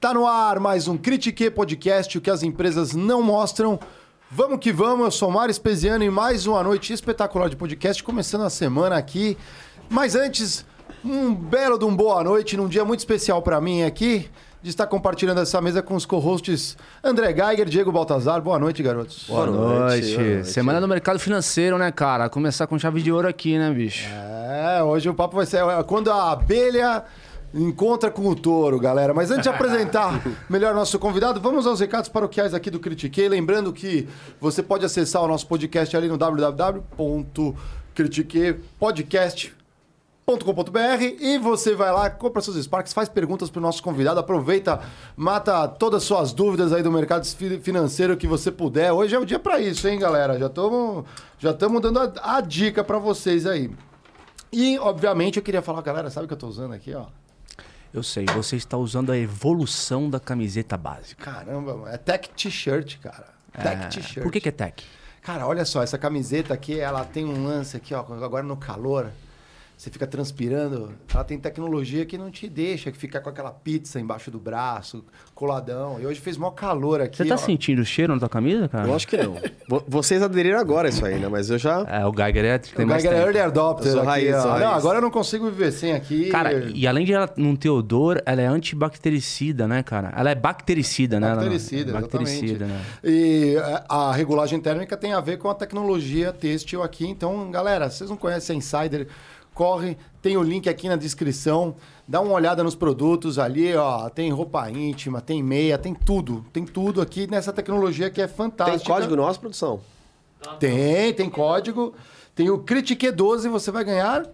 Tá no ar mais um Critique Podcast, o que as empresas não mostram. Vamos que vamos, eu sou Mário Espesiano e mais uma noite espetacular de podcast, começando a semana aqui. Mas antes, um belo de um boa noite, num dia muito especial para mim aqui, de estar compartilhando essa mesa com os co-hosts André Geiger, Diego Baltazar. Boa noite, garotos. Boa, noite. boa noite. Semana do mercado financeiro, né, cara? Começar com chave de ouro aqui, né, bicho? É, hoje o papo vai ser quando a abelha encontra com o touro, galera. Mas antes de apresentar melhor nosso convidado, vamos aos recados paroquiais aqui do Critiquei. Lembrando que você pode acessar o nosso podcast ali no www.critiquepodcast.com.br e você vai lá, compra seus Sparks, faz perguntas para o nosso convidado, aproveita, mata todas as suas dúvidas aí do mercado financeiro que você puder. Hoje é o dia para isso, hein, galera? Já estamos já dando a, a dica para vocês aí. E, obviamente, eu queria falar, galera, sabe o que eu estou usando aqui, ó? Eu sei, você está usando a evolução da camiseta básica. Caramba, é tech t-shirt, cara. É, tech t-shirt. Por que, que é tech? Cara, olha só, essa camiseta aqui, ela tem um lance aqui, ó, agora no calor você fica transpirando. Ela tem tecnologia que não te deixa ficar com aquela pizza embaixo do braço, coladão. E hoje fez maior calor aqui. Você tá ó. sentindo o cheiro na tua camisa, cara? Eu acho que não. Vocês aderiram agora isso aí, né? Mas eu já. É, o Geiger é. Tem o Geiger é early adopter. Aqui, raiz, ó. Não, agora eu não consigo viver sem aqui. Cara, e além de ela não ter odor, ela é antibactericida, né, cara? Ela é bactericida, né? Bactericida, Ela bactericida, exatamente. né? E é, a regulagem térmica tem a ver com a tecnologia têxtil aqui. Então, galera, vocês não conhecem a Insider, corre, tem o link aqui na descrição. Dá uma olhada nos produtos ali, ó. Tem roupa íntima, tem meia, tem tudo. Tem tudo aqui nessa tecnologia que é fantástica. Tem código nosso, produção? Tem, tem código. Tem o Critique 12, você vai ganhar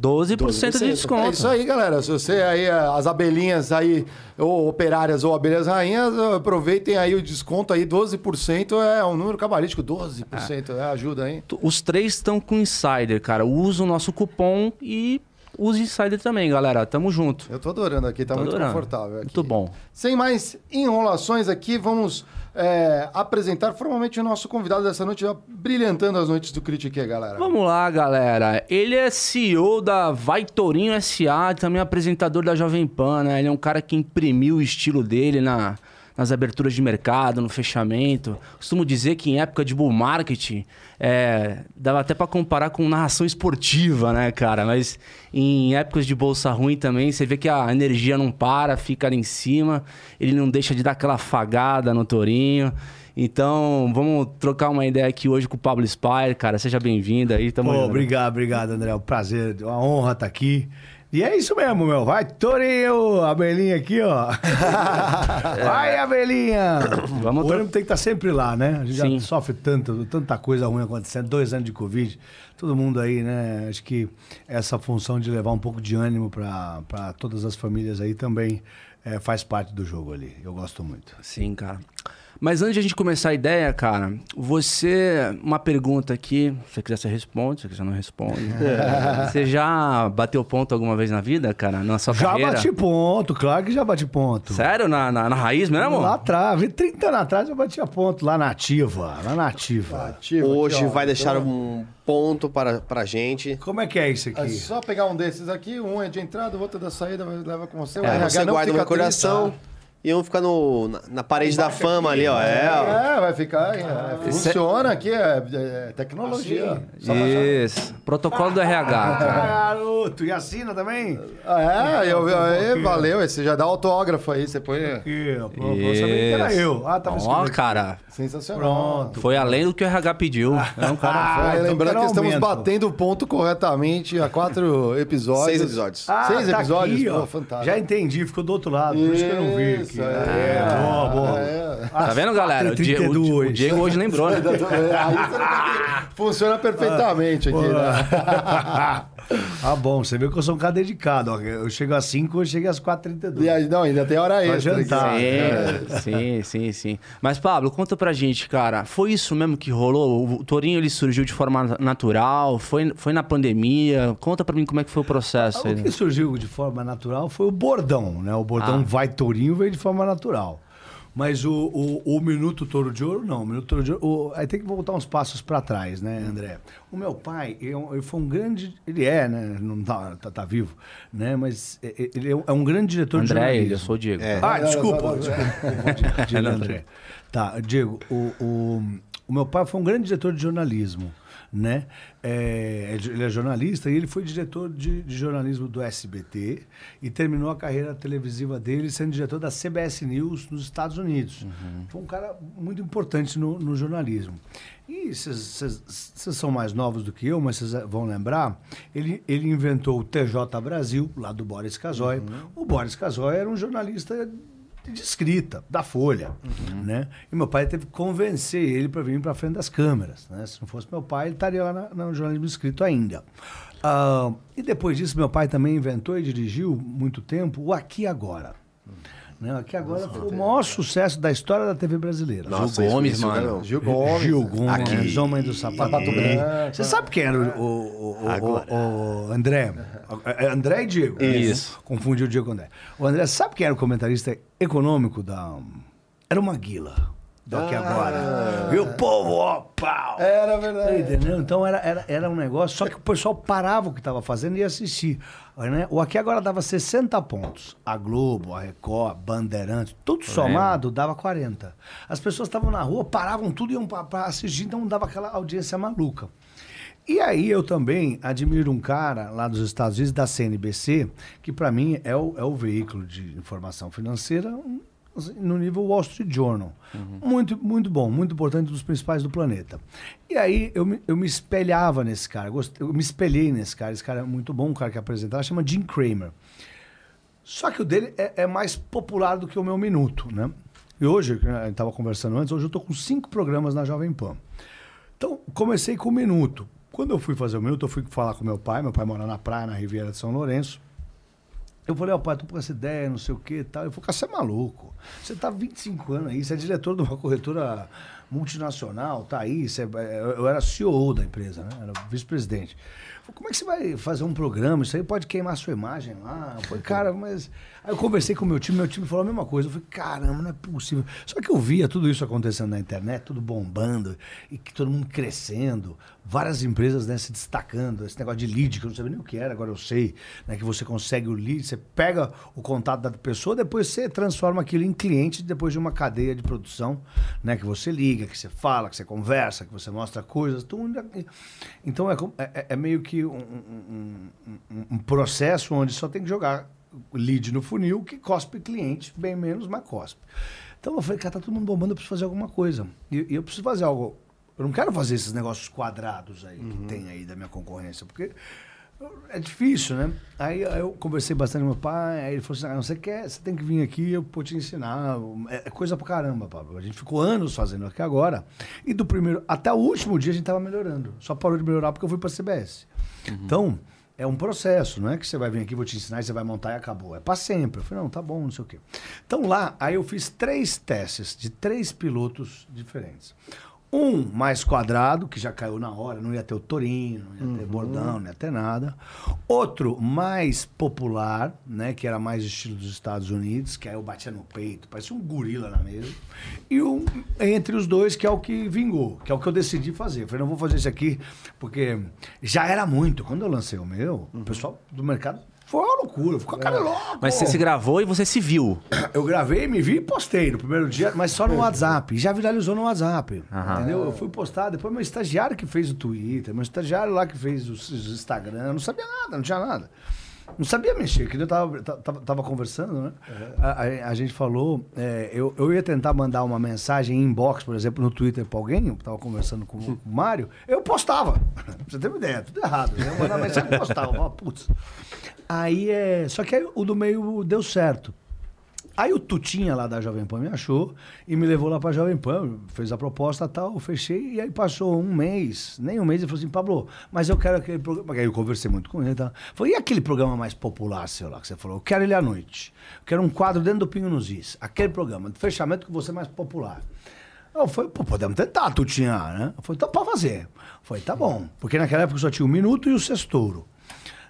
12%, de desconto. é isso aí, galera. Se você aí, as abelhinhas aí, ou operárias ou abelhas rainhas, aproveitem aí o desconto aí, 12% é um número cabalístico, 12% é, ajuda, hein? Os três estão com Insider, cara. Usa o nosso cupom e use Insider também, galera. Tamo junto. Eu tô adorando aqui, tá Tô muito adorando. confortável aqui. Muito bom. Sem mais enrolações aqui, vamos é, apresentar formalmente o nosso convidado dessa noite, já brilhantando as noites do Critique, galera. Vamos lá, galera. Ele é CEO da Vai Tourinho SA, também apresentador da Jovem Pan, né? Ele é um cara que imprimiu o estilo dele na, nas aberturas de mercado, no fechamento. Costumo dizer que em época de bull market, é, dava até para comparar com narração esportiva, né, cara? Mas em épocas de bolsa ruim também, você vê que a energia não para, fica ali em cima. Ele não deixa de dar aquela fagada no tourinho. Então, vamos trocar uma ideia aqui hoje com o Pablo Spire, cara. Seja bem-vindo aí. Tamo Pô, obrigado, obrigado, André. É um prazer, uma honra estar aqui. E é isso mesmo, meu. Vai, Torinho, a Abelhinha aqui, ó. Vai, Abelhinha. Vamos o ânimo tem que estar sempre lá, né? A gente Sim. já sofre tanto, tanta coisa ruim acontecendo, dois anos de Covid. Todo mundo aí, né? Acho que essa função de levar um pouco de ânimo para todas as famílias aí também eh, faz parte do jogo ali. Eu gosto muito. Sim, cara. Mas antes de a gente começar a ideia, cara, você. Uma pergunta aqui. Se você quiser, você responde. Se você quiser, não responde. Você já bateu ponto alguma vez na vida, cara? Na sua Já carreira? bati ponto, claro que já bati ponto. Sério? Na, na, na raiz mesmo? Lá atrás, vi 30 anos atrás eu batia ponto lá na ativa, lá na ativa. Ativo aqui, Hoje ó. vai deixar Então, um ponto para, pra gente. Como é que é isso É aqui? só pegar um desses aqui, um é de entrada, o outro é da saída, leva com você. O Aí RH você não guarda no coração triste, e um fica no, na, na parede da fama ali, ó. tá? É, ó. É, vai ficar. é, funciona aqui, é, é tecnologia. Só baixar. Isso. Protocolo do RH, cara. Ah, garoto, e assina também? Ah, é, eu, aí, valeu. Você já dá autógrafo aí, você põe. Aqui, ó, pô, eu sabia que era eu. Ah, tava Ó, escrito aqui. cara. Sensacional. Pronto. Foi além do que o RH pediu. É um cara. Ah, então lembrando quero que estamos aumento. batendo o ponto corretamente há quatro episódios. Seis episódios. Ah, Seis tá episódios? aqui, Pô, ó. fantástico. Já entendi, ficou do outro lado, por isso que eu não vi aqui. Isso, É, é. boa, boa. Tá vendo, galera? O Diego, o 32. Diego hoje lembrou, né? Aí você não tem que- Funciona perfeitamente aqui, né? ah, bom, você viu que eu sou um cara dedicado. ó. Eu chego às 5, eu chego às 4h32. E aí, não, ainda tem hora Pra extra. aqui. jantar. Sim, sim, sim, sim. Mas, Pablo, conta pra gente, cara. Foi isso mesmo que rolou? O Torinho ele surgiu de forma natural? Foi, foi na pandemia? Conta pra mim como é que foi o processo O aí. que surgiu de forma natural foi o bordão, né? O bordão Ah. vai tourinho veio de forma natural. Mas o, o, o Minuto Touro de Ouro, não. O Minuto Touro de Ouro, o- aí tem que voltar uns passos para trás, né, André? O meu pai, eu- ele foi um grande. Ele é, né? Não tá, tá, tá vivo, né? Mas é- é- ele é um grande diretor de André, jornalismo. ele, eu sou o Diego. É. Ah, desculpa, desculpa. Diego André. Tá, Diego, o, o, o meu pai foi um grande diretor de jornalismo, né? É, ele é jornalista e ele foi diretor de, de jornalismo do SBT e terminou a carreira televisiva dele sendo diretor da CBS News nos Estados Unidos. Foi um cara muito importante no, no jornalismo. E vocês são mais novos do que eu, mas vocês vão lembrar, ele, ele inventou o TJ Brasil, lá do Boris Casoy. O Boris Casoy era um jornalista de escrita, da Folha, né? E meu pai teve que convencer ele para vir para frente das câmeras, né? Se não fosse meu pai, ele estaria lá na- no jornalismo escrito ainda. Ah, e depois disso, meu pai também inventou e dirigiu muito tempo o Aqui Agora. Né? Aqui Agora foi o maior sucesso da história da TV brasileira. Nossa, Gil Gomes, mano. não. Gil Gomes. Gil Gomes, Aqui. Homem do Sapato, Branco. Branco. Você sabe quem era o, o, o, o- o André? É André e Diego. Isso. Confundiu o Diego com o André. O André, sabe quem era o comentarista econômico da... Era o Maguila. Daqui agora. E o povo, ó, pau. Era verdade. Entendeu? Então era, era, era um negócio, só que o pessoal parava o que estava fazendo e ia assistir. Né? O Aqui Agora dava 60 pontos. A Globo, a Record, Bandeirantes, tudo somado dava 40. As pessoas estavam na rua, paravam tudo e iam para assistir, então dava aquela audiência maluca. E aí eu também admiro um cara lá dos Estados Unidos, da CNBC, que para mim é o, é o veículo de informação financeira no nível Wall Street Journal. Muito, muito bom, muito importante, um dos principais do planeta. E aí eu me, eu me espelhava nesse cara, eu me espelhei nesse cara. Esse cara é muito bom, um cara que apresentava, chama Jim Cramer. Só que o dele é, é mais popular do que o meu minuto, né? E hoje, gente estava conversando antes, hoje eu estou com cinco programas na Jovem Pan. Então, comecei com o Minuto. Quando eu fui fazer o Minuto, eu fui falar com meu pai. Meu pai mora na praia, na Riviera de São Lourenço. Eu falei, ó, pai, tô com essa ideia, não sei o que e tal. Ele falou, cara, você é maluco. Você tá 25 anos aí, você é diretor de uma corretora multinacional, tá aí. Você eu era CEO da empresa, né? Era vice-presidente. Como é que você vai fazer um programa? Isso aí pode queimar a sua imagem lá. Eu falei, cara, mas. Aí eu conversei com o meu time, meu time falou a mesma coisa. Eu falei, caramba, não é possível. Só que eu via tudo isso acontecendo na internet, tudo bombando, e que todo mundo crescendo, várias empresas né, se destacando. Esse negócio de lead, que eu não sabia nem o que era, agora eu sei, né? Que você consegue o lead, você pega o contato da pessoa, depois você transforma aquilo em cliente depois de uma cadeia de produção, né? Que você liga, que você fala, que você conversa, que você mostra coisas, tudo. Então é, como- é- é meio que um, um- um- um processo onde só tem que jogar lead no funil que cospe cliente, bem menos, mas cospe. Então eu falei, cara, tá todo mundo bombando, eu preciso fazer alguma coisa. E, e eu preciso fazer algo. Eu não quero fazer esses negócios quadrados aí que tem aí da minha concorrência, porque é difícil, né? Aí, aí eu conversei bastante com meu pai, aí ele falou assim: ah, você quer, você tem que vir aqui, eu vou te ensinar. É, é coisa pra caramba, Pablo. A gente ficou anos fazendo aqui agora. E do primeiro até o último dia a gente tava melhorando. Só parou de melhorar porque eu fui pra CBS. Então, é um processo, não é que você vai vir aqui, vou te ensinar você vai montar e acabou. É pra sempre. Eu falei, não, tá bom, não sei o quê. Então lá, aí eu fiz três testes de três pilotos diferentes. Um mais quadrado, que já caiu na hora, não ia ter o Torino, não ia ter bordão, não ia ter nada. Outro mais popular, né, que era mais estilo dos Estados Unidos, que aí eu batia no peito, parecia um gorila na mesa. E um entre os dois, que é o que vingou, que é o que eu decidi fazer. Eu falei, não vou fazer isso aqui, porque já era muito. Quando eu lancei o meu, o pessoal do mercado foi uma loucura, ficou cara louco. Mas você se gravou e você se viu. Eu gravei, me vi e postei no primeiro dia, mas só no WhatsApp. E já viralizou no WhatsApp. Aham. Entendeu? Eu fui postar, depois meu estagiário que fez o Twitter, meu estagiário lá que fez os, os Instagram, eu não sabia nada, não tinha nada. Não sabia mexer, que eu tava, tava, tava conversando, né? A, a- a gente falou, é, eu, eu ia tentar mandar uma mensagem em inbox, por exemplo, no Twitter pra alguém, eu tava conversando com, o- com o Mário, eu postava. Pra você ter uma ideia, tudo errado. Eu mandava mensagem e postava. Eu falava, Putz. Aí é. Só que o do meio deu certo. Aí o Tutinha lá da Jovem Pan me achou e me levou lá pra Jovem Pan, fez a proposta tal, fechei, e aí passou um mês, nem um mês, ele falou assim, Pablo, mas eu quero aquele programa. Aí eu conversei muito com ele tal. Falei, e aquele programa mais popular seu lá que você falou? Eu quero ele à noite. Eu quero um quadro dentro do Pinho nos Is. Aquele programa, de fechamento que você é mais popular. Eu falei, pô, podemos tentar, Tutinha, né? Eu falei, então pode fazer. Eu falei, tá bom. Porque naquela época só tinha o Minuto e o Sextouro.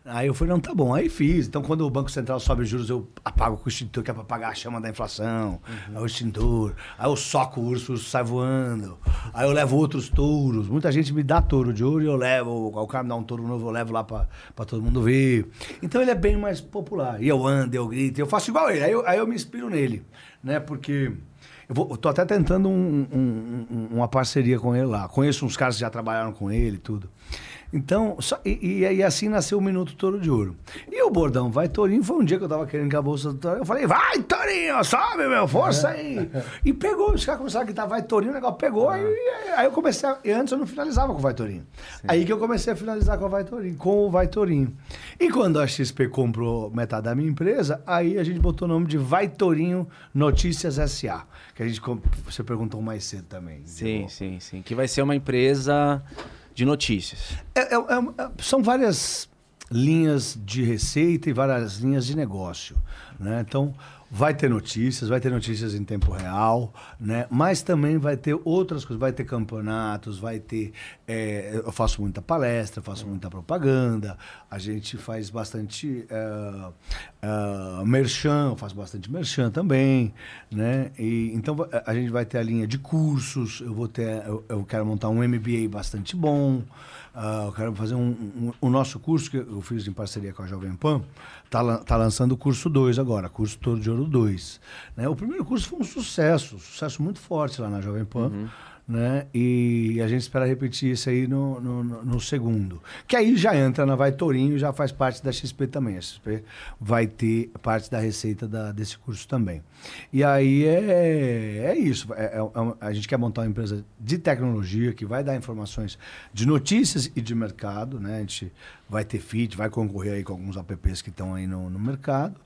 Aí eu falei, não, tá bom. Aí fiz. Então, quando o Banco Central sobe os juros, eu apago com o extintor, que é pra apagar a chama da inflação. Aí o extintor. Aí eu soco o urso, o urso sai voando. Aí eu levo outros touros. Muita gente me dá touro de ouro e eu levo. O cara me dá um touro novo, eu levo lá pra, pra todo mundo ver. Então ele é bem mais popular. E eu ando, eu grito, eu faço igual ele. Aí eu, aí eu me inspiro nele, né? Porque... Eu, vou, eu tô até tentando um- um- um- uma parceria com ele lá. Conheço uns caras que já trabalharam com ele e tudo. Então, só- e, e aí assim nasceu o Minuto Touro de Ouro. E o bordão Vai Tourinho foi um dia que eu tava querendo que a bolsa do Tourinho. Eu falei, vai Tourinho, sobe meu, força aí. E pegou, os caras começaram a gritar Vai Tourinho, o negócio pegou. Aí, aí eu comecei, a, e antes eu não finalizava com o Vai Tourinho. Aí que eu comecei a finalizar com o Vai Tourinho, com o Vai Tourinho. E quando a XP comprou metade da minha empresa, aí a gente botou o nome de Vai Tourinho Notícias SA. Que a gente, você perguntou mais cedo também. Sim, sim, sim. Que vai ser uma empresa de notícias. É- é- é- é- são várias linhas de receita e várias linhas de negócio. Né? Então, vai ter notícias, vai ter notícias em tempo real, né? mas também vai ter outras coisas, vai ter campeonatos, vai ter. é, eu faço muita palestra, faço muita propaganda, a gente faz bastante é, merchan, eu faço bastante merchan também. Né? E, então a gente vai ter a linha de cursos, eu vou ter. Eu, eu quero montar um MBA bastante bom. Ah, eu quero fazer um, um- O nosso curso, que eu fiz em parceria com a Jovem Pan, está tá lançando o curso 2 agora, curso Toro de Ouro 2. Né? O primeiro curso foi um sucesso, um sucesso muito forte lá na Jovem Pan. Né? E a gente espera repetir isso aí no, no, no- segundo. Que aí já entra na Vai Tourinho e já faz parte da XP também. A XP vai ter parte da receita da- desse curso também. E aí é, é isso. É- é- é a gente quer montar uma empresa de tecnologia que vai dar informações de notícias e de mercado. Né? A gente vai ter feed, vai concorrer aí com alguns apps que estão aí no, no mercado.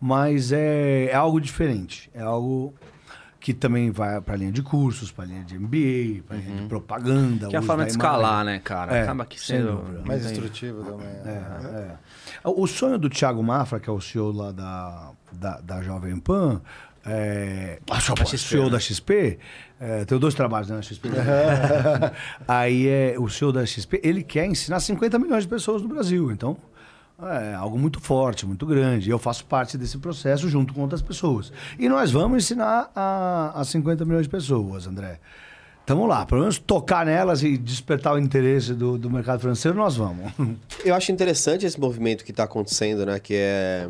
Mas é, é algo diferente. É algo que também vai para a linha de cursos, para a linha de MBA, para a linha de propaganda. Que é a forma de escalar, né, cara? É, Acaba sem sendo. Mais instrutivo também. É, é. O sonho do Thiago Mafra, que é o CEO lá da, da, da Jovem Pan, é, ah, só- Da XP, CEO né? da XP, é, tem dois trabalhos né, na XP. Aí é o CEO da XP, ele quer ensinar 50 milhões de pessoas no Brasil. Então, é algo muito forte, muito grande. Eu faço parte desse processo junto com outras pessoas. E nós vamos ensinar a, a 50 milhões de pessoas, André. Tamo lá, pelo menos tocar nelas e despertar o interesse do, do mercado financeiro, nós vamos. Eu acho interessante esse movimento que está acontecendo, né? Que é.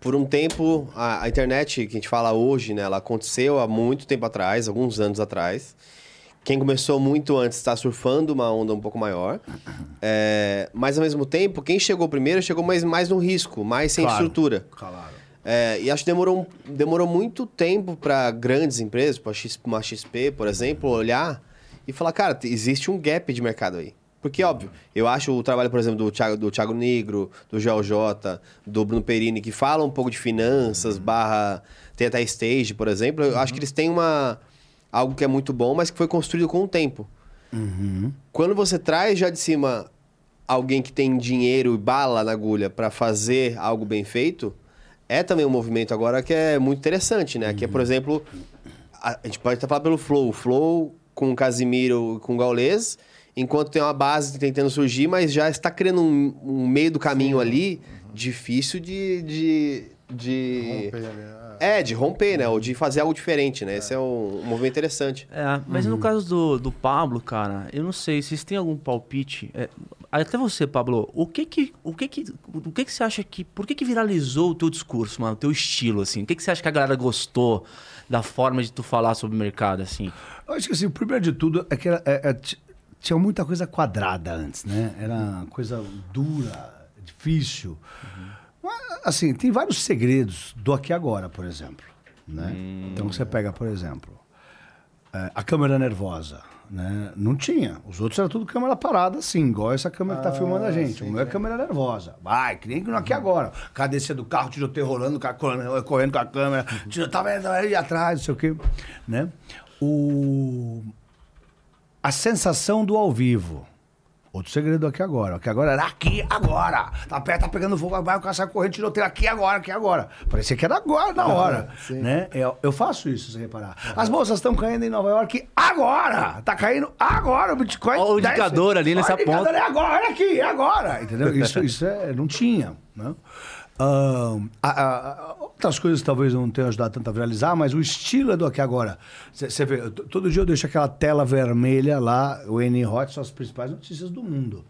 Por um tempo, a, a internet que a gente fala hoje, né? Ela aconteceu há muito tempo atrás, alguns anos atrás. Quem começou muito antes está surfando uma onda um pouco maior. É, mas, ao mesmo tempo, quem chegou primeiro chegou mais, mais no risco, mais sem Claro. estrutura. Claro. É, e acho que demorou, demorou muito tempo para grandes empresas, para uma XP, por exemplo, olhar e falar, cara, te- existe um gap de mercado aí. Porque, óbvio, eu acho o trabalho, por exemplo, do Thiago, do Thiago Negro, do GeoJ, do Bruno Perini, que fala um pouco de finanças, barra tem até stage, por exemplo, eu acho que eles têm uma algo que é muito bom, mas que foi construído com o tempo. Quando você traz já de cima alguém que tem dinheiro e bala na agulha para fazer algo bem feito, é também um movimento agora que é muito interessante, né? Que é, por exemplo, a, a gente pode até falar pelo Flow. O Flow com o Casimiro e com o Gaules, enquanto tem uma base tentando surgir, mas já está criando um, um meio do caminho ali difícil de... de, de... Romper ali, é. É, de romper, né? Ou de fazer algo diferente, né? Esse é um, um movimento interessante. É, mas no caso do, do Pablo, cara, eu não sei, vocês têm algum palpite? É, até você, Pablo, o que que, o que que, o que que você acha que, por que que viralizou o teu discurso, mano, o teu estilo, assim? O que que você acha que a galera gostou da forma de tu falar sobre o mercado, assim? Eu acho que assim, o primeiro de tudo é que era- é- é- tinha muita coisa quadrada antes, né? Era coisa dura, difícil. Mas, assim, tem vários segredos do aqui agora, por exemplo. Né? Então você pega, por exemplo, é, a câmera nervosa. Né? Não tinha. Os outros era tudo câmera parada, assim, igual essa câmera que tá filmando a gente. o meu é câmera nervosa. Vai, que nem aqui e agora. Descia do carro, tiroteio rolando, correndo, correndo com a câmera, tiro, tá vendo aí atrás, não sei o quê. Né? O... A sensação do ao vivo. Outro segredo aqui agora. Aqui agora era aqui agora. Tá perto, tá pegando fogo, vai o cara sai correndo, tiroteio aqui agora, aqui agora. Parecia que era agora, na hora. né? Eu, eu faço isso, se reparar. As bolsas estão caindo em Nova York agora. Tá caindo agora. O Bitcoin. Olha o desce. indicador ali nessa Olha o indicador ponta. É agora, olha aqui, é agora. Entendeu? Isso, isso é, não tinha. Né? Outras coisas talvez não tenham ajudado tanto a viralizar, mas o estilo é do aqui agora. Você vê, todo dia eu deixo aquela tela vermelha lá, o N Hot, são as principais notícias do mundo.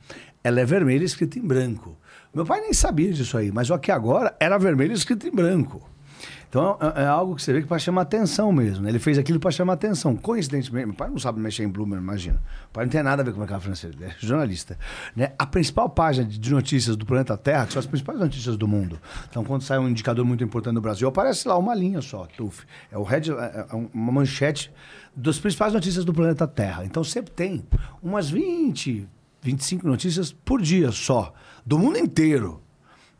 Ela é vermelha escrita em branco. Meu pai nem sabia disso aí, mas o aqui agora era vermelho escrito em branco. Então é, é algo que você vê que para chamar atenção mesmo. né? Ele fez aquilo para chamar atenção. Coincidentemente, meu pai não sabe mexer em Bloomer, imagina. O pai não tem nada a ver com o mercado financeiro, ele é jornalista. Né? A principal página de de notícias do planeta Terra, que são as principais notícias do mundo. Então, quando sai um indicador muito importante no Brasil, aparece lá uma linha só, tuf. É o head, é é uma manchete das principais notícias do planeta Terra. Então, sempre tem umas 20, 25 notícias por dia só, do mundo inteiro.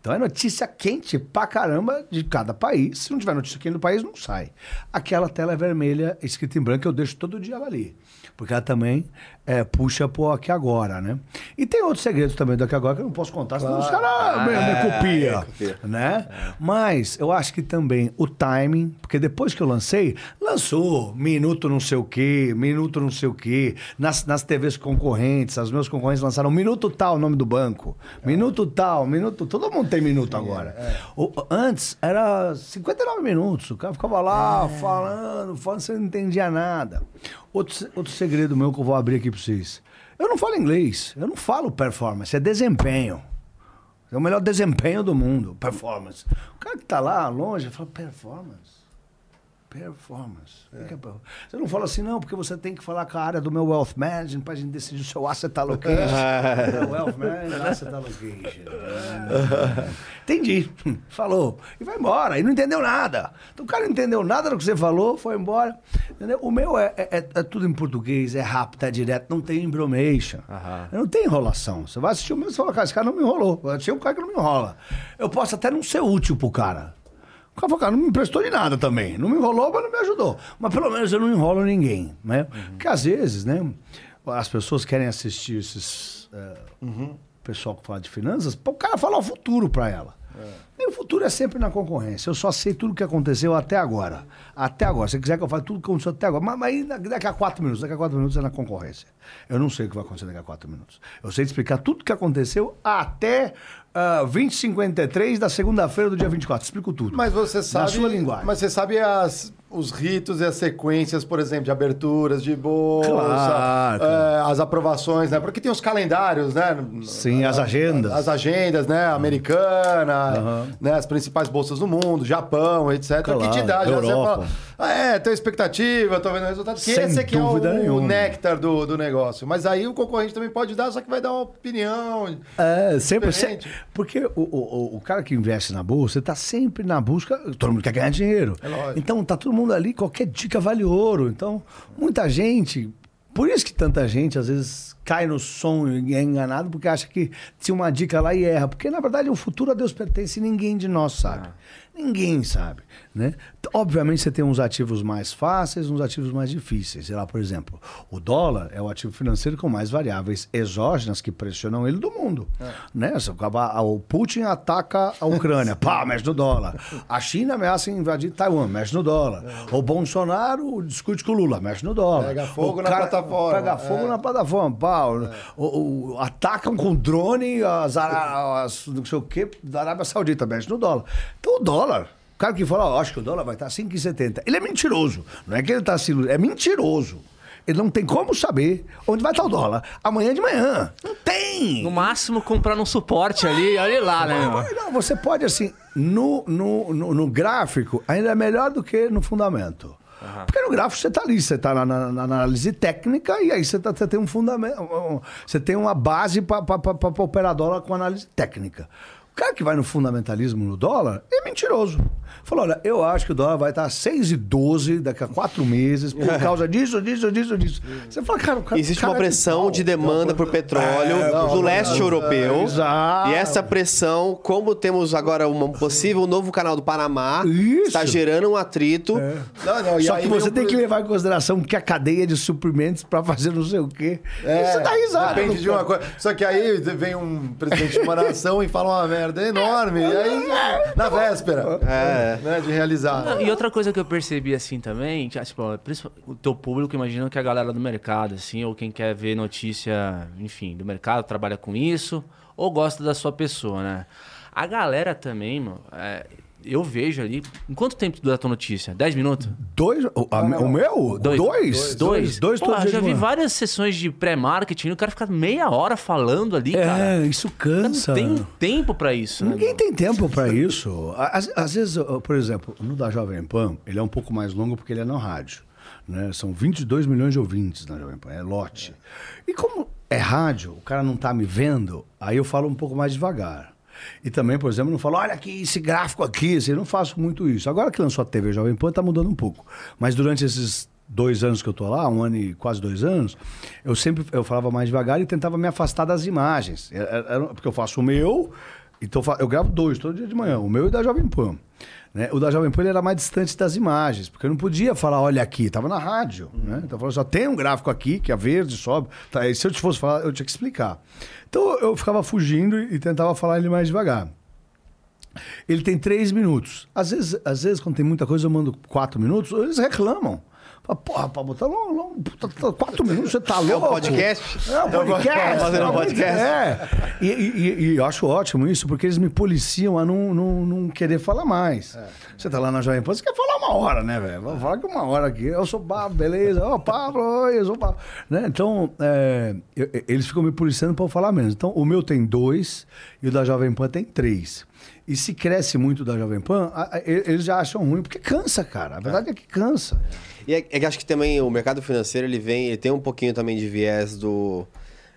Então é notícia quente pra caramba de cada país. Se não tiver notícia quente do país, não sai. Aquela tela vermelha, escrita em branco, eu deixo todo dia ali. Porque ela também é, puxa pro aqui agora, né? E tem outros segredos também do aqui agora que eu não posso contar, senão os caras me, me copia, né? Mas eu acho que também o timing, porque depois que eu lancei, lançou minuto não sei o quê, minuto não sei o quê, nas, nas TVs concorrentes, os meus concorrentes lançaram minuto tal, o nome do banco, minuto tal, minuto, todo mundo tem minuto agora. O- antes era 59 minutos, o cara ficava lá falando, falando, você não entendia nada. Outro, outro segredo meu que eu vou abrir aqui pra vocês. Eu não falo inglês, eu não falo performance, é desempenho. É o melhor desempenho do mundo, performance. O cara que tá lá longe fala performance. Performance. É Você não fala assim, não, porque você tem que falar com a área do meu wealth management pra gente decidir o seu asset allocation. Meu wealth management, asset allocation. Entendi. Falou. E vai embora. E não entendeu nada. Então o cara não entendeu nada do que você falou, foi embora. Entendeu? O meu é, é- é- é tudo em português, é rápido, é direto, não tem embromation. Não tem enrolação. Você vai assistir o meu e fala, cara, esse cara não me enrolou. Eu achei um cara que não me enrola. Eu posso até não ser útil pro cara. O cara falou, cara, não me prestou de nada também. Não me enrolou, mas não me ajudou. Mas pelo menos eu não enrolo ninguém, né? Porque às vezes, né, as pessoas querem assistir esses... eh, Pessoal que fala de finanças, o cara fala o futuro pra ela. E o futuro é sempre na concorrência. Eu só sei tudo o que aconteceu até agora. Até agora. Se você quiser que eu fale tudo o que aconteceu até agora. Mas, mas daqui a quatro minutos. Daqui a quatro minutos é na concorrência. Eu não sei o que vai acontecer daqui a quatro minutos. Eu sei te explicar tudo o que aconteceu até uh, 2053 da segunda-feira do dia 24. Explico tudo. Mas você sabe. Na sua linguagem. Mas você sabe as, os ritos e as sequências, por exemplo, de aberturas de bolsa, Claro, é, as aprovações, né? Porque tem os calendários, né? Sim, as agendas. As agendas, né? Americana, né? As principais bolsas do mundo, Japão, etc. Claro, que te dá, já você fala, ah, é, tenho expectativa, tô vendo o resultado. Que Sem esse aqui é o, nenhuma. néctar do, do negócio. Mas aí o concorrente também pode dar, só que vai dar uma opinião. É, sempre. Se- porque o, o, o cara que investe na bolsa está sempre na busca. Todo mundo quer ganhar dinheiro. É lógico. então tá todo mundo ali, qualquer dica vale ouro. Então, muita gente. Por isso que tanta gente às vezes cai no sonho e é enganado porque acha que tinha uma dica lá e erra. Porque na verdade o futuro a Deus pertence e ninguém de nós sabe. Ninguém sabe. Né? Obviamente você tem uns ativos mais fáceis, uns ativos mais difíceis. Sei lá, por exemplo, o dólar é o ativo financeiro com mais variáveis exógenas que pressionam ele do mundo. Né? Se acabar- O Putin ataca a Ucrânia, pá, mexe no dólar. A China ameaça invadir Taiwan, mexe no dólar. O Bolsonaro discute com o Lula, mexe no dólar. Pega fogo O na plataforma, Pega é. fogo na plataforma, pá. O- o- atacam com drone as, as não sei o quê da Arábia Saudita, mexe no dólar. Então o dólar. O cara que fala, ó, acho que o dólar vai estar 5,70. Ele é mentiroso. Não é que ele está se é mentiroso. Ele não tem como saber onde vai estar o dólar. Amanhã de manhã. Não tem. No máximo, comprar um suporte ali, olha lá, né? Não, não, você pode, assim, no, no, no, no gráfico, ainda é melhor do que no fundamento. Porque no gráfico você está ali, você está na, na- na análise técnica e aí você, tá- você tem um fundamento, você tem uma base para operar dólar com análise técnica. O cara que vai no fundamentalismo no dólar é mentiroso. Falou, olha, eu acho que o dólar vai estar 6,12 daqui a quatro meses por causa disso, disso, disso, disso. Você fala, cara, o cara Existe cara uma é de pressão pau. de demanda por petróleo É, do não, leste não, europeu. exato. E essa pressão, como temos agora um possível novo canal do Panamá, Isso. está gerando um atrito. Não, não, e Só aí que você um tem que levar em consideração que a cadeia de suprimentos para fazer não sei o quê. É, você dá risada. Depende de uma coisa. Só que aí vem um presidente de uma nação e fala uma merda enorme. E aí, na véspera É. né, de realizar. E outra coisa que eu percebi assim também, que, tipo, o teu público, imagino que é a galera do mercado, assim, ou quem quer ver notícia, enfim, do mercado, trabalha com isso, ou gosta da sua pessoa, né? A galera também, mano, é, eu vejo ali. Em quanto tempo dura a tua notícia? 10 minutos? Dois? O, a- o meu? Dois. Dois? Dois? Dois Pô, já vi várias sessões de pré-marketing, o cara fica meia hora falando ali, cara. É, isso cansa. Não tem tempo pra isso, né? Ninguém mano? tem tempo para isso. Às, às vezes, por exemplo, no da Jovem Pan, ele é um pouco mais longo porque ele é na rádio. Né? São 22 milhões de ouvintes na Jovem Pan, é lote. E como é rádio, o cara não tá me vendo, aí eu falo um pouco mais devagar. E também, por exemplo, não falo, olha aqui, esse gráfico aqui, assim, não faço muito isso. Agora que lançou a TV Jovem Pan, tá mudando um pouco. Mas durante esses dois anos que eu tô lá, um ano e quase dois anos, eu sempre eu falava mais devagar e tentava me afastar das imagens. Era- era- Porque eu faço o meu, então eu gravo dois todo dia de manhã, o meu e da Jovem Pan. Né? O da Jovem Pan ele era mais distante das imagens, porque eu não podia falar, olha aqui, tava na rádio. Né? Então eu falava, só tem um gráfico aqui, que é verde, sobe. Tá, e se eu te fosse falar, eu tinha que explicar. Então eu ficava fugindo e tentava falar ele mais devagar. Ele tem três minutos. Às vezes, às vezes, quando tem muita coisa, eu mando quatro minutos, eles reclamam. Porra, pra botar long, long, puta, tá quatro minutos, você tá louco? podcast? É um podcast. Fazendo um é um podcast. É. E, e- e- eu acho ótimo isso, porque eles me policiam a não, não, não querer falar mais. Você tá lá na Jovem Pan, você quer falar uma hora, né, velho? Vou falar que uma hora aqui. Eu sou Pablo, beleza? Ó, Pablo, oi, eu sou Pablo. Né? Então, é, eu- eles ficam me policiando pra eu falar menos. Então, o meu tem dois e o da Jovem Pan tem três. E se cresce muito da Jovem Pan, eles já acham ruim, porque cansa, cara. A verdade é que cansa. E é, é que acho que também o mercado financeiro ele vem, ele tem um pouquinho também de viés do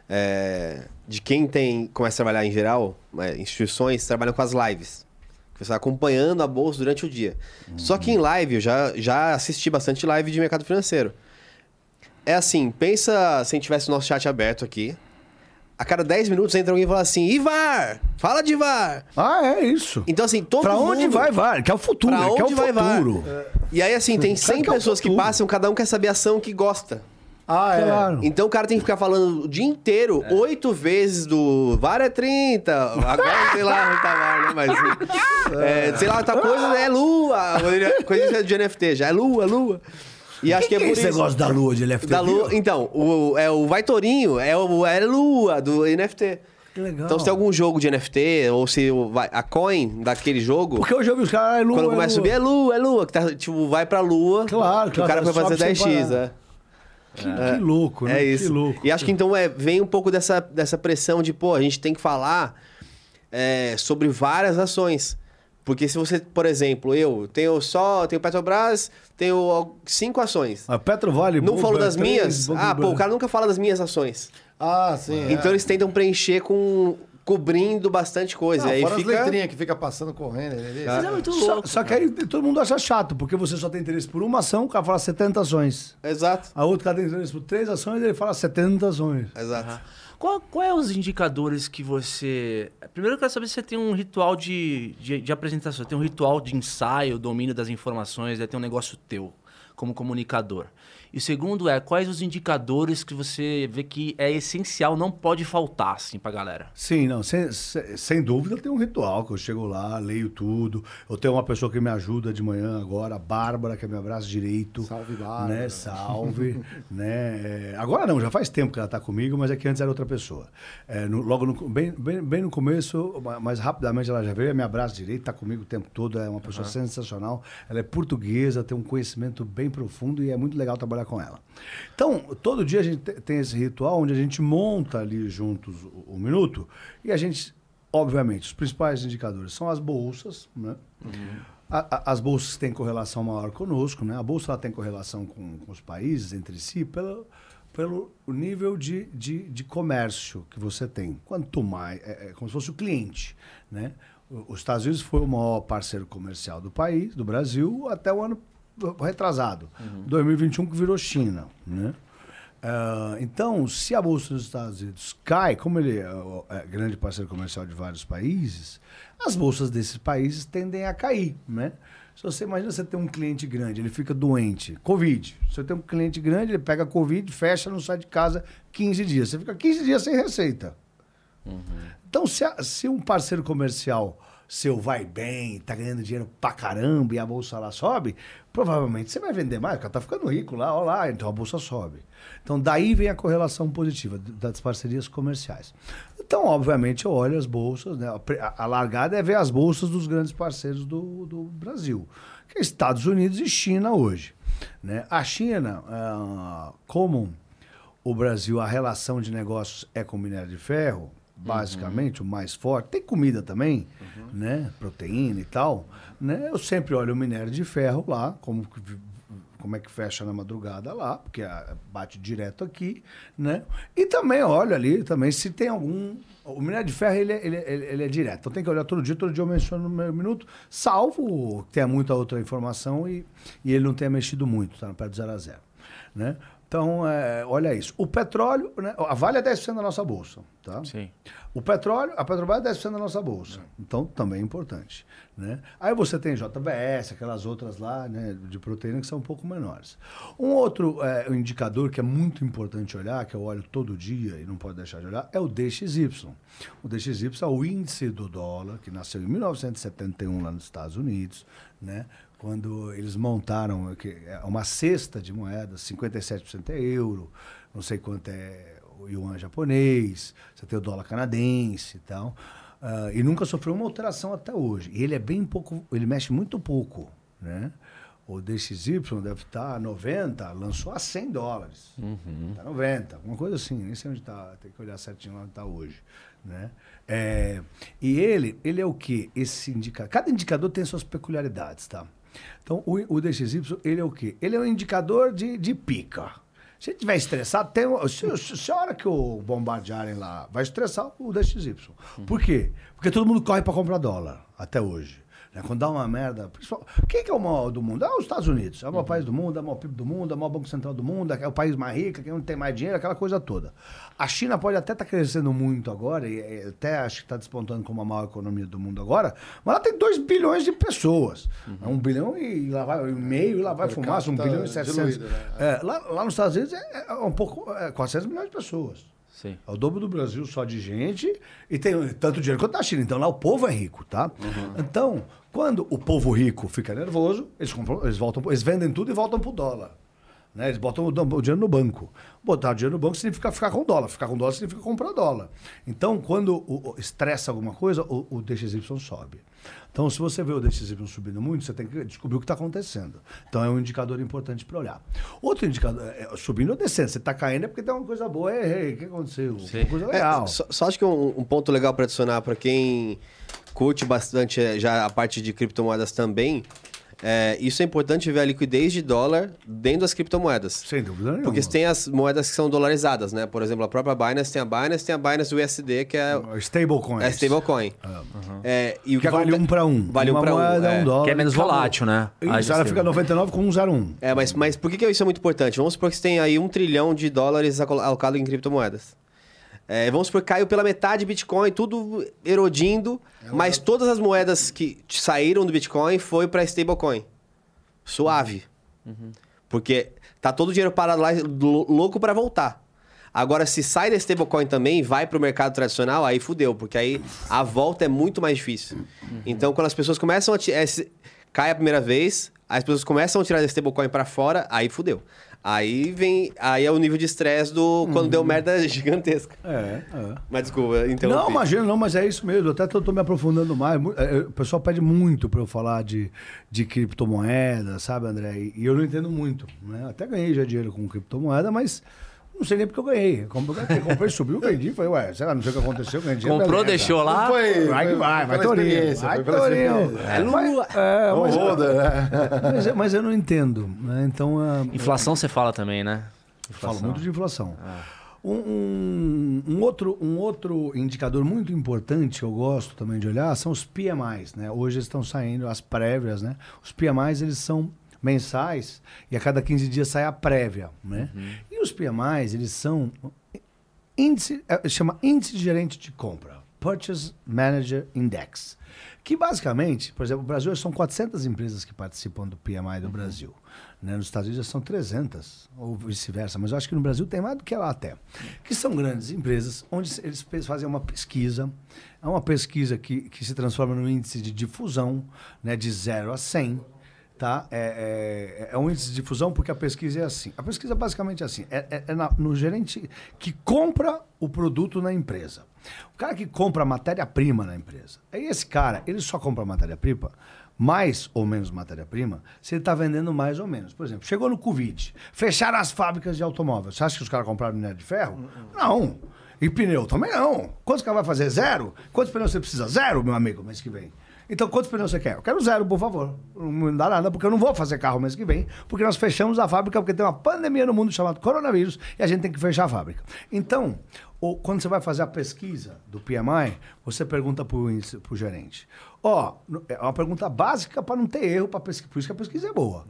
é, de quem tem começa a trabalhar em geral, é, instituições trabalham com as lives. Você está acompanhando a bolsa durante o dia. Só que em live, eu já, já assisti bastante live de mercado financeiro. É assim, pensa se a gente tivesse o nosso chat aberto aqui. A cada 10 minutos entra alguém e fala assim: Ivar! Fala de Ivar! Ah, é isso. Então, assim, todo pra mundo... onde vai, vai? Que é o futuro, Pra que é o onde vai, futuro. E aí, assim, tem Sabe 100 que é pessoas que passam, cada um quer saber a ação que gosta. Ah, é. Claro. Então o cara tem que ficar falando o dia inteiro, oito vezes do VAR é 30, agora sei lá onde tá VAR, né? Mas, é, sei lá, outra coisa é lua, coisa de NFT já, é lua, é lua. E acho que, é por esse isso. negócio da lua de NFT? Da lua, então, o, é o Vai Torinho, é o é lua do NFT. Que legal. Então se tem algum jogo de NFT, ou se o- vai- a coin daquele jogo... Porque eu vi os caras, ah, é lua, Quando é começa a subir, é lua, é lua. Que tá, tipo, vai pra lua. Claro, que O cara vai fazer sem 10x, parar. é. Que, que louco, né? É isso. Que louco. E acho que então é, vem um pouco dessa, dessa pressão de, pô, a gente tem que falar é, sobre várias ações. Porque se você, por exemplo, eu tenho só, tenho Petrobras, tenho cinco ações. A Petro Vale... Não falo das três, minhas. Ah, pô, o cara nunca fala das minhas ações. Ah, sim. Então eles tentam preencher com. cobrindo bastante coisa. Não, e aí fora fica. as letrinhas que fica passando correndo. ali. Mas é muito Só, louco. só que aí todo mundo acha chato, porque você só tem interesse por uma ação, o cara fala 70 ações. Exato. A outra cara tem interesse por três ações, ele fala 70 ações. Exato. Qual, qual é os indicadores que você. Primeiro eu quero saber se você tem um ritual de, de, de apresentação, tem um ritual de ensaio, domínio das informações, tem um negócio teu como comunicador. E o segundo é, quais os indicadores que você vê que é essencial, não pode faltar, assim, pra galera? Sim, não, sem, sem, sem dúvida tem um ritual, que eu chego lá, leio tudo. Eu tenho uma pessoa que me ajuda de manhã agora, a Bárbara, que é meu braço direito. Salve, Bárbara. Né? Salve. né? É, agora não, já faz tempo que ela está comigo, mas é que antes era outra pessoa. É, no- logo no, bem, bem, bem no começo, ma- mas rapidamente ela já veio, é meu braço direito, está comigo o tempo todo, é uma pessoa sensacional. Ela é portuguesa, tem um conhecimento bem profundo e é muito legal trabalhar com ela. Então, todo dia a gente te- tem esse ritual onde a gente monta ali juntos o, o minuto e a gente, obviamente, os principais indicadores são as bolsas, né? A- a- as bolsas têm correlação maior conosco, né? A bolsa ela tem correlação com, com os países entre si pela, pelo nível de, de, de comércio que você tem. Quanto mais. É, é como se fosse o cliente. Né? Os Estados Unidos foi o maior parceiro comercial do país, do Brasil, até o ano retrasado. 2021 que virou China. Né? Ah, então, se a Bolsa dos Estados Unidos cai, como ele é, o- é grande parceiro comercial de vários países, as bolsas desses países tendem a cair, né? Se você imagina você tem um cliente grande, ele fica doente, Covid. Você tem um cliente grande, ele pega Covid, fecha, não sai de casa 15 dias. Você fica 15 dias sem receita. Então, se, a- se um parceiro comercial seu vai bem, tá ganhando dinheiro pra caramba e a bolsa lá sobe, provavelmente você vai vender mais, o cara tá ficando rico lá, ó lá, então a bolsa sobe. Então, daí vem a correlação positiva das parcerias comerciais. Então, obviamente, eu olho as bolsas, né? A largada é ver as bolsas dos grandes parceiros do, do Brasil, que é Estados Unidos e China hoje. Né? A China, ah, como o Brasil, a relação de negócios é com minério de ferro, basicamente, o mais forte. Tem comida também, né? Proteína e tal. Né? Eu sempre olho o minério de ferro lá, como, como é que fecha na madrugada lá, porque ah, bate direto aqui, né? E também olho ali, também, se tem algum... O minério de ferro, ele é, ele, é- ele, ele é direto. Então tem que olhar todo dia, todo dia eu menciono no meu minuto, salvo que tenha muita outra informação e, e ele não tenha mexido muito, tá perto do zero a zero, né? Então, é, olha isso. O petróleo, né? a Vale é 10% da nossa bolsa, tá? Sim. O petróleo, a Petrobras é 10% da nossa bolsa. Então, também é importante. Né? Aí você tem JBS, aquelas outras lá, né, de proteína, que são um pouco menores. Um outro é, indicador que é muito importante olhar, que eu olho todo dia e não pode deixar de olhar, é o DXY. O DXY é o índice do dólar, que nasceu em 1971 lá nos Estados Unidos, né? Quando eles montaram que é uma cesta de moedas, 57% é euro, não sei quanto é o yuan japonês, você tem o dólar canadense e tal. Ah, e nunca sofreu uma alteração até hoje. E ele é bem pouco, ele mexe muito pouco, né? O DXY deve estar a 90, lançou a 100 dólares. Está 90, alguma coisa assim, nem sei onde está, tem que olhar certinho onde está hoje. Né? É, e ele, ele é o quê? Esse indicador. Cada indicador tem suas peculiaridades, tá? Então, o, o DXY, ele é o quê? Ele é um indicador de, de pica. Se ele estiver estressado, tem, se, se a hora que o bombardearem lá, vai estressar o DXY. Por quê? Porque todo mundo corre para comprar dólar, até hoje. Né? Quando dá uma merda. principal- Quem que é o maior do mundo? É os Estados Unidos. É o maior país do mundo, é o maior PIB do mundo, é o maior Banco Central do mundo, é o país mais rico, quem não tem mais dinheiro, aquela coisa toda. A China pode até estar crescendo muito agora, e até acho que está despontando como a maior economia do mundo agora, mas ela tem 2 bilhões de pessoas. É um bilhão e lá vai, e meio, e lá vai fumaça, um bilhão e 700. diluído, né? É, lá, lá nos Estados Unidos é, é um pouco, é 400 milhões de pessoas. Sim. É o dobro do Brasil só de gente e tem tanto dinheiro quanto na China. Então lá o povo é rico, tá? Então, quando o povo rico fica nervoso, eles, compram, eles, voltam, eles vendem tudo e voltam pro dólar. Né? Eles botam o, o dinheiro no banco. Botar o dinheiro no banco significa ficar com dólar. Ficar com dólar significa comprar dólar. Então, quando o, o- estressa alguma coisa, o, o DXY sobe. Então, se você vê o DXY subindo muito, você tem que descobrir o que está acontecendo. Então, é um indicador importante para olhar. Outro indicador, é, subindo ou descendo. Você está caindo é porque tem uma coisa boa. Ei, ei, o que aconteceu? Uma coisa É, legal. só, só acho que um, um ponto legal para adicionar para quem curte bastante é, já a parte de criptomoedas também. é, isso é importante ver a liquidez de dólar dentro das criptomoedas. Sem dúvida nenhuma. Porque tem as moedas que são dolarizadas, né? Por exemplo, a própria Binance tem a Binance, tem a Binance USD, que é, Stablecoin. é stablecoin. É, e o Que que vale aconte- um para um. Vale um Uma para um. moeda, é. um dólar. Que é menos acabou. volátil, né? A Isso, ela fica 99 com 101. É, mas, mas por que, que isso é muito importante? Vamos supor que você tem aí um trilhão de dólares alo- alocado em criptomoedas. É, vamos supor caiu pela metade Bitcoin, tudo erodindo, mas todas as moedas que saíram do Bitcoin foi para stablecoin. Suave. Porque tá todo o dinheiro parado lá, lou- louco para voltar. Agora, se sai da stablecoin também e vai para o mercado tradicional, aí fudeu, porque aí a volta é muito mais difícil. Então, quando as pessoas começam a... é, cai a primeira vez, as pessoas começam a tirar da stablecoin para fora, aí fudeu. Aí vem... Aí é o nível de estresse do... Quando deu merda gigantesca. É, é. Mas desculpa, então... Não, imagina, não, mas é isso mesmo. Até tô, tô me aprofundando mais. É, é, O pessoal pede muito para eu falar de, de criptomoeda, sabe, André? E, e eu não entendo muito. Né? Até ganhei já dinheiro com criptomoeda, mas não sei nem porque eu ganhei. Comprei, comprei subiu, vendi. Falei, ué, sei lá, não sei o que aconteceu. Dinheiro, Comprou, beleza. deixou lá. Foi, Vai que vai, vai Torinho. Vai Torinho. É, mas, é, mas, Roda, né? mas, mas eu não entendo. Né? Então, ah, Inflação você fala também, né? Falo muito de inflação. Um, um- um outro, um outro indicador muito importante que eu gosto também de olhar são os PMIs, né? Hoje estão saindo as prévias, né? Os PMIs, eles são mensais e a cada 15 dias sai a prévia, né? E os PMIs, eles são índice, é, chama índice de gerente de compra, Purchase Manager Index, que basicamente, por exemplo, no Brasil são 400 empresas que participam do PMI do Brasil. Né? Nos Estados Unidos são 300, ou vice-versa, mas eu acho que no Brasil tem mais do que lá até. Que são grandes empresas, onde eles fazem uma pesquisa, é uma pesquisa que, que se transforma no índice de difusão, né? de 0 a 100, Tá? É, é, é um índice de difusão porque a pesquisa é assim. A pesquisa basicamente é assim: é, é- é na- no gerente que compra o produto na empresa. O cara que compra matéria-prima na empresa. Aí esse cara, ele só compra matéria-prima, mais ou menos matéria-prima, se ele está vendendo mais ou menos. Por exemplo, chegou no Covid, fecharam as fábricas de automóveis. Você acha que os caras compraram minério de ferro? Não. E pneu também não. Quantos caras vai fazer? Zero? Quantos pneus você precisa? Zero, meu amigo, mês que vem. Então, quantos pneus você quer? Eu quero zero, por favor. Não dá nada, porque eu não vou fazer carro mês que vem, porque nós fechamos a fábrica, porque tem uma pandemia no mundo chamada coronavírus e a gente tem que fechar a fábrica. Então, o- quando você vai fazer a pesquisa do PMI, você pergunta para o gerente. Ó, no- é uma pergunta básica para não ter erro, pra pesquisa, por isso que a pesquisa é boa.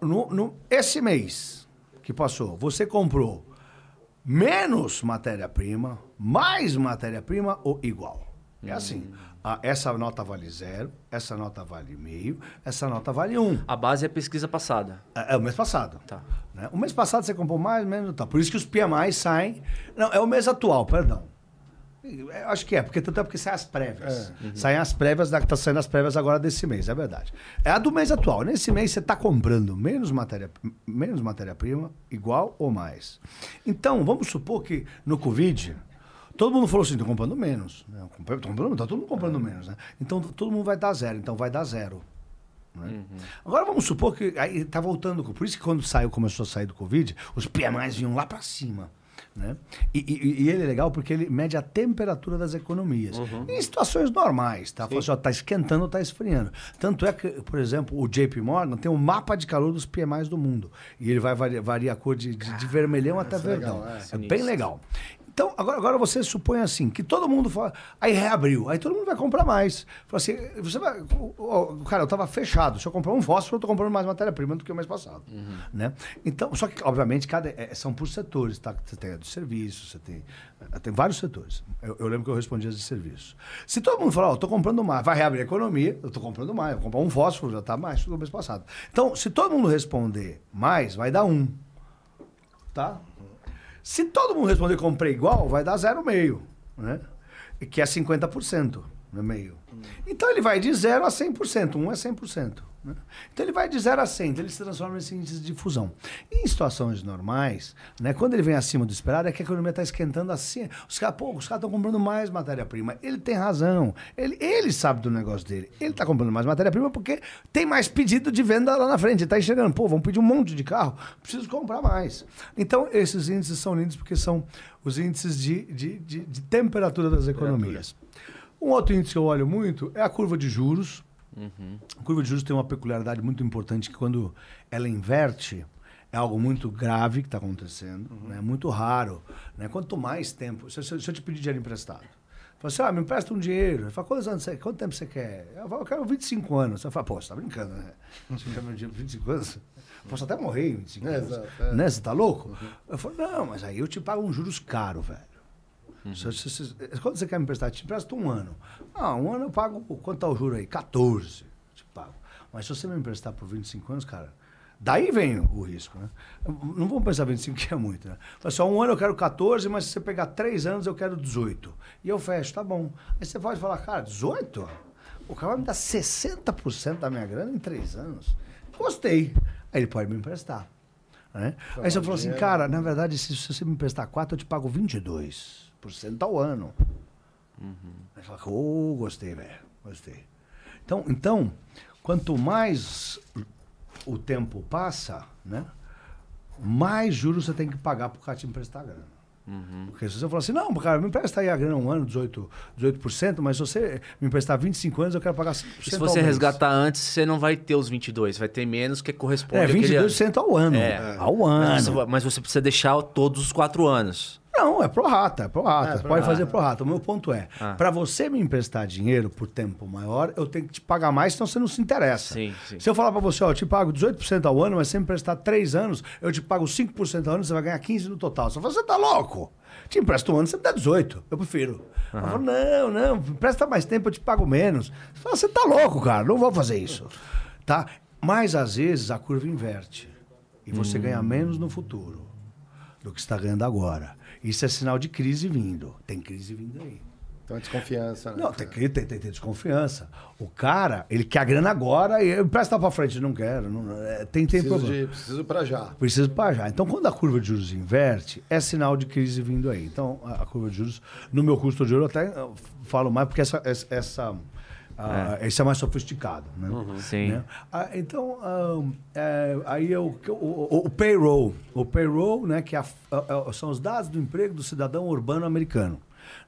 No, no- esse mês que passou, você comprou menos matéria-prima, mais matéria-prima ou igual. É assim. Ah, essa nota vale zero, essa nota vale meio, essa nota vale um. A base é a pesquisa passada. É, é o mês passado. Tá. né? O mês passado você comprou mais, menos, tá. Por isso que os PMI saem. Não, é o mês atual, perdão. Eu acho que é, porque tanto é porque saem as prévias. Saem as prévias, da, tá saindo as prévias agora desse mês, é verdade. É a do mês atual. Nesse mês você está comprando menos matéria, menos matéria-prima, igual ou mais. Então, vamos supor que no Covid, todo mundo falou assim, estou comprando menos. Né? Comprando- Tá todo mundo comprando menos, né? Então todo mundo vai dar zero, então vai dar zero. né? Agora vamos supor que aí tá voltando, por isso que quando saiu, começou a sair do Covid, os PMIs vinham lá para cima. Né? E, e- e ele é legal porque ele mede a temperatura das economias. Em situações normais, tá? Fala assim, ó, tá esquentando ou tá esfriando. Tanto é que, por exemplo, o JP Morgan tem um mapa de calor dos PMIs do mundo. E ele vai variar, varia a cor de, de- de vermelhão até verdão. legal, é. é bem legal. Então, agora, agora você supõe assim, que todo mundo fala. Aí reabriu, aí todo mundo vai comprar mais. Fala assim, você vai. Cara, eu tava fechado. Se eu comprar um fósforo, eu tô comprando mais matéria-prima do que o mês passado. Né? Então, só que, obviamente, cada, é, são por setores, tá? Você tem a de serviço, você tem. é, Tem vários setores. Eu, eu lembro que eu respondi as de serviço. Se todo mundo falar, ó, eu tô comprando mais, vai reabrir a economia, eu tô comprando mais, vou comprar um fósforo, já tá mais do que o mês passado. Então, se todo mundo responder mais, vai dar um. Tá? Se todo mundo responder comprei igual, vai dar 0,5, né? Que é 50%, no meio. Então ele vai de 0 a 100%, 1 é 100%. Né? Então ele vai de 0 a 100, então ele se transforma nesse índice de difusão. Em situações normais, né, quando ele vem acima do esperado, é que a economia está esquentando assim. Os caras, os estão comprando mais matéria-prima. Ele tem razão. Ele, ele sabe do negócio dele. Ele está comprando mais matéria-prima porque tem mais pedido de venda lá na frente. Ele está enxergando, pô, vamos pedir um monte de carro, preciso comprar mais. Então, esses índices são lindos porque são os índices de, de, de, de temperatura das economias. Um outro índice que eu olho muito é a curva de juros. A curva de juros tem uma peculiaridade muito importante que quando ela inverte, é algo muito grave que está acontecendo, né? muito raro. Né? Quanto mais tempo... Se, eu- se eu te pedir dinheiro emprestado, Fala assim, ah, me empresta um dinheiro. Ele fala, quantos anos você, quanto tempo você quer? Eu falo, eu quero 25 anos. Você fala, pô, você tá brincando, né? Você quer meu dinheiro por 25 anos? Posso até morrer em 25 É, anos. é. Né? Você tá louco? Eu falo, não, mas aí eu te pago um juros caro, velho. Se- se- se- quando você quer me emprestar, te empresta um ano. Ah, um ano eu pago, quanto tá o juro aí? 14, te pago. Mas se você me emprestar por 25 anos, cara, daí vem o risco, né? Não vamos pensar 25 que é muito, né? Fala só um ano eu quero 14, mas se você pegar 3 anos eu quero 18. E eu fecho, tá bom. Aí você pode falar, cara, 18? O cara vai me dar 60% da minha grana em 3 anos. Gostei. Aí ele pode me emprestar. Né? Aí você falou assim, cara, na verdade, se, se você me emprestar 4, eu te pago 22% ao ano. Aí fala, ô, gostei, velho, gostei. Então, então, quanto mais o tempo passa, né, mais juros você tem que pagar pro cara te emprestar grana. Porque se você falar assim, não, cara, me empresta aí a grana um ano, 18%, 18% mas se você me emprestar 25 anos, eu quero pagar 5% Se ao você resgatar antes, você não vai ter os 22, vai ter menos que corresponde É, àquele ano. 22% ao ano. É. Ao ano. Mas você- Mas você precisa deixar todos os quatro anos. Não, é pro rata, é pro rata. É, pro pode rata. fazer pro rata. O meu ponto é, Ah. para você me emprestar dinheiro por tempo maior, eu tenho que te pagar mais, senão você não se interessa. Sim, sim. Se eu falar para você, ó, eu te pago 18% ao ano, mas se você me emprestar 3 anos, eu te pago 5% ao ano, você vai ganhar 15 no total. Você fala, você tá louco? Te empresto um ano, você me dá 18. Eu prefiro. Eu falo, não, não, empresta mais tempo, eu te pago menos. Você fala, você tá louco, cara, não vou fazer isso. Tá? Mas às vezes a curva inverte. E você ganha menos no futuro do que está ganhando agora. Isso é sinal de crise vindo. Tem crise vindo aí. Então é desconfiança, né? Não, tem tem, tem, tem desconfiança. O cara, ele quer a grana agora e eu empresta pra frente. Não quero. Não, é, tem tem Preciso, problema. de, preciso pra já. Preciso para já. Então, quando a curva de juros inverte, é sinal de crise vindo aí. Então, a, a curva de juros, no meu custo de juros, eu até uh, falo mais, porque essa, essa, ah, esse é mais sofisticado. Né? Sim. Né? Ah, então, ah, é, aí é o, o, o- o payroll. O payroll, né, que é a- é- é- são os dados do emprego do cidadão urbano americano.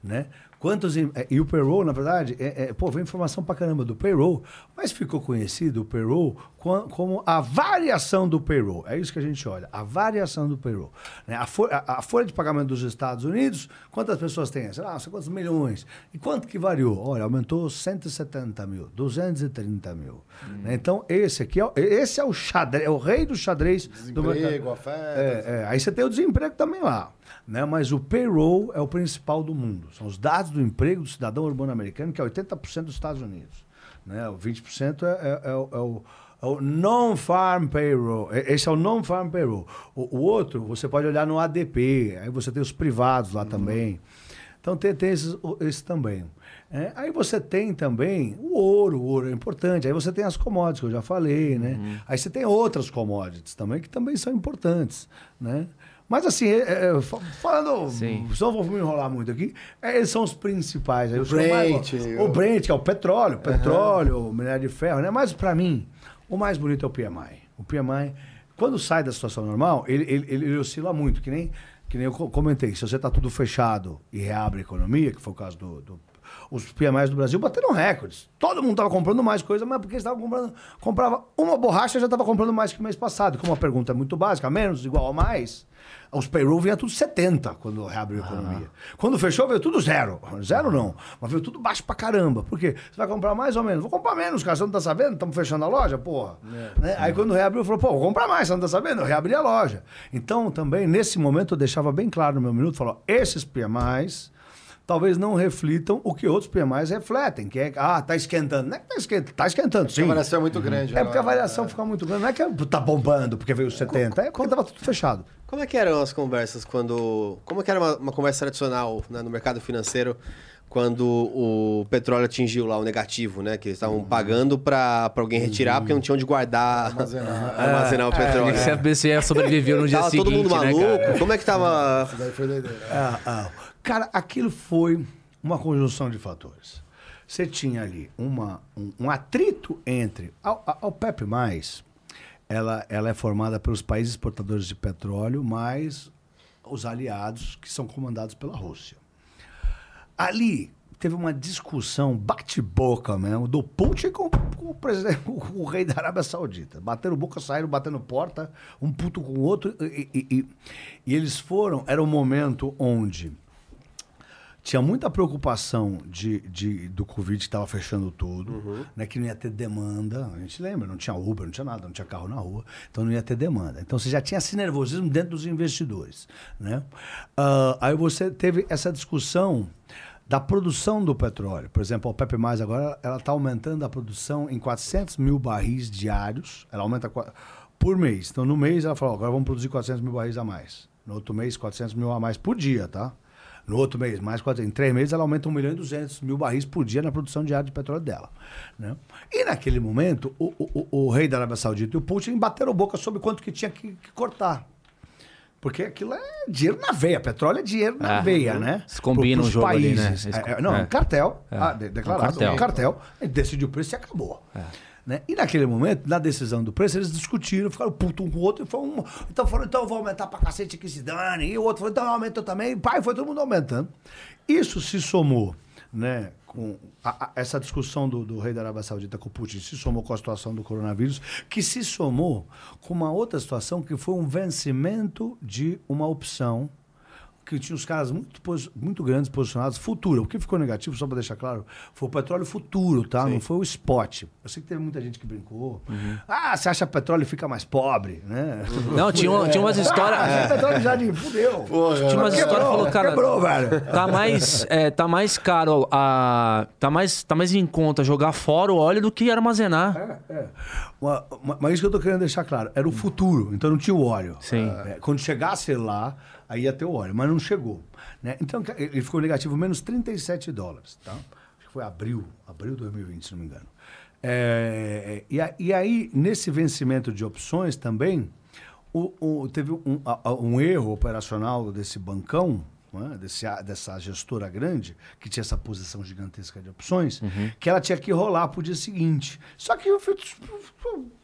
Né? Quantos, é, e o payroll, na verdade, é, é- pô, vem informação pra caramba do payroll, mas ficou conhecido o payroll co- como a variação do payroll. É isso que a gente olha, a variação do payroll. Né? A, fo- a- folha de pagamento dos Estados Unidos, quantas pessoas tem? Sei lá, quantos milhões. E quanto que variou? Olha, aumentou 170 mil, 230 mil. Né? Então, esse aqui é, esse é o xadrez, é o rei do xadrez do mercado. Desemprego, ofertas. É, é, aí você tem o desemprego também lá. Né? Mas o payroll é o principal do mundo. São os dados do emprego do cidadão urbano americano, que é 80% dos Estados Unidos. Né? O 20% é, é, é o- é o, é o non-farm payroll. É- Esse é o non-farm payroll. O, o outro, você pode olhar no ADP. Aí você tem os privados lá também. Então tem, tem esses, o- esse também. É, aí você tem também o ouro, o ouro é importante. Aí você tem as commodities, que eu já falei, né? Aí você tem outras commodities também, que também são importantes, né? Mas assim, é, é, fa- falando, Sim. só vou me enrolar muito aqui, é, eles são os principais. Aí O eu mais Brent, o- o Brent, que é o petróleo, petróleo, o minério de ferro, né? Mas para mim, o mais bonito é o PMI. O PMI, quando sai da situação normal, ele, ele, ele- ele oscila muito, que nem, que nem eu co- comentei. Se você está tudo fechado e reabre a economia, que foi o caso do, do- os PMIs do Brasil bateram recordes. Todo mundo estava comprando mais coisa, mas porque estava comprando, comprava uma borracha já estava comprando mais que o mês passado. Como a pergunta é muito básica, menos igual a mais, os payroll vinha tudo 70 quando reabriu a economia. Quando fechou, veio tudo zero. Zero não, mas veio tudo baixo pra caramba. Por quê? Você vai comprar mais ou menos? Vou comprar menos, cara. Você não tá sabendo? Estamos fechando a loja, porra. Né? Aí quando reabriu, falou, pô, vou comprar mais, você não tá sabendo? Eu reabri a loja. Então, também, nesse momento, eu deixava bem claro no meu minuto, falou, esses PMIs talvez não reflitam o que outros PMIs refletem, que é, ah, tá esquentando. Não é que tá esquentando, tá esquentando, A sim. variação é muito grande. É né? porque a variação fica muito grande. Não é que tá bombando porque veio 70, é porque tava tudo fechado. Como é que eram as conversas quando. Como é que era uma, uma conversa tradicional né, no mercado financeiro quando o petróleo atingiu lá o negativo, né? Que eles estavam pagando para alguém retirar porque não tinham onde guardar, Armazenar. armazenar o petróleo. Se a BCE sobreviveu no dia Tava seguinte, todo mundo né, maluco. cara? Como é que tava. Isso daí foi doideira. Ah, ah. Cara, aquilo foi uma conjunção de fatores. Você tinha ali uma, um, um atrito entre. A, OPEP, ela, ela é formada pelos países exportadores de petróleo, mais os aliados que são comandados pela Rússia. Ali teve uma discussão bate-boca mesmo do Putin com, com o, presidente, com o rei da Arábia Saudita. Bateram boca, saíram batendo porta, um puto com o outro. E, e- e- e eles foram. Era um momento onde tinha muita preocupação de, de- do Covid que estava fechando tudo, né, que não ia ter demanda. A gente lembra, não tinha Uber, não tinha nada, não tinha carro na rua, então não ia ter demanda. Então você já tinha esse nervosismo dentro dos investidores. Né? Ah, aí você teve essa discussão da produção do petróleo. Por exemplo, a OPEP+, agora, ela está aumentando a produção em 400 mil barris diários. Ela aumenta por mês. Então, no mês, ela falou, agora vamos produzir 400 mil barris a mais. No outro mês, 400 mil a mais por dia, tá? No outro mês, mais 400. Em três meses, ela aumenta 1 milhão e 200 mil barris por dia na produção diária de petróleo dela. Né? E naquele momento, o, o, o- o rei da Arábia Saudita e o Putin bateram boca sobre quanto que tinha que, que cortar. Porque aquilo é dinheiro na veia. Petróleo é dinheiro na É. veia, né? Se combina Pro- um jogo ali, né? países. É, é, não, é. um cartel. É. Ah, de- declarado. Um cartel. Um cartel. Decidiu o preço e acabou. Né? E naquele momento, na decisão do preço, eles discutiram, ficaram puto um com o outro, e foi um. Então falou, então eu vou aumentar pra cacete que se dane. E o outro falou, então aumenta também. Pai, foi todo mundo aumentando. Isso se somou, né? Com a- a- essa discussão do, do rei da Arábia Saudita com o Putin se somou com a situação do coronavírus, que se somou com uma outra situação que foi um vencimento de uma opção que tinha os caras muito, muito grandes posicionados, futuro. O que ficou negativo, só para deixar claro, foi o petróleo futuro, tá? Não foi o spot. Eu sei que teve muita gente que brincou. Ah, você acha petróleo fica mais pobre, né? Não, tinha, uma- tinha umas histórias. Ah, esse petróleo já de fudeu. Tinha umas histórias que falou, cara. Quebrou, velho. Tá mais, é, tá mais caro, a, tá, mais, tá mais em conta jogar fora o óleo do que armazenar. É. Uma- uma- Mas isso que eu tô querendo deixar claro, era o futuro, então não tinha o óleo. Sim. É, quando chegasse lá, aí ia ter o óleo, mas não chegou. Né? Então ele ficou negativo menos 37 dólares, tá? Acho que foi abril, abril de 2020, se não me engano. É, e, a- e aí, nesse vencimento de opções também, o- o- teve um, a- um erro operacional desse bancão, né, desse, dessa gestora grande, que tinha essa posição gigantesca de opções, que ela tinha que rolar para o dia seguinte. Só que eu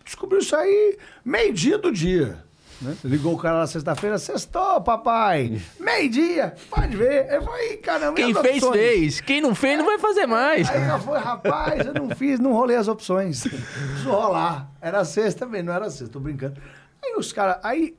descobri isso aí meio-dia do dia. Né? Ligou o cara na sexta-feira, sextou, papai. Meio-dia, pode ver. Eu falei, caramba, Quem fez, opções? fez. Quem não fez, não vai fazer mais. Aí ela foi, rapaz, eu não fiz, não rolei as opções. Preciso rolar. Era sexta também, não era sexta, tô brincando. Aí os caras, aí,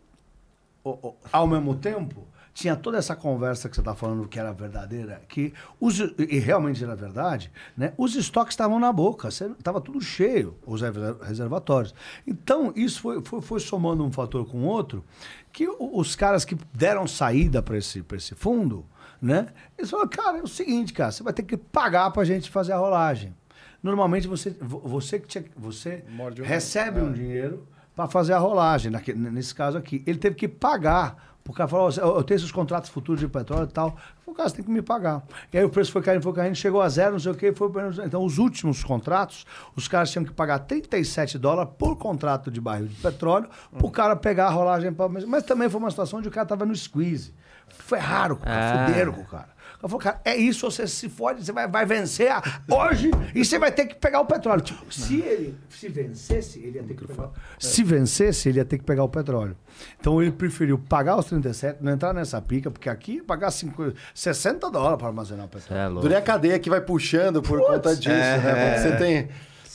ao mesmo tempo, tinha toda essa conversa que você tá falando que era verdadeira, que os, e realmente era verdade, né? Os estoques estavam na boca, você- tava tudo cheio, os reser- reservatórios. Então, isso foi, foi, foi somando um fator com outro, que os caras que deram saída para esse, pra esse fundo, né? Eles falaram, cara, é o seguinte, cara, você vai ter que pagar pra gente fazer a rolagem. Normalmente você, vo- você que tinha, você Morde recebe um dinheiro para fazer a rolagem, nesse caso aqui. Ele teve que pagar. O cara falou, "Ó, eu tenho esses contratos futuros de petróleo e tal. Eu falei, cara, você tem que me pagar. E aí o preço foi caindo, foi caindo, chegou a zero, não sei o quê. Foi... Então, os últimos contratos, os caras tinham que pagar 37 dólares por contrato de barril de petróleo, para o cara pegar a rolagem. Pra... Mas também foi uma situação onde o cara estava no squeeze. Foi raro, com o cara, Ah. fuderam com o cara. Cara falou, cara, é isso, você se fode, você vai, vai vencer hoje e você vai ter que pegar o petróleo. Tipo, se ele se vencesse, ele ia ter que pegar. Se vencesse, ele ia ter que pegar o petróleo. Então ele preferiu pagar os 37, não entrar nessa pica, porque aqui ia pagar 50, 60 dólares para armazenar o petróleo. É louco. Durante a cadeia que vai puxando por conta disso, né? Porque você tem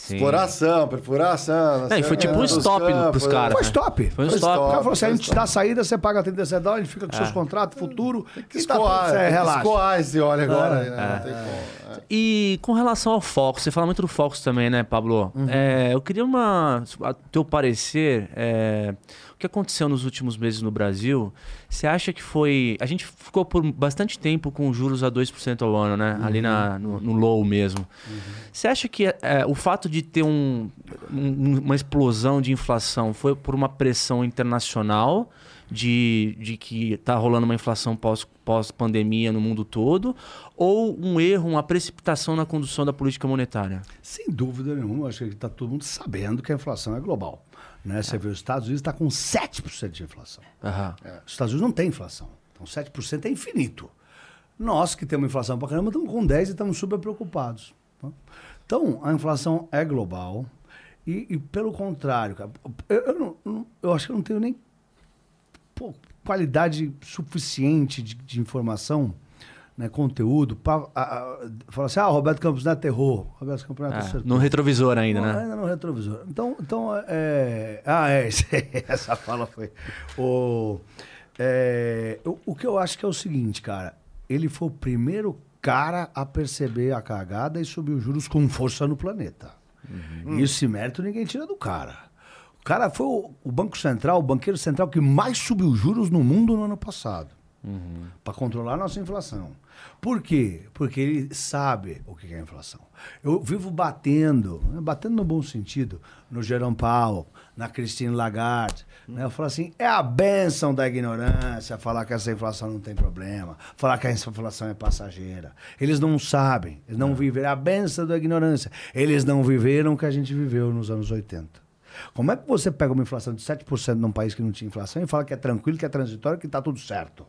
Sim. exploração, perfuração. Não, e foi tipo um dos stop campos, pros né? caras. Foi né? stop. Foi um Foi stop. O cara falou assim: a gente stop. dá a saída, você paga 37 dólares, fica com seus contratos, futuro. Que tá escoar, que relaxa. escoar esse óleo agora. É. né? Não tem como. E com relação ao Fox, você fala muito do Fox também, né, Pablo? É, eu queria uma. A teu parecer. É, que aconteceu nos últimos meses no Brasil? Você acha que foi. A gente ficou por bastante tempo com juros a 2% ao ano, né? Ali na, no, no low mesmo. Você acha que é, o fato de ter um, um- uma explosão de inflação foi por uma pressão internacional? De, de que tá rolando uma inflação pós- pós-pandemia no mundo todo, ou um erro, uma precipitação na condução da política monetária? Sem dúvida nenhuma, acho que está todo mundo sabendo que a inflação é global. Né? Você vê, os Estados Unidos está com 7% de inflação. Aham. Os Estados Unidos não tem inflação. Então 7% é infinito. Nós que temos inflação pra caramba, estamos com 10 e estamos super preocupados. tá? Então, a inflação é global. E, e, pelo contrário, cara, eu, eu não- eu acho que eu não tenho nem pô, qualidade suficiente de, de informação, né, conteúdo, para falar assim, ah, Roberto Campos não é terror. Roberto Campos não é É, terror. no retrovisor ainda, Não, né? Ainda no retrovisor. Então, então é... Ah, é. Essa fala foi... O, é, o, o que eu acho que é o seguinte, cara. Ele foi o primeiro cara a perceber a cagada e subir os juros com força no planeta. E esse mérito ninguém tira do cara. O cara foi o, o Banco Central, o banqueiro central que mais subiu juros no mundo no ano passado. Para controlar a nossa inflação. Por quê? Porque ele sabe o que é inflação. Eu vivo batendo, né, batendo no bom sentido, no Jerome Powell, na Christine Lagarde. Né? Eu falo assim, é a benção da ignorância falar que essa inflação não tem problema, falar que a inflação é passageira. Eles não sabem, eles não viveram. É a benção da ignorância. Eles não viveram o que a gente viveu nos anos 80. Como é que você pega uma inflação de 7% num país que não tinha inflação e fala que é tranquilo, que é transitório, que está tudo certo?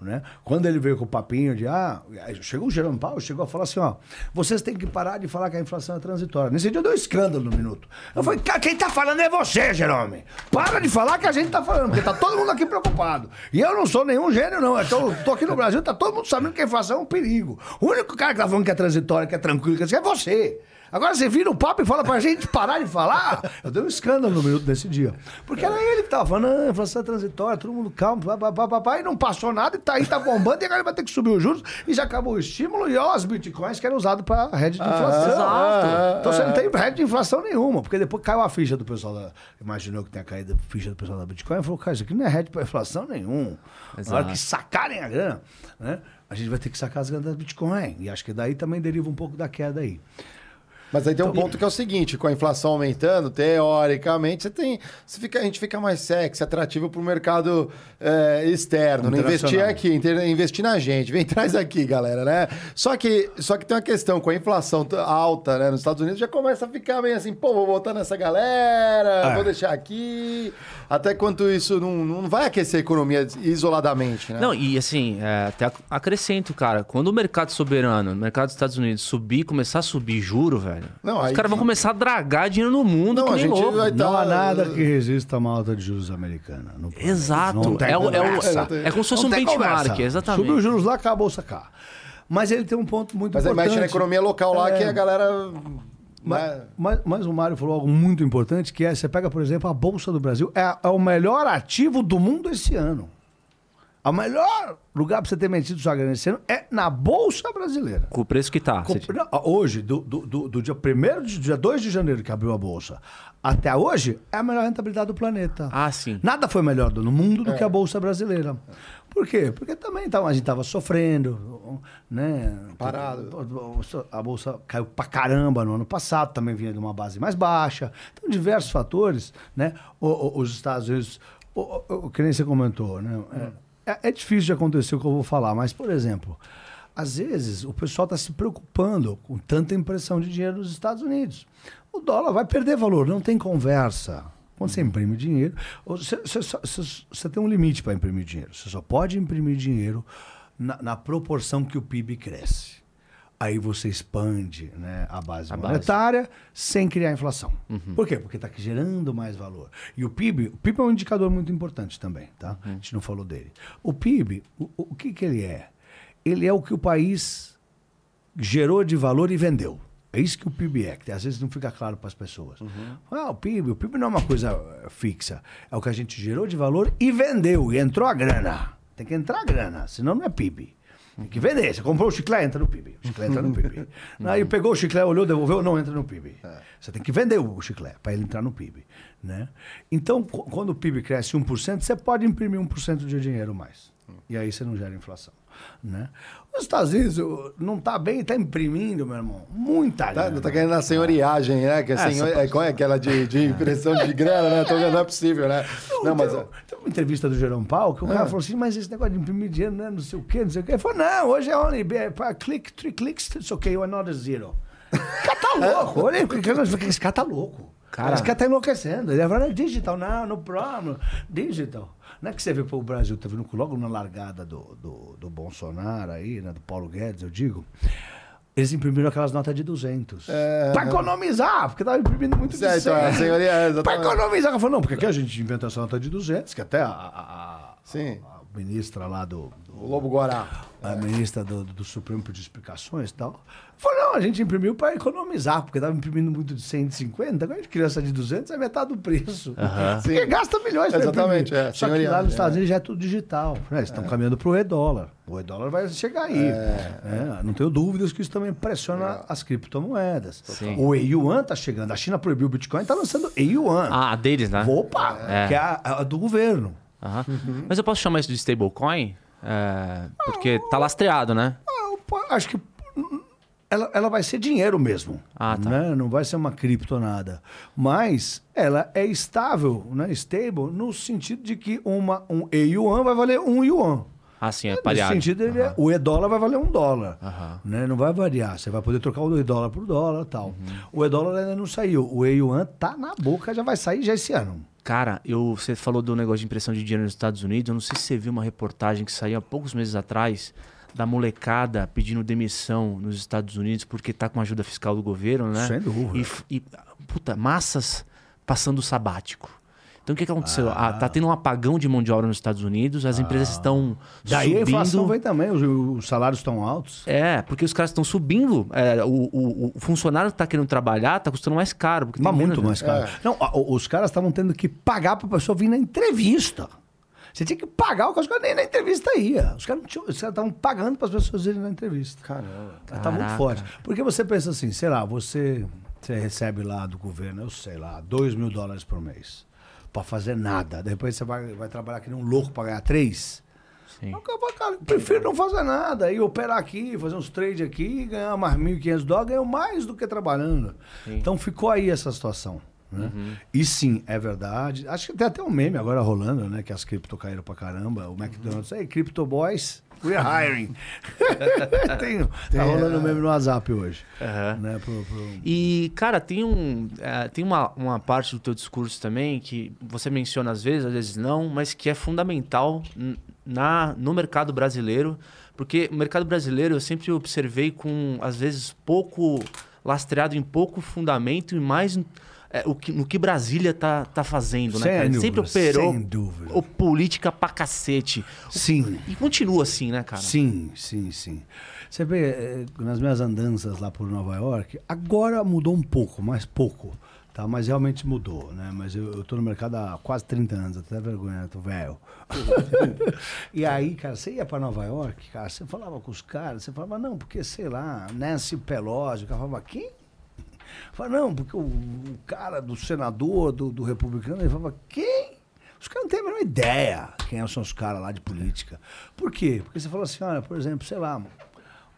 Né? Quando ele veio com o papinho de, ah, chegou o Jerome Powell, chegou a falar assim, ó, vocês têm que parar de falar que a inflação é transitória. Nesse dia deu um escândalo no minuto. Eu falei, cara, quem tá falando é você, Jerome. Para de falar que a gente tá falando, porque tá todo mundo aqui preocupado. E eu não sou nenhum gênio, não. Eu tô, tô aqui no Brasil, tá todo mundo sabendo que a inflação é um perigo. O único cara que tá falando que é transitória, que é tranquilo, que é você. Agora você vira o papo e fala pra gente parar de falar. Eu dei um escândalo no minuto desse dia. Porque era ele que tava falando, ah, a inflação é transitória, todo mundo calmo, papapá, e não passou nada, e tá aí, tá bombando, e agora vai ter que subir os juros, e já acabou o estímulo, e ó, os bitcoins que eram usados pra rede de inflação. exato. Então você não tem rede de inflação nenhuma, porque depois caiu a ficha do pessoal da. Imaginou que tenha caído a ficha do pessoal da Bitcoin, e falou, cara, isso aqui não é rede pra inflação nenhum. Na hora que sacarem a grana, né? A gente vai ter que sacar as granas da Bitcoin. E acho que daí também deriva um pouco da queda aí. Mas aí tem Então, um ponto que é o seguinte, com a inflação aumentando, teoricamente, você tem, você fica, a gente fica mais sexy, atrativo para o mercado é, externo, né? investir aqui, investir na gente, vem traz aqui, galera, né? Só que, só que tem uma questão, com a inflação alta né, nos Estados Unidos, já começa a ficar meio assim, pô, vou botar nessa galera, É. vou deixar aqui, até quanto isso não, não vai aquecer a economia isoladamente, né? Não, e assim, é, até ac- acrescento, cara, quando o mercado soberano, o mercado dos Estados Unidos subir, começar a subir juro, velho, Não, os caras vão começar a dragar dinheiro no mundo Não, que a nem louco. vai- Não Tá- há nada que resista a uma alta de juros americana. Exato. Não É, o- é, o- conversa. é como se fosse Não um benchmark, conversa. exatamente. Subiu os juros lá, acabou sacar. Mas ele tem um ponto muito Mas importante. mexe na economia local lá, É. que a galera... Mas, né? mas, mas o Mário falou algo muito importante, que é, você pega, por exemplo, a Bolsa do Brasil, é, é o melhor ativo do mundo esse ano. O melhor lugar para você ter metido sua grana esse ano é na Bolsa Brasileira. Com o preço que tá. Com- não, hoje, do, do, do, do dia 1 de dia 2 de janeiro que abriu a Bolsa, até hoje, é a melhor rentabilidade do planeta. Ah, sim. Nada foi melhor no mundo do que a Bolsa Brasileira. Por quê? Porque também tava, a gente estava sofrendo, né? Parado. A Bolsa caiu pra caramba no ano passado, também vinha de uma base mais baixa. Então, diversos fatores, né? O- o- os Estados Unidos, o, o, o que nem você comentou, né? É, é- é difícil de acontecer o que eu vou falar, mas, por exemplo, às vezes o pessoal está se preocupando com tanta impressão de dinheiro nos Estados Unidos. O dólar vai perder valor, não tem conversa. Quando você imprime dinheiro, você, você tem um limite para imprimir dinheiro. Você só pode imprimir dinheiro na, na proporção que o PIB cresce. Aí você expande né, a base A base. monetária sem criar inflação. Por quê? Porque está gerando mais valor. E o PIB, o PIB é um indicador muito importante também, tá? A gente não falou dele. O PIB, o, o- que, que ele é? Ele é o que o país gerou de valor e vendeu. É isso que o PIB é, que às vezes não fica claro para as pessoas. Ah, o PIB, o PIB não é uma coisa eh, fixa. É o que a gente gerou de valor e vendeu, e entrou a grana. Tem que entrar a grana, senão não é PIB. Tem que vender. Você comprou o chiclete, entra no PIB. O chiclete entra no PIB. Aí pegou o chiclete, olhou, devolveu, não entra no PIB. Você tem que vender o chiclete para ele entrar no PIB. Né? Então, qu- quando o PIB cresce 1%, você pode imprimir 1% de dinheiro mais. E aí você não gera inflação. Né? Os Estados Unidos não está bem, está imprimindo, meu irmão. Muita Tá, grana. tá querendo a senhoriagem, né? Que é, É, senhor, é, qual é aquela de, de impressão de grana, né? Tô vendo, não é possível, né? Não, mas... Tem, tem uma entrevista do Jerome Paulo que o cara falou assim, mas esse negócio de imprimir dinheiro, né, não sei o quê, não sei o quê. Ele falou, não, hoje é only é, pra click, three clicks, it's okay, another zero. O cara tá louco, olha, esse cara tá louco. Cara. Esse cara tá enlouquecendo. Ele falou, digital, não, no problem, digital. Não é que você vê o Brasil, tá vendo logo na largada do, do, do Bolsonaro aí, né, do Paulo Guedes, eu digo, eles imprimiram aquelas notas de 200. É. Pra economizar, porque tava imprimindo muito de Certo, 100. a senhoria, é, Pra exatamente. economizar. Ela falou, não, porque aqui a gente inventou essa nota de 200, que até a, a- a- Sim. a ministra lá do... do- O Lobo Guará. a ministra do, do Supremo pediu explicações e tal. Falou, não, a gente imprimiu para economizar, porque estava imprimindo muito de 150, agora a gente criou essa de 200, é metade do preço. Porque Sim. gasta milhões para Exatamente, é, Só que lá nos é. Estados Unidos já é tudo digital. né? Eles estão caminhando para o e-dólar. O e-dólar vai chegar aí. É, não tenho dúvidas que isso também pressiona as criptomoedas. Sim. O e-yuan está chegando. A China proibiu o Bitcoin, está lançando e-yuan. Ah, a deles, né? Opa! É. Que é a, a do governo. Aham. Mas eu posso chamar isso de stablecoin? É, porque tá lastreado, né? Acho que ela, ela vai ser dinheiro mesmo. Ah, tá. né? Não vai ser uma cripto nada. Mas ela é estável, né? stable, no sentido de que uma, um e-yuan vai valer um yuan. Ah, sim, é Nesse pareado. sentido, ele é- o e-dólar vai valer um dólar. Aham. Né? Não vai variar. Você vai poder trocar o e-dólar por dólar e tal. Uhum. O e-dólar ainda não saiu. O e-yuan tá na boca, já vai sair já esse ano. Cara, eu, você falou do negócio de impressão de dinheiro nos Estados Unidos. Eu não sei se você viu uma reportagem que saiu há poucos meses atrás da molecada pedindo demissão nos Estados Unidos porque tá com ajuda fiscal do governo, né? Sem dúvida. E, e, puta, massas passando sabático. Então o que, que aconteceu? Ah, tá tendo um apagão de mão de obra nos Estados Unidos, as empresas estão Daí a inflação subindo. vem também, os, os salários estão altos. É, porque os caras estão subindo. é, o, o- o funcionário que tá querendo trabalhar tá custando mais caro. Porque Mas tem muito menos- mais caro. Não, a- o- os caras estavam tendo que pagar pra pessoa vir na entrevista. Você tinha que pagar o que os caras nem na entrevista ia. Os caras não estavam pagando para as pessoas irem na entrevista. Caramba. Tá muito Caraca. forte. Porque você pensa assim, sei lá, você, você recebe lá do governo, eu sei lá, 2 mil dólares por mês. Pra fazer nada. Depois você vai, vai trabalhar que nem um louco pra ganhar 3. Sim. Eu cara, eu prefiro não fazer nada. E operar aqui, fazer uns trades aqui, ganhar mais 1.500 dólares, ganho mais do que trabalhando. Então ficou aí essa situação. Né? E sim, é verdade. Acho que tem até um meme agora rolando, né? Que as cripto caíram pra caramba. O McDonald's, hey, Crypto Boys, we're hiring. tem, tá rolando um meme no WhatsApp hoje. Aham. Né? Pro, pro- E, cara, tem, um, é, tem uma, uma parte do teu discurso também que você menciona às vezes, às vezes não, mas que é fundamental na, no mercado brasileiro. Porque o mercado brasileiro eu sempre observei com, às vezes, pouco lastreado em pouco fundamento e mais é, o que, no que Brasília tá, tá fazendo, né? Sem cara? Ele sempre dúvida, operou sem dúvida. o política pra cacete. Sim. E continua assim, né, cara? Sim, sim, sim. Você vê, eh, nas minhas andanças lá por Nova York, agora mudou um pouco, mais pouco, tá? Mas realmente mudou, né? Mas eu, eu tô no mercado há quase 30 anos, até vergonha, tô velho. e aí, cara, você ia para Nova York, cara, você falava com os caras, você falava, não, porque, sei lá, Nancy Pelosi, o cara falava, quem? Falava, não, porque o, o cara do senador, do, do republicano, ele falava, quem? Os caras não têm a menor ideia quem são os caras lá de política. Por quê? Porque você falou assim, olha, por exemplo, sei lá,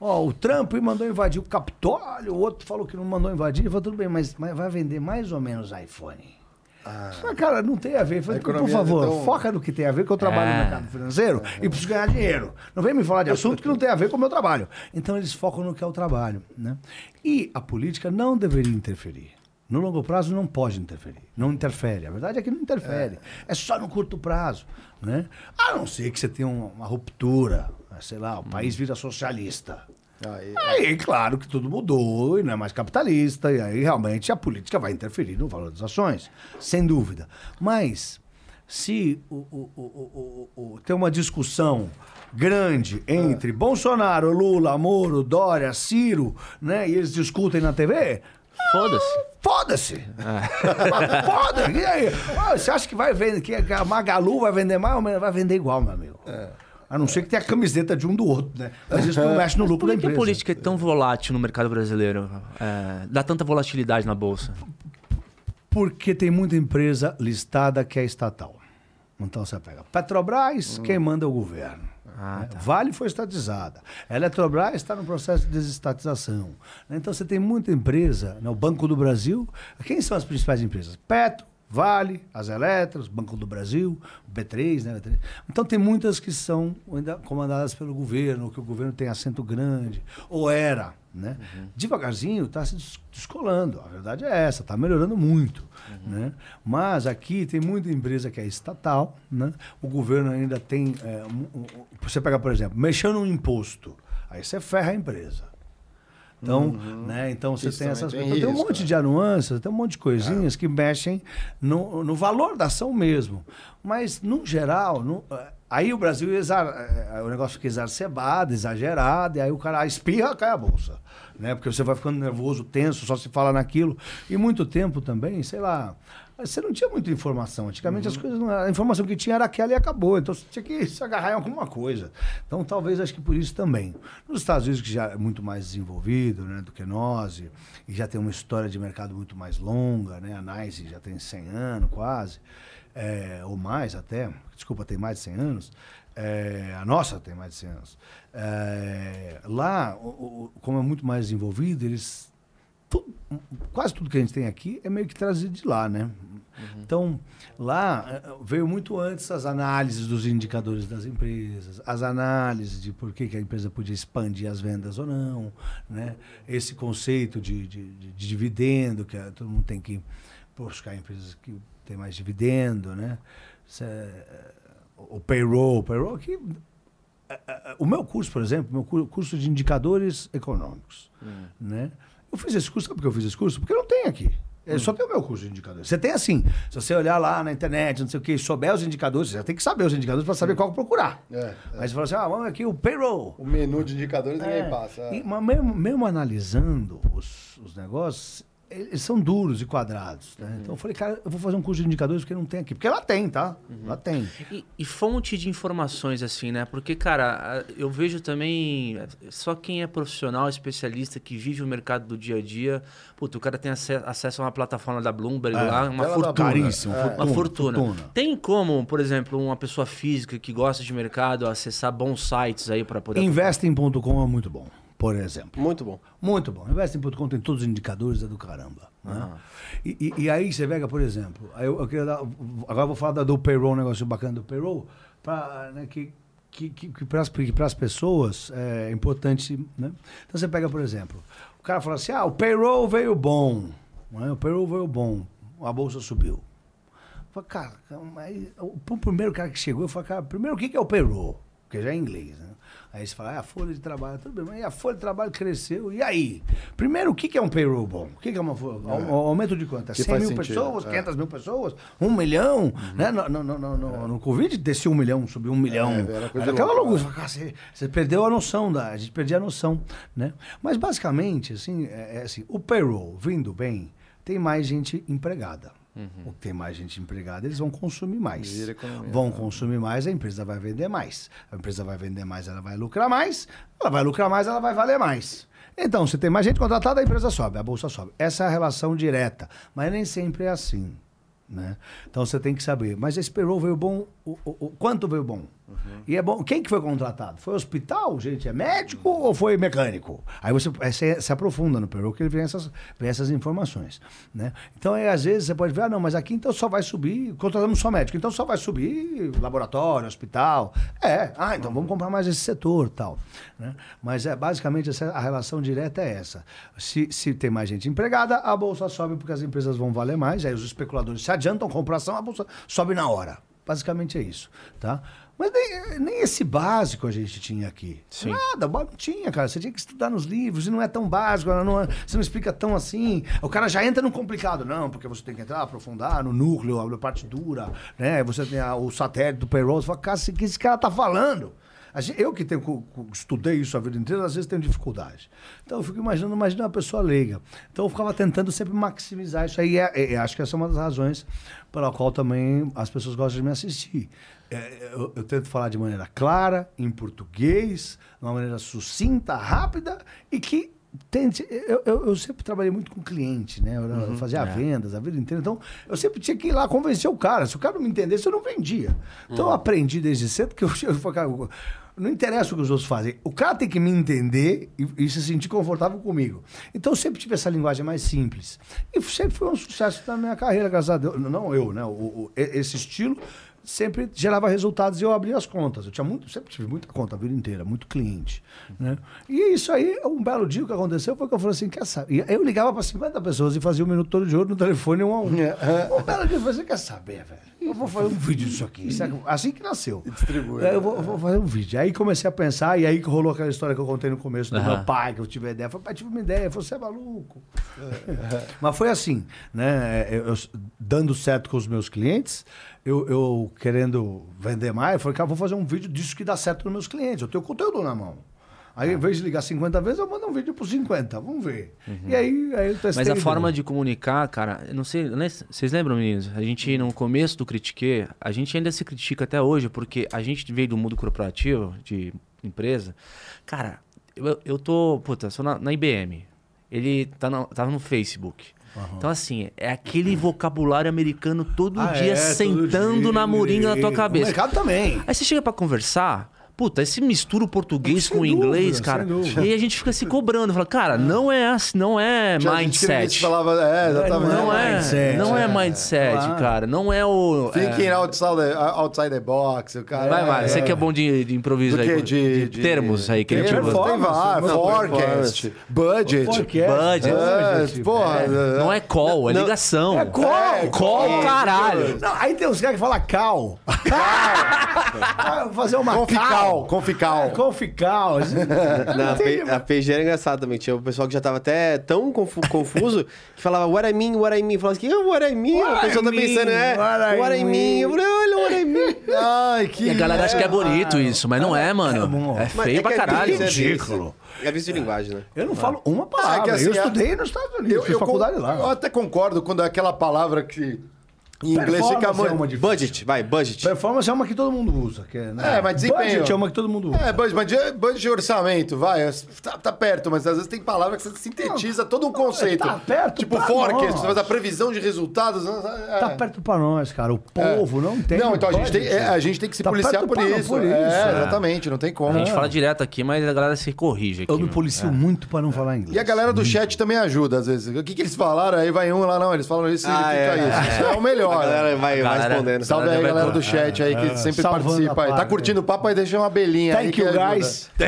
ó, o Trump mandou invadir o Capitólio, o outro falou que não mandou invadir, ele falou, tudo bem, mas, mas vai vender mais ou menos iPhone. Mas, cara, não tem a ver. Falei, A por favor, é tão- foca no que tem a ver, que eu trabalho É. no mercado financeiro e preciso ganhar dinheiro. Não vem me falar de assunto que não tem a ver com o meu trabalho. Então eles focam no que é o trabalho. Né? E a política não deveria interferir. No longo prazo não pode interferir. Não interfere. A verdade é que não interfere. É, só no curto prazo. Né? A não ser que você tenha uma, uma ruptura. Sei lá, o país vira socialista. Aí, Aí, claro que tudo mudou e não é mais capitalista, e aí realmente a política vai interferir no valor das ações, sem dúvida. Mas se o, o- o- o- o- o- tem uma discussão grande entre Bolsonaro, Lula, Moro, Dória, Ciro, né, e eles discutem na TV, Foda-se. Foda-se! Foda-se! E aí? Ah, Você acha que vai vender, que a Magalu vai vender mais ou menos? Vai vender igual, meu amigo. A não ser que tenha a camiseta de um do outro, né? Mas isso não mexe no lucro Por da que, que a empresa. política é tão volátil no mercado brasileiro? É, dá tanta volatilidade na bolsa? Porque tem muita empresa listada que é estatal. Então você pega Petrobras, quem manda é o governo. né? Vale foi estatizada. A Eletrobras está no processo de desestatização. Então você tem muita empresa, né? o Banco do Brasil. Quem são as principais empresas? Petro, Vale, as Eletras, Banco do Brasil, o B3, né? B3. Então tem muitas que são ainda comandadas pelo governo, que o governo tem assento grande, ou era, né? Devagarzinho está se des- descolando. A verdade é essa, está melhorando muito, né? Mas aqui tem muita empresa que é estatal, né? O governo ainda tem, é, um- um- você pega por exemplo, mexendo no imposto, aí você ferra a empresa. Então, né? então você Isso tem essas tem coisas. Tem um risco, monte né? de nuances, tem um monte de coisinhas que mexem no, no valor da ação mesmo. Mas, no geral, no- eh, aí o Brasil, exa- eh, o negócio fica exacerbado, exagerado, e aí o cara espirra, cai a bolsa. Né? Porque você vai ficando nervoso, tenso, só se fala naquilo. E muito tempo também, sei lá, você não tinha muita informação. Antigamente as coisas não, a informação que tinha era aquela e acabou. Então você tinha que se agarrar em alguma coisa. Então talvez acho que por isso também. Nos Estados Unidos, que já é muito mais desenvolvido né, do que nós, e, e já tem uma história de mercado muito mais longa, né? A NICE já tem 100 anos quase, é, ou mais até. Desculpa, tem mais de 100 anos. É, a nossa tem mais de 100 anos. É, lá, o- o- como é muito mais desenvolvido, eles tu- quase tudo que a gente tem aqui é meio que trazido de lá, né? Então, lá eh, veio muito antes as análises dos indicadores das empresas, as análises de por que, que a empresa podia expandir as vendas ou não, né? Esse conceito de, de, de- de dividendo que eh, todo mundo tem que buscar empresas que têm mais dividendo, né? Cê, o payroll, o payroll que é, é, o meu curso, por exemplo, meu cu- curso de indicadores econômicos, né? Eu fiz esse curso, sabe por que eu fiz esse curso? Porque não tem aqui. É, Só tem o meu curso de indicadores. Você tem assim, se você olhar lá na internet, não sei o que, souber os indicadores, você já tem que saber os indicadores para saber qual procurar. É, é. Mas você fala assim, ah, vamos aqui o payroll. O menu de indicadores ninguém É, passa. é. e- mas mesmo, mesmo analisando os, os negócios, eles são duros e quadrados. Né? Então eu falei, cara, eu vou fazer um curso de indicadores porque não tem aqui. Porque lá tem, tá? Lá tem. E, e fonte de informações, assim, né? Porque, cara, eu vejo também. Só quem é profissional, especialista, que vive o mercado do dia a dia. Puta, o cara tem ace- acesso a uma plataforma da Bloomberg É, lá, uma fortuna. Caríssimo, Uma fortuna, fortuna. Tem como, por exemplo, uma pessoa física que gosta de mercado acessar bons sites aí para poder. Investing.com é muito bom, por exemplo. Muito bom. Muito bom. Investing.com tem todos os indicadores, é do caramba. né? E, e- e aí você pega, por exemplo, eu, eu queria dar, agora eu vou falar do payroll, um negócio bacana do payroll, pra, né, que, que, que, que para as pessoas é importante. Né? Então você pega, por exemplo, o cara fala assim: ah, o payroll veio bom. né? O payroll veio bom, a bolsa subiu. Eu falei, cara, mas o, o primeiro cara que chegou, eu falei, cara, primeiro o que que é o payroll? Porque já é inglês, né? Aí você fala, ah, a folha de trabalho, tudo bem, mas a folha de trabalho cresceu, e aí? Primeiro, o que é um payroll bom? O que é uma folha? Um aumento de quanto? É Que 100 faz mil sentido, pessoas, é. 500 mil pessoas, um milhão, né? No, no, no, no, no- no Covid desceu um milhão, subiu um milhão. É, era coisa aquela loucura. Cara, você, você perdeu a noção da. A gente perdia a noção, né? Mas basicamente, assim, é, é assim, o payroll vindo bem, tem mais gente empregada. O que tem mais gente empregada, eles vão consumir mais. Economia, Vão né? consumir mais, a empresa vai vender mais. A empresa vai vender mais, ela vai lucrar mais. Ela vai lucrar mais, ela vai valer mais. Então, se tem mais gente contratada, a empresa sobe, a bolsa sobe. Essa é a relação direta. Mas nem sempre é assim. Né? Então você tem que saber. Mas esse payroll veio bom. O, o- o- quanto veio bom? E é bom. Quem que foi contratado? Foi hospital, gente? É médico ou foi mecânico? Aí você você se aprofunda no payroll que ele vem essas, vem essas informações. Né? Então, aí, às vezes, você pode ver, ah, não, mas aqui então só vai subir, contratamos só médico, então só vai subir laboratório, hospital. É, ah, então vamos comprar mais esse setor tal. Né? Mas é basicamente essa, a relação direta é essa. Se, se tem mais gente empregada, a bolsa sobe porque as empresas vão valer mais, aí os especuladores se adiantam, compram ação, a bolsa sobe na hora. Basicamente é isso, tá? Mas nem, nem esse básico a gente tinha aqui. Sim. Nada, não tinha, cara. Você tinha que estudar nos livros e não é tão básico, não é- você não explica tão assim. O cara já entra no complicado, não, porque você tem que entrar, aprofundar no núcleo, a parte dura, né? Você tem a- o satélite do payroll, você fala, cara, o que esse cara tá falando? Eu que tenho, estudei isso a vida inteira, às vezes tenho dificuldade. Então eu fico imaginando, imagina uma pessoa leiga. Então eu ficava tentando sempre maximizar isso aí. É, é, acho que essa é uma das razões pela qual também as pessoas gostam de me assistir. É, eu, eu tento falar de maneira clara, em português, de uma maneira sucinta, rápida e que tente. Eu, eu, eu sempre trabalhei muito com cliente, né? Eu, eu fazia vendas a vida inteira. Então, eu sempre tinha que ir lá convencer o cara. Se o cara não me entendesse, eu não vendia. Então, eu aprendi desde cedo que eu, eu eu- não interessa o que os outros fazem. O cara tem que me entender e, e se sentir confortável comigo. Então, eu sempre tive essa linguagem mais simples. E sempre foi um sucesso na minha carreira, graças a Deus. Não eu, né? O, o- esse estilo sempre gerava resultados e eu abria as contas. Eu tinha muito, sempre tive muita conta a vida inteira, muito cliente. Né? E isso aí, um belo dia o que aconteceu foi que eu falei assim, quer saber? Eu ligava para 50 pessoas e fazia um minuto todo de ouro no telefone um a um. um belo dia eu falei assim, quer saber, velho? Eu vou fazer um vídeo disso aqui. Sabe? Assim que nasceu. distribui, Eu vou, eu vou fazer um vídeo. Aí comecei a pensar, e aí que rolou aquela história que eu contei no começo do Aham. meu pai, que eu tive a ideia. Eu falei, pai, tive uma ideia. Eu falei, você é maluco. Mas foi assim, né? Eu, eu- dando certo com os meus clientes, eu, eu querendo vender mais, eu falei, cara, vou fazer um vídeo disso que dá certo nos meus clientes. Eu tenho conteúdo na mão. Aí, em vez de ligar 50 vezes, eu mando um vídeo por 50. Vamos ver. E aí, aí eu testei. Mas a forma de comunicar, cara, eu não sei, né, vocês lembram, meninos? A gente, no começo do Critique, a gente ainda se critica até hoje, porque a gente veio do mundo corporativo, de empresa. Cara, eu, eu tô, puta, sou na, na IBM. Ele tá na, tava no Facebook. Então, assim, é aquele vocabulário americano todo Ah, dia é, todo sentando dia. na moringa na tua O cabeça. mercado também. Aí você chega pra conversar, puta, esse mistura o português Sem com o inglês, dúvida, cara. E aí a gente fica se cobrando, fala, cara, não é assim, não é Tinha gente que mindset. Falava, é, exatamente. Não é, mindset, não é é. mindset, Claro. cara. Não é o. Thinking é. outside, the, outside the box, o cara. Vai, é, Mário, você que é bom de, de improviso Do aí. De, de- termos aí que ele Termos, tirou. Tem vários. Forecast, budget. Budget. É, porra. Não é call, é ligação. É call. Call, caralho. Não, aí tem uns caras que falam cal. Vou fazer uma Confical, cal. Confical. É, confical. Na P- a PG era engraçado também. Tinha o pessoal que já tava até tão confu- confuso que falava what I mean, what I mean. Falava assim, "Ah, what I mean. What a pessoa I tá mean, pensando, é, what I what I mean. Eu falei, olha, what I mean. Ai, que. E a galera acha que é bonito isso, mas não é, mano. bom. É Mas feio é pra é caralho. é. Ridículo. É vício de linguagem, né? Eu não falo uma palavra. Ah, é que assim, eu a- estudei nos Estados Unidos, Eu, fiz eu, faculdade lá. eu até concordo quando é aquela palavra que em inglês Performance fica é uma difícil. Budget, vai, budget. Performance é uma que todo mundo usa. Que é, né? É, mas desempenho. Budget é uma que todo mundo usa. É, budget, mas de- budget de orçamento, vai. Tá, tá perto, mas às vezes tem palavra que você sintetiza todo um conceito. tá perto Tipo pra forecast, nós. você faz a previsão de resultados. é. Tá perto pra nós, cara. O povo não tem. Não, então a gente, tem, budget. é, a gente tem que se Tá policiar por isso. por É, isso, é. exatamente, não tem como. A gente fala direto aqui, mas a galera se corrige aqui. Eu me meu. policio muito pra não falar inglês. E a galera do chat também ajuda, às vezes. O que, que eles falaram? Aí vai um lá, não, eles falam isso, significa Ah, é. isso. Isso é o melhor. A galera vai, respondendo. Salve aí, Galera do chat aí, que sempre Salvando participa aí. Tá parte. curtindo o papo aí, deixa uma belinha aí. Thank que you, ajuda. guys.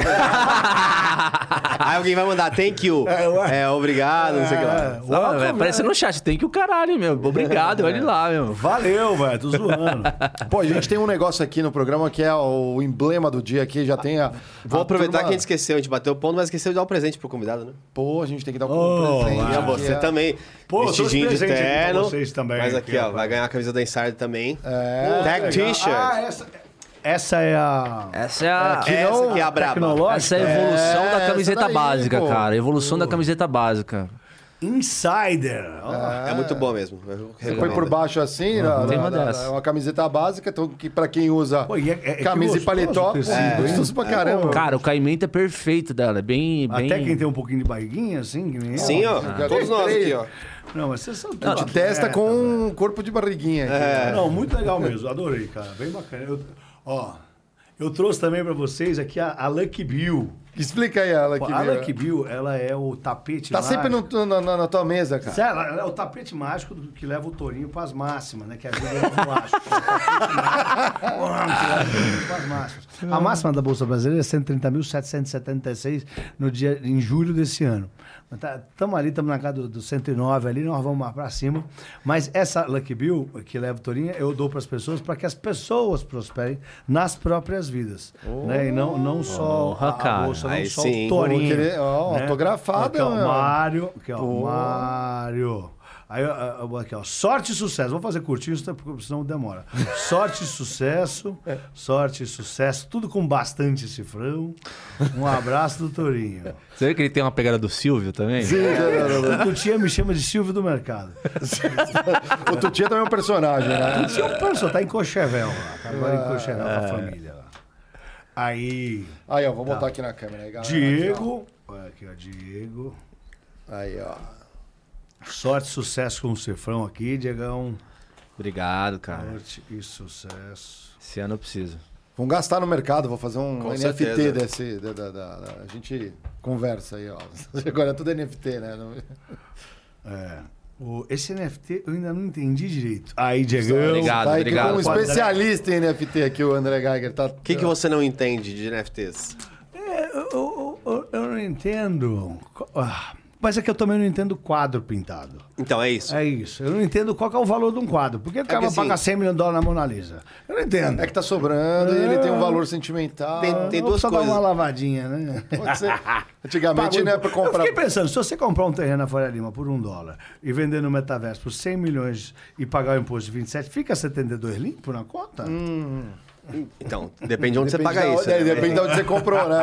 Aí alguém vai mandar thank you. É. É, obrigado, não sei o que lá. Não, Welcome, é, aparece no chat, tem que o caralho, meu. Obrigado, olha lá, meu. Valeu, velho. Tô zoando. Pô, a gente tem um negócio aqui no programa que é o emblema do dia aqui, já tem a... Vou a aproveitar turma- que a gente esqueceu, a gente bateu o ponto, mas esqueceu de dar o presente pro convidado, né? Pô, a gente tem que dar um Oh, presente. E a Ah, você é- também. Pô, vestidinho de terno. vocês também, Mas aqui, aqui, ó, ó. vai ganhar a camisa da Insider também. É. Tag T-shirt. Ah, essa, essa é a... Essa é a. Essa aqui é a braba. Essa é a evolução É, da camiseta daí, básica, pô. cara. Evolução da camiseta básica. Insider. Ó, É muito bom mesmo. Você põe por baixo assim, Tem da- uma dessa. é uma camiseta básica, então que pra quem usa Pô, e é- é- é que camisa e paletó, tecido, é, gostoso pra É, caramba. Cara, o caimento é perfeito dela. É bem. bem... Até quem tem um pouquinho de barriguinha, assim, que. Sim, ó. Ah. Todos nós aqui, ó. Não, mas vocês são... A gente testa com um corpo de barriguinha. aqui. É. Não, muito legal mesmo. Adorei, cara. Bem bacana. Eu- ó, eu trouxe também pra vocês aqui a, a Lucky Bill. Explica aí ela Pô, aqui. a. Lucky Bill, ela é o tapete Tá sempre no, mágico. na, na- na tua mesa, cara. Sério, ela é o tapete mágico do- que leva o tourinho pras máximas, né? Que ajuda ele no plástico. É o mágico que leva o tourinho pras máximas. A máxima da Bolsa Brasileira é 130.776 no dia, em julho desse ano. Estamos ali, estamos na casa do, do 109 ali, nós vamos mais para cima. Mas essa Lucky Bill, que leva o tourinho, eu dou para as pessoas para que as pessoas prosperem nas próprias vidas. né? E não, não só Porra, a, cara. bolsa, não Aí só sim. o querer- ó, né? autografada, Aqui, ó, meu. Mário. Aqui, ó, Mário. Aí, ó, ó, aqui, ó. Sorte e sucesso. Vou fazer curtinho, senão- porque senão demora. Sorte e sucesso. Sorte e sucesso. Tudo com bastante cifrão. Um abraço do Tourinho. Você vê que ele tem uma pegada do Silvio também? Sim, não, não, não. O Tutinha me chama de Silvio do Mercado. O Tutinha também é um personagem, né? Tutinha é um pessoal, tá em Cochevel lá. Tá agora em Cochevel com a família lá. Aí, Aí, ó, vou botar aqui na câmera. Aí, galera, Diego. Olha aqui, ó, Diego. Aí, ó. Sorte e sucesso com o cifrão aqui, Diegão. Obrigado, cara. Sorte e sucesso. Esse ano eu preciso. Vamos gastar no mercado, vou fazer um Com NFT certeza. desse. Da, da- da- da- a gente conversa aí, ó. Agora é tudo NFT, né? Não- É. O, esse NFT eu ainda não entendi direito. Aí, Diegão. Obrigado, tá aí obrigado. com um especialista em NFT aqui, o André Geiger. Tá... O que, que você não entende de NFTs? É, eu, eu- eu- eu não entendo. Ah, Mas é que eu também não entendo quadro pintado. Então, é isso. É isso. Eu não entendo qual que é o valor de um quadro. Por que o cara que vai pagar assim- 100 milhões de dólares na Mona Lisa? Eu não entendo. É que tá sobrando e ele tem um valor sentimental. Tem- tem Eu duas preciso coisas. dar uma lavadinha, né? Pode ser. Antigamente, né, pra Eu comprar. fiquei pensando, se você comprar um terreno na Faria Lima por um dólar e vender no metaverso por 100 milhões e pagar o imposto de 27, fica 72 limpo na conta? Então, depende de onde você Depende paga da- isso. né? Depende de onde você comprou, né?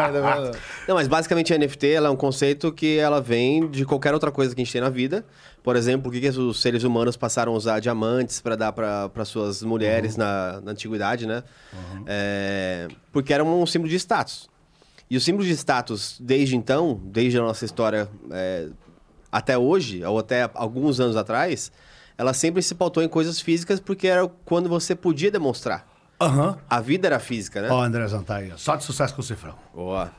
Não, mas basicamente a NFT é um conceito que ela vem de qualquer outra coisa que a gente tem na vida. Por exemplo, o que, que os seres humanos passaram a usar diamantes para dar para suas mulheres na, na antiguidade, né? É, porque era um símbolo de status. E o símbolo de status, desde então, desde a nossa história é, até hoje, ou até alguns anos atrás, ela sempre se pautou em coisas físicas porque era quando você podia demonstrar. Aham. A vida era física, né? Ó, Andrezão tá aí. ó. Só de sucesso com o cifrão. Boa.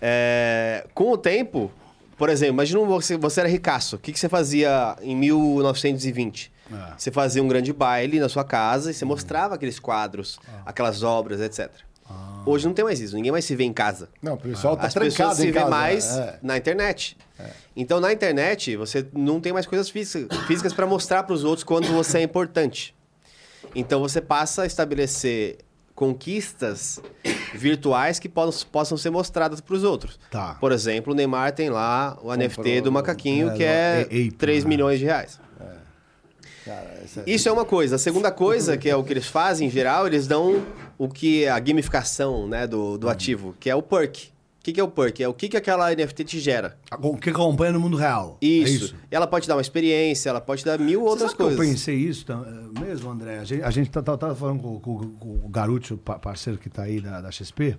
É, com o tempo, por exemplo, imagina você, você era ricaço. O que, que você fazia em 1920? É. Você fazia um grande baile na sua casa e você mostrava aqueles quadros, aquelas obras, etc. Hoje não tem mais isso, ninguém mais se vê em casa. Não, o pessoal tá As pessoas se vê casa. mais é. na internet. Então, na internet, você não tem mais coisas físicas, físicas para mostrar para os outros quando você é importante. Então, você passa a estabelecer conquistas virtuais que possam, possam ser mostradas para os outros. Tá. Por exemplo, o Neymar tem lá o NFT do macaquinho, é, que é é, é, 3 né? milhões de reais. Cara, essa- Isso é uma coisa. A segunda coisa, que é o que eles fazem em geral, eles dão o que é a gamificação né, do, do ativo, que é o perk. O que, que é o perk? É o que, que aquela NFT te gera. O que acompanha no mundo real. Isso. É E ela pode te dar uma experiência, ela pode te dar mil Você outras coisas. Eu pensei isso eh, mesmo, André. A gente, a gente tá, tá- tá falando com, com- com o Garuti, o pa- parceiro que tá aí da, da XP.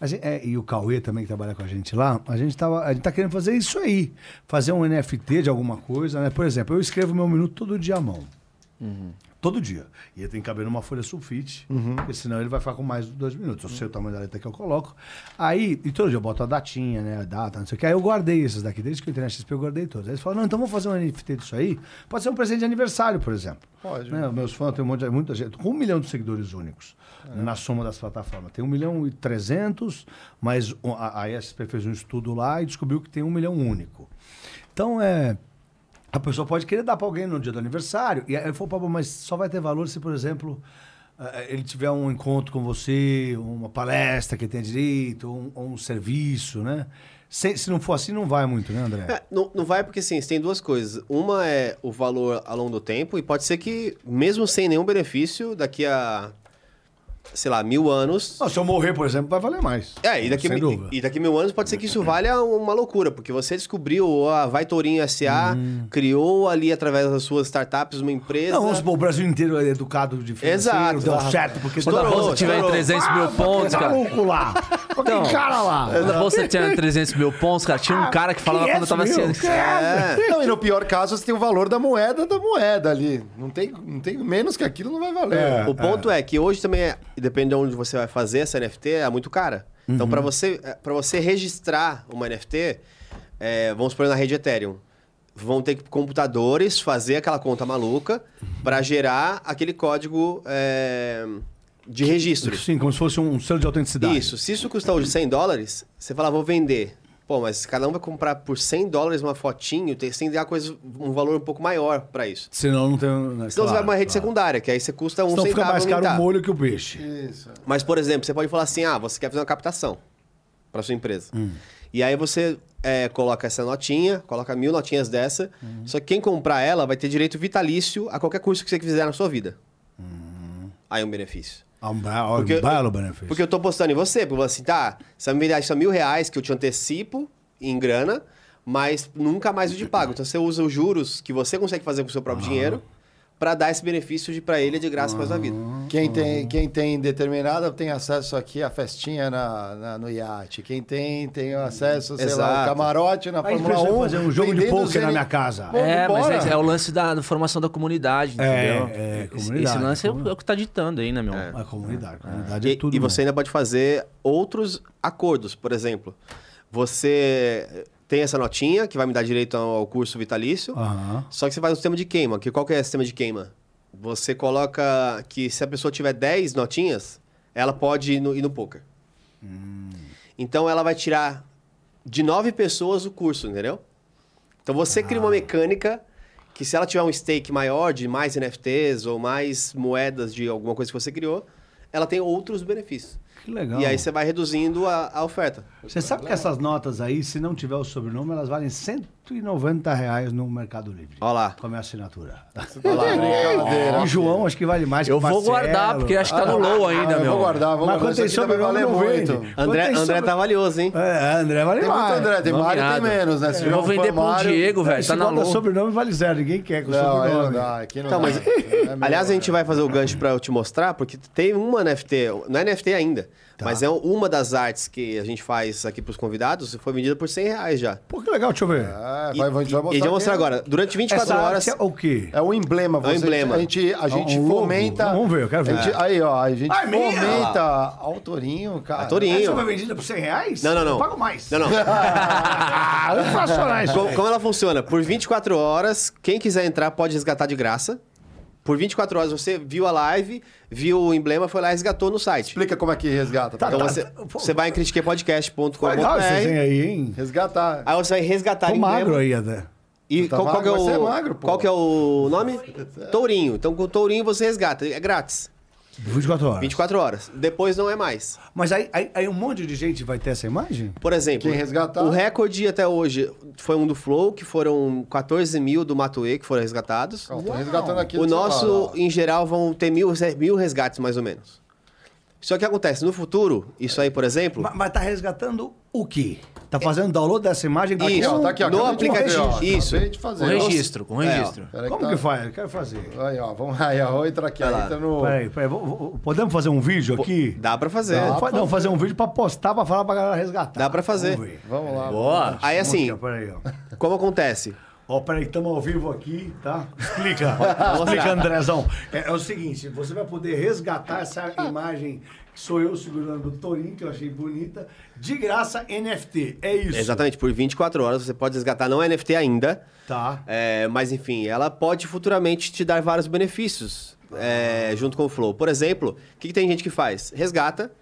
Gente- é, e o Cauê também, que trabalha com a gente lá. A gente, tava, a gente tá querendo fazer isso aí. Fazer um NFT de alguma coisa, né? Por exemplo, eu escrevo meu minuto todo dia à mão. Todo dia. E ele tem que caber numa folha sulfite, porque senão ele vai ficar com mais de dois minutos. Eu sei o tamanho da letra que eu coloco. Aí, e todo dia eu boto a datinha, né? A data, não sei o que. Aí eu guardei esses daqui. Desde que eu entrei na XP, eu guardei todos. Aí eles falaram, não, então vamos fazer um NFT disso aí. Pode ser um presente de aniversário, por exemplo. Pode. Né? Meus fãs tem um monte de, muita gente. Com um milhão de seguidores únicos na soma das plataformas. Tem um milhão e trezentos, mas a, a fez um estudo lá e descobriu que tem um milhão único. Então, é. A pessoa pode querer dar para alguém no dia do aniversário. E aí ele falou, Pablo, mas só vai ter valor se, por exemplo, eh, ele tiver um encontro com você, uma palestra que tenha direito, um, um serviço, né? Se, se não for assim, não vai muito, né, André? É, não, não vai porque, assim, tem duas coisas. Uma é o valor ao longo do tempo, e pode ser que, mesmo sem nenhum benefício, daqui a, sei lá, mil anos... Não, se eu morrer, por exemplo, vai valer mais. É, e daqui, Sem dúvida. e daqui mil anos pode ser que isso valha uma loucura, porque você descobriu a Vai Tourinho SA, criou ali através das suas startups uma empresa. Não, vamos supor, o Brasil inteiro é educado de financeiro, Exato. deu certo, porque... Quando a bolsa tiver em estourou. 300 mil pontos, cara. maluco lá! Então, cara lá! Quando a bolsa tinha 300 mil pontos, cara, tinha um cara que falava quando eu tava 500 assim. mil, É. Não, e no pior caso, você tem o valor da moeda da moeda ali. Não tem, não tem menos que aquilo, não vai valer. É. O ponto é. que hoje também, é, depende de onde você vai fazer essa NFT, é muito cara. Então, para você, para você registrar uma NFT, é, vamos supor na rede Ethereum, vão ter que computadores fazer aquela conta maluca para gerar aquele código é, de registro. Sim, como se fosse um selo de autenticidade. Isso. Se isso custa hoje 100 dólares, você fala, vou vender. Pô, mas cada um vai comprar por 100 dólares uma fotinho, tem, você tem que dar coisa, um valor um pouco maior para isso. Senão não tem... Né, Senão você vai uma rede secundária, que aí você custa um Senão fica centavo mais caro o molho que o peixe. Isso. Mas, por exemplo, você pode falar assim: ah, você quer fazer uma captação para sua empresa. E aí você é, coloca essa notinha, coloca mil notinhas dessa. Só que quem comprar ela vai ter direito vitalício a qualquer curso que você fizer na sua vida. Aí é um benefício. Ah, Um, be- Porque- um belo benefício. Porque eu tô postando em você, porque assim, tá, você vai me dar isso a mil reais que eu te antecipo em grana, mas nunca mais eu te pago. Então você usa os juros que você consegue fazer com o seu próprio dinheiro para dar esse benefício de para ele de graça para sua vida. Quem tem, quem tem determinada tem acesso aqui à festinha na, na- no iate. Quem tem, tem acesso, sei lá, Exato. ao camarote na Aí Fórmula precisa 1. fazer um jogo de pôquer na minha casa. Pô, É, mas é, é o lance da, da formação da comunidade, É, entendeu? é, Esse- comunidade, Esse lance é o, é o que tá ditando aí, né, meu? A comunidade. A comunidade é E, tudo. e né? você ainda pode fazer outros acordos. Por exemplo, você tem essa notinha que vai me dar direito ao curso vitalício, Aham. só que você faz um sistema de queima. Que qual que é o sistema de queima? Você coloca que se a pessoa tiver 10 notinhas, ela pode ir no, ir no poker. Então ela vai tirar de 9 pessoas o curso, entendeu? Então você cria uma mecânica que se ela tiver um stake maior de mais NFTs ou mais moedas de alguma coisa que você criou, ela tem outros benefícios. Que legal. E aí você vai reduzindo a, a oferta. Você sabe que essas notas aí, se não tiver o sobrenome, elas valem 190 reais no Mercado Livre. Olha lá. Com a minha assinatura. Olha lá. Brincadeira. E João, acho que vale mais Eu que o vou Marcelo. guardar, porque acho que tá no low ainda, Ah, eu meu. vou guardar, vou Mas guardar. quando tem aqui vai sobrenome, valer não muito. vende. André, tem André sobre- tá valioso, hein? É, André vale Tem muito mais. André, tem Mário tem menos, né? Se Eu vou vender pro Mário- Diego, velho. Se Tá na low. sobrenome, vale zero. Ninguém quer com Não, aí não sobrenome. dá. Aqui não Então, mas, É melhor, aliás, a gente vai fazer o gancho pra eu te mostrar, porque tem uma NFT, não é NFT ainda, Tá. mas é uma das artes que a gente faz aqui pros convidados, foi vendida por 100 reais já. Pô, que legal, deixa eu ver. Ah, É, E- vai, a gente vai mostrar. e a gente vai mostrar agora. Durante 24 Essa horas. é o quê? É o emblema. É o emblema. A gente, a gente, a gente um fomenta. Vamos ver, eu quero ver. A gente- aí, ó, a gente Ai, minha! fomenta ao Torinho, cara. A Torinho. Essa foi vendida por 100 reais? Não, não, não. Eu pago mais. Não, não. Ah, chorar isso. como, como ela funciona? Por 24 horas, quem quiser entrar pode resgatar de graça. Por 24 horas você viu a live, viu o emblema, foi lá e resgatou no site. Explica como é que resgata. Tá, Então tá, você, tá. você vai em critiquepodcast.com.br Legal esse Aí aí, hein? Resgatar. você vai resgatar Tô o emblema. magro aí até. E Tá qual, qual que é magro? o, Você é magro, pô. qual que é o nome? Tourinho. Então com o Tourinho você resgata, é grátis. 24 horas. 24 horas. Depois não é mais. Mas aí, aí, aí um monte de gente vai ter essa imagem? Por exemplo, Quem resgatar? o recorde até hoje foi um do Flow, que foram 14 mil do Matuê que foram resgatados. Resgatando aqui O nosso, celular, em geral, vão ter mil, mil resgates, mais ou menos. Só que acontece, no futuro, isso aí, por exemplo... Mas, mas tá resgatando o quê? Tá fazendo download dessa imagem? Isso. Aqui, ó, tá aqui, ó. No de fazer, aplicativo. ó. Isso. De fazer. Com registro, com É, registro. Peraí Como tá- que faz? Eu quero fazer. Aí, ó, vamos aí, ó. Entra aqui, lá. entra no... Peraí, peraí. vou- Podemos fazer um vídeo aqui? Dá pra fazer. Dá. Fa- Não, fazer um vídeo pra postar, pra falar pra galera resgatar. Dá pra fazer. Vamos. Vamos lá. Boa. Aí assim, Aqui, ó, Peraí, ó. como acontece? Ó, peraí, estamos ao vivo aqui, tá? Explica. Explica, Andrezão. É, é o seguinte, você vai poder resgatar essa imagem que sou eu segurando o Torinho, que eu achei bonita, de graça NFT. É isso. Exatamente, por 24 horas você pode resgatar, não é NFT ainda, Tá. é, mas enfim, ela pode futuramente te dar vários benefícios é, junto com o Flow. Por exemplo, o que, que tem gente que faz? Resgata,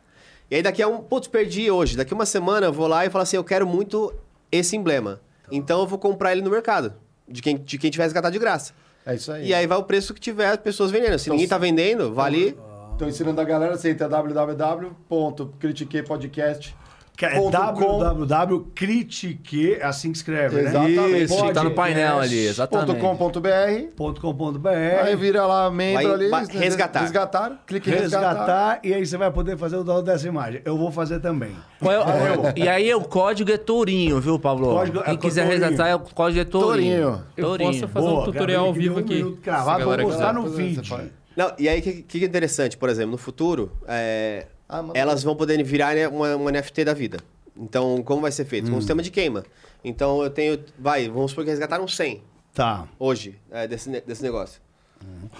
e aí daqui a um... Putz, perdi hoje. Daqui a uma semana eu vou lá e falo assim, eu quero muito esse emblema. Então eu vou comprar ele no mercado, de quem, de quem tiver resgatado de graça. É isso aí. E aí vai o preço que tiver as pessoas vendendo. Se ninguém tá vendendo, ali... Tô ensinando a galera, você entra www.critiquepodcast. Que é www.critique, é assim que escreve, né? Exatamente. Isso, tá no painel ali, exatamente. .com.br. .com.br. Aí vira lá, membro ali. vai- resgatar. Resgatar. Clique em resgatar, resgatar. e aí você vai poder fazer o download dessa imagem. Eu vou fazer também. Qual é o- e aí o código é Tourinho, viu, Pablo? Código é Quem quiser Tourinho. resgatar, é o código é Tourinho. Tourinho. Eu Tourinho. posso fazer Boa, um tutorial ao vivo um aqui. Cravado, vou postar no vídeo. Não, e aí, o que, que é interessante, por exemplo, no futuro, é, Ah, elas vão poder virar né, uma, uma NFT da vida. Então, como vai ser feito? Hum. Com um sistema de queima. Então, eu tenho... Vai, vamos supor que resgataram 100 Tá. hoje é, desse, desse negócio.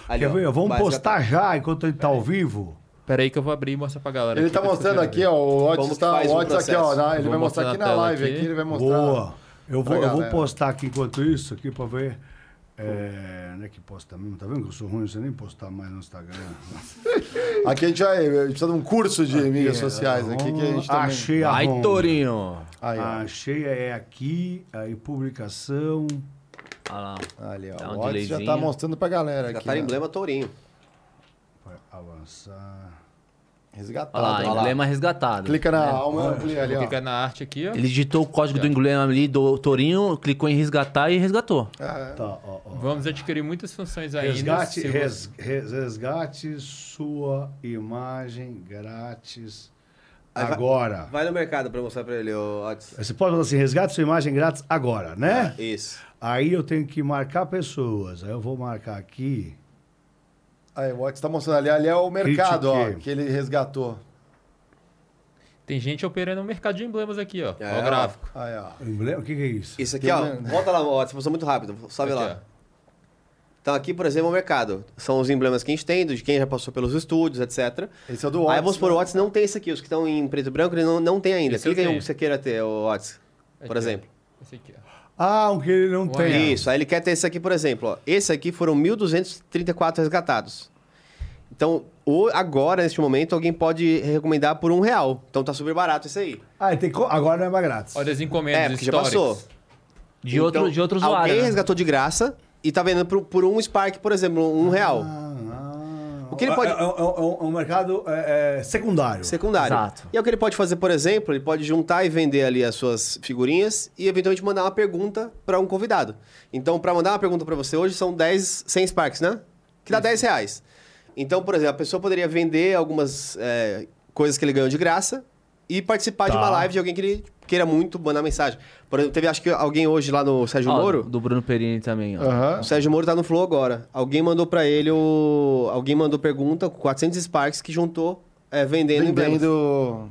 Ali, Quer ó, ver? Vamos postar já enquanto ele tá ao vivo. Pera aí que eu vou abrir e mostrar pra galera. Ele aqui tá mostrando aqui, ó. O Otis faz O Otis aqui, ó. na- Ele Vou vai mostrar mostrar aqui na live aqui. aqui, ele vai mostrar. Boa. Eu vou, eu vou postar aqui enquanto isso, aqui pra ver. É, não é que posta mesmo, tá vendo que eu sou ruim, você nem postar mais no Instagram. Aqui a gente vai. a gente precisa de um curso de mídias é, sociais aqui que a gente também. Achei a Ai, Rom. Tourinho. Aí. Achei é aqui, aí publicação. Olha lá. Ali, ó. Dá um o já tá mostrando pra galera aqui. Resgataram ó. emblema tourinho. Vai avançar. Resgatado. Olha lá, ó. emblema resgatado. Clica na alma ali, ali, Vou ó. clicar na arte aqui, ó. Ele digitou o código do emblema ali do Tourinho, clicou em resgatar e resgatou. Ah, Tá, ó, ó. Vamos adquirir muitas funções ainda. Resgate, se res- res- resgate sua imagem grátis Aí vai- agora. Vai no mercado pra mostrar pra ele, ô Otis. Você pode falar assim, resgate sua imagem grátis agora, né? Isso. Aí eu tenho que marcar pessoas. Aí eu vou marcar aqui. Aí, o Otis tá mostrando ali. Ali é o mercado, ó. Que ele resgatou. Tem gente operando um mercado de emblemas aqui, ó. É, ó o ó. gráfico. Aí, ó. Emblema? O que, que é isso? Isso aqui, Tem ó. um- Volta lá, Otis. Passou muito rápido. Sobe Aqui, lá. Então aqui, por exemplo, é o mercado. São os emblemas que a gente tem, de quem já passou pelos estúdios, etc. Esse é o do Otis. Aí vamos supor, né? o Otis não tem esse aqui. Os que estão em preto e branco, ele não, não tem ainda. Esse Clica em um que você queira ter, o Otis. Por Aqui, ó. exemplo. Esse aqui, ó. Ah, um que ele não Ué. tem. Isso, aí ele quer ter esse aqui, por exemplo. Ó. Esse aqui foram 1.234 resgatados. Então, agora, neste momento, alguém pode recomendar por um real. Então tá super barato esse aí. Ah, tem co- agora não é mais grátis. Olha as encomendas É, porque já passou. De outro, Então, de outro Alguém usuário. né? resgatou de graça e tá vendendo por, por um Spark, por exemplo, um real. Ah, ah. O que ele pode- É, é- é- é um mercado é, é, secundário. Secundário. Exato. E é o que ele pode fazer, por exemplo, ele pode juntar e vender ali as suas figurinhas e eventualmente mandar uma pergunta para um convidado. Então, para mandar uma pergunta para você hoje são 10, 100 Sparks, né? Que dá 10 reais. Então, por exemplo, a pessoa poderia vender algumas é, coisas que ele ganhou de graça e participar de Tá. uma live de alguém que ele queira muito mandar mensagem. Por exemplo, teve acho que alguém hoje lá no Sérgio Ó, Moro. Do Bruno Perini também, ó. Aham. O Sérgio Moro tá no Flow agora. Alguém mandou pra ele o. Alguém mandou pergunta com 400 Sparks que juntou é, vendendo. Vendendo.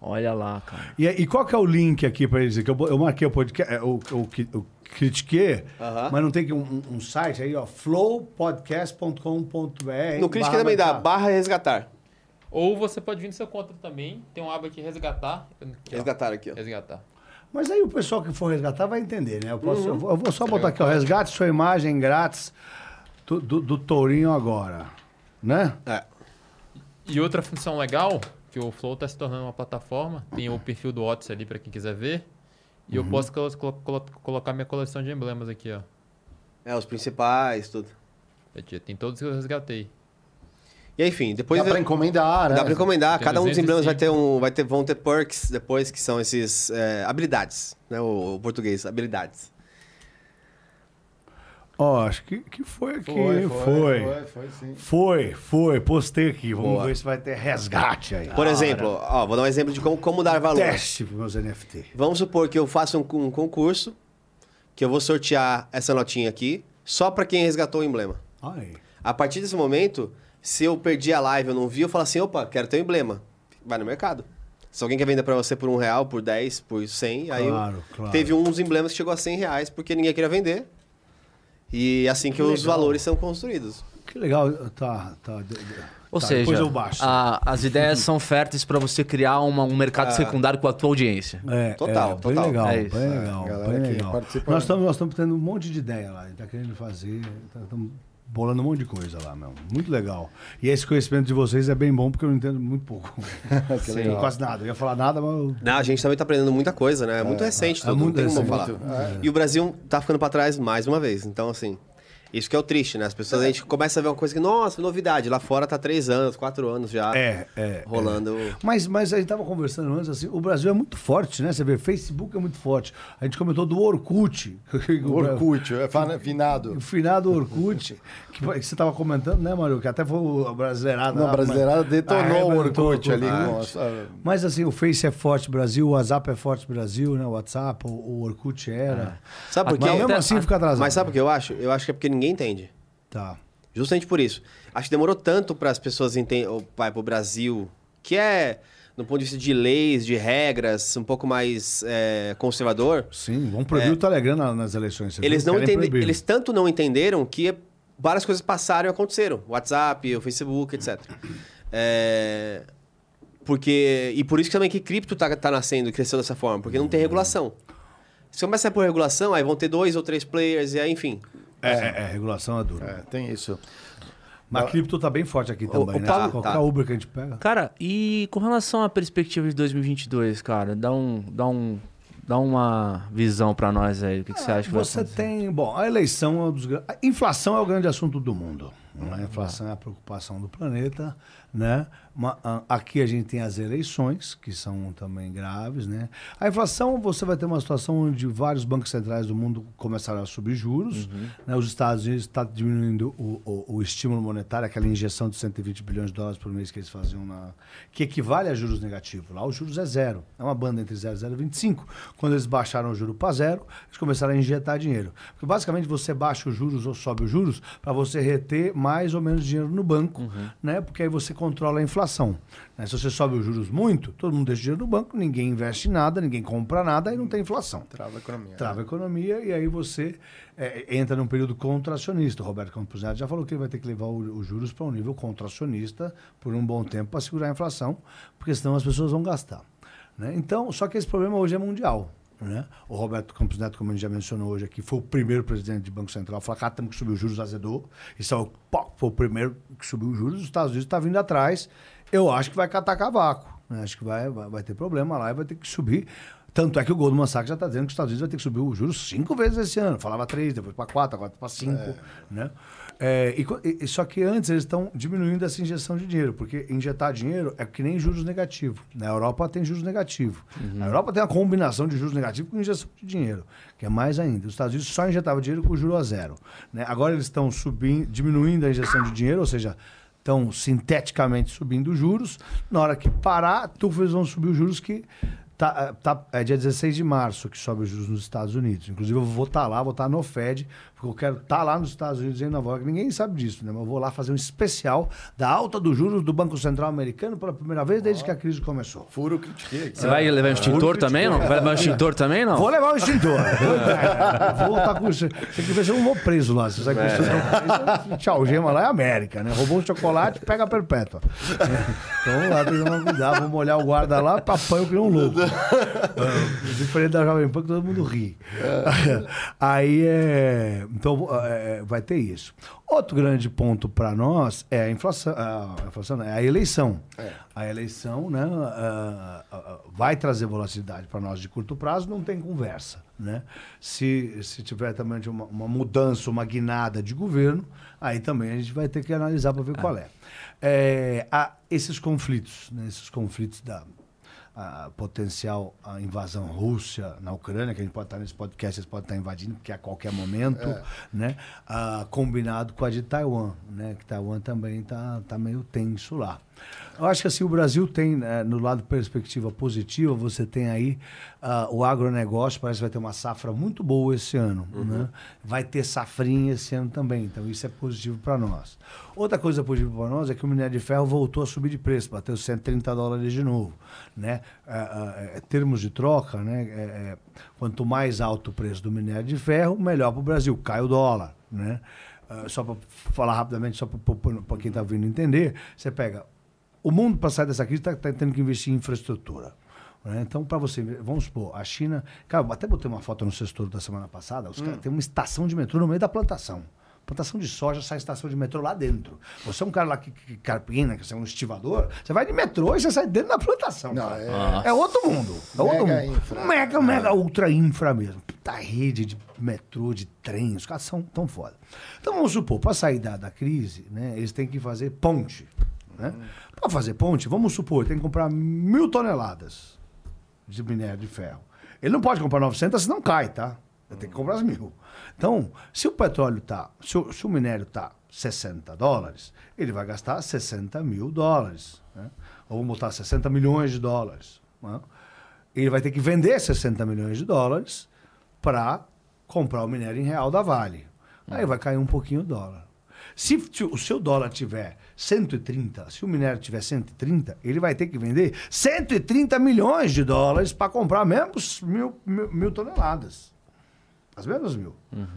Olha lá, cara. E, e qual que é o link aqui para eles? Que eu, eu marquei o podcast, é, o, o, o critiquei, Aham. mas não tem que um, um- site aí, ó, flowpodcast.com.br. No Critique também dá, barra resgatar. Ou você pode vir no seu conta também. Tem uma aba aqui, resgatar. Aqui, ó. Resgatar aqui, ó. Resgatar. Mas aí o pessoal que for resgatar vai entender, né? Eu, posso, eu vou- eu vou só botar aqui, ó, resgate sua imagem grátis do, do, do Tourinho agora, né? É. E outra função legal, que o Flow está se tornando uma plataforma, tem o perfil do Otis ali para quem quiser ver. E eu posso colo- colo- colo- colocar minha coleção de emblemas aqui, ó. É, os principais, tudo. Tem todos que eu resgatei. E aí, enfim, depois... Dá pra encomendar, né? Dá pra encomendar. Tem Cada um dos emblemas vai 205. ter um, vai ter, vão ter perks depois, que são esses é, habilidades, né? O, o português, habilidades. Ó, acho que, que foi aqui. Foi, Foi, foi, foi. foi, foi sim. Foi, foi. Postei aqui. Vamos Boa. ver se vai ter resgate aí. Por exemplo, ó, vou dar um exemplo de como, como dar valor. Teste pros meus NFT. Vamos supor que eu faça um, um concurso, que eu vou sortear essa notinha aqui, só pra quem resgatou o emblema. Aí. A partir desse momento, se eu perdi a live, eu não vi, eu falo assim, opa, quero ter um emblema. Vai no mercado. Se alguém quer vender pra você por um real, por 10, por 100, aí eu- Claro, claro. teve uns emblemas que chegou a 100 reais porque ninguém queria vender. E é assim que, Que os legal. valores são construídos. Que legal. Tá, tá. Ou tá, seja, Depois eu baixo. a- as ideias são férteis para você criar uma- um mercado Ah. secundário com a tua audiência. É, Total, é, bem total. legal, É bem É, legal, bem legal. Nós estamos nós estamos tendo um monte de ideia lá, a gente tá querendo fazer, tá- estamos bolando um monte de coisa lá, meu. Muito legal. E esse conhecimento de vocês é bem bom porque eu não entendo muito pouco. Que legal. Quase nada. Eu ia falar nada, mas eu- Não, a gente também tá aprendendo muita coisa, né? É muito recente é tudo, muito não tem como recente. falar. E o Brasil tá ficando pra trás mais uma vez. Então, assim, isso que é o triste, né? As pessoas, a gente começa a ver uma coisa que, nossa, novidade. Lá fora tá três anos, quatro anos já É, é. rolando. Mas, mas a gente tava conversando antes, assim, o Brasil é muito forte, né? Você vê, Facebook é muito forte. A gente comentou do Orkut. O Orkut, é finado. O finado Orkut, que você tava comentando, né, Mário? Que até foi o brasileirado. Não, a brasileirada detonou o Orkut ali. Nossa. Mas assim, o Face é forte Brasil, o WhatsApp é forte Brasil, né? O WhatsApp, o, o Orkut era. Sabe por Mas quê? mesmo assim fica atrasado. Mas sabe o que eu acho? Eu acho que é porque ninguém entende. Tá. Justamente por isso. Acho que demorou tanto para as pessoas entenderem, para o Brasil, que é, no ponto de vista de leis, de regras, um pouco mais é, conservador. Sim, vão proibir o Telegram na- nas eleições. você Eles não eles tanto não entenderam que várias coisas passaram e aconteceram. O WhatsApp, o Facebook, etc. É, porque e por isso também que cripto tá, tá nascendo e cresceu dessa forma, porque não tem regulação. Se começar por regulação, aí vão ter dois ou três players e aí, enfim. É, é, é, regulação é dura. É, tem isso. Mas a cripto tá bem forte aqui também, o né? Paulo- Qualquer tá. Uber que a gente pega. Cara, e com relação à perspectiva de 2022, cara, dá um, dá um, dá uma visão pra nós aí. O que, que você acha que vai Você acontecer? tem. Bom, a eleição é um dos. A inflação é o grande assunto do mundo. né? A inflação é a preocupação do planeta, né? Ma- a- aqui a gente tem as eleições, que são também graves, né? A inflação, você vai ter uma situação onde vários bancos centrais do mundo começaram a subir juros, né? Os Estados Unidos estão diminuindo o, o- o estímulo monetário, aquela injeção de 120 bilhões de dólares por mês que eles faziam na... que equivale a juros negativos. Lá os juros é zero. É uma banda entre 0 e 0,25. Quando eles baixaram o juro para zero, eles começaram a injetar dinheiro. Porque basicamente você baixa os juros ou sobe os juros para você reter mais ou menos dinheiro no banco, né? Porque aí você controla a inflação. né? Se você sobe os juros muito, todo mundo deixa dinheiro no banco, ninguém investe nada, ninguém compra nada e não tem inflação. Trava a economia. Trava a economia e aí você é, entra num período contracionista. O Roberto Campos Neto já falou que ele vai ter que levar os juros para um nível contracionista por um bom tempo para segurar a inflação, porque senão as pessoas vão gastar. né? Então, só que esse problema hoje é mundial. Né? O Roberto Campos Neto, como a gente já mencionou hoje aqui, foi o primeiro presidente de Banco Central. Temos que subir os juros, azedou. Isso é o, pô, foi o primeiro que subiu os juros. Os Estados Unidos está vindo atrás. Eu acho que vai catar cavaco. né? Acho que vai, vai, vai ter problema lá e vai ter que subir. Tanto é que o Goldman Sachs já está dizendo que os Estados Unidos vai ter que subir os juros cinco vezes esse ano. Falava três, depois para quatro, agora para cinco. Né? É, e só que antes eles estão diminuindo essa injeção de dinheiro, porque injetar dinheiro é que nem juros negativos. Na Europa tem juros negativos. Na Europa tem uma combinação de juros negativos com injeção de dinheiro, que é mais ainda. Os Estados Unidos só injetavam dinheiro com juro a zero. né? Agora eles estão subindo, diminuindo a injeção de dinheiro, ou seja, estão sinteticamente subindo os juros. Na hora que parar, tu eles vão subir os juros que Tá, tá, é dia 16 de março que sobe os juros nos Estados Unidos. Inclusive, eu vou estar lá, vou estar no Fed, porque eu quero estar lá nos Estados Unidos em Nova York. Ninguém sabe disso, né? Mas eu vou lá fazer um especial da alta dos juros do Banco Central americano pela primeira vez desde que a crise começou. Furo critiquei. Você vai levar o extintor também, não? Vai levar o extintor também, não? Vou levar o extintor. vou voltar com isso. Tem que ver se eu não vou preso lá. Se você vai preso, tchau, gema lá é América, né? Roubou um chocolate, pega a perpétua. Então vamos lá, tem que tomar cuidado. Vamos molhar o guarda lá, papai, eu criei um louco. É, Diferente da Jovem Pan, que todo mundo ri. Aí é. Então é, vai ter isso. Outro grande ponto para nós é a inflação, a, inflação, é a eleição. A eleição né, vai trazer volatilidade para nós de curto prazo, não tem conversa. Né? Se, se tiver também uma, uma mudança, uma guinada de governo, aí também a gente vai ter que analisar para ver qual é. é há esses conflitos, né, esses conflitos da, a potencial a invasão Rússia na Ucrânia, que a gente pode estar nesse podcast, eles podem estar invadindo, porque a qualquer momento, né? Ah, combinado com a de Taiwan, né? Que Taiwan também está tá meio tenso lá. Eu acho que assim, o Brasil tem, né, no lado perspectiva positiva, você tem aí ah, o agronegócio, parece que vai ter uma safra muito boa esse ano. Né? Vai ter safrinha esse ano também, então isso é positivo para nós. Outra coisa positiva para nós é que o minério de ferro voltou a subir de preço, bateu 130 dólares de novo. Né? Ah, é, termos de troca, né? Quanto mais alto o preço do minério de ferro, melhor para o Brasil, cai o dólar. Né? Ah, só para falar rapidamente, só para quem está vindo entender, você pega o mundo, para sair dessa crise, está tá tendo que investir em infraestrutura. né? Então, para você, vamos supor, a China. Cara, até botei uma foto no sextor da semana passada. Os caras têm uma estação de metrô no meio da plantação. Plantação de soja sai estação de metrô lá dentro. Você é um cara lá que, que carpina, que você é um estivador, você vai de metrô e você sai dentro da plantação. Não, é- é... outro mundo. É outro Mega mundo. infra. Mega, mega, ultra infra mesmo. Puta rede de metrô, de trem, os caras são tão foda. Então vamos supor, para sair da, da crise, né, eles têm que fazer ponte. Né? Para fazer ponte, vamos supor, tem que comprar mil toneladas de minério de ferro. Ele não pode comprar 900, senão cai, tá? Ele tem que comprar as mil. Então, se o petróleo tá, se o, se o minério tá 60 dólares, ele vai gastar 60 mil dólares. Né? Ou vamos botar 60 milhões de dólares. né? Ele vai ter que vender 60 milhões de dólares para comprar o minério em real da Vale. Aí vai cair um pouquinho o dólar. Se o seu dólar tiver 130, se o minério tiver 130, ele vai ter que vender 130 milhões de dólares para comprar mesmo os mil, mil, mil toneladas. As mesmas mil.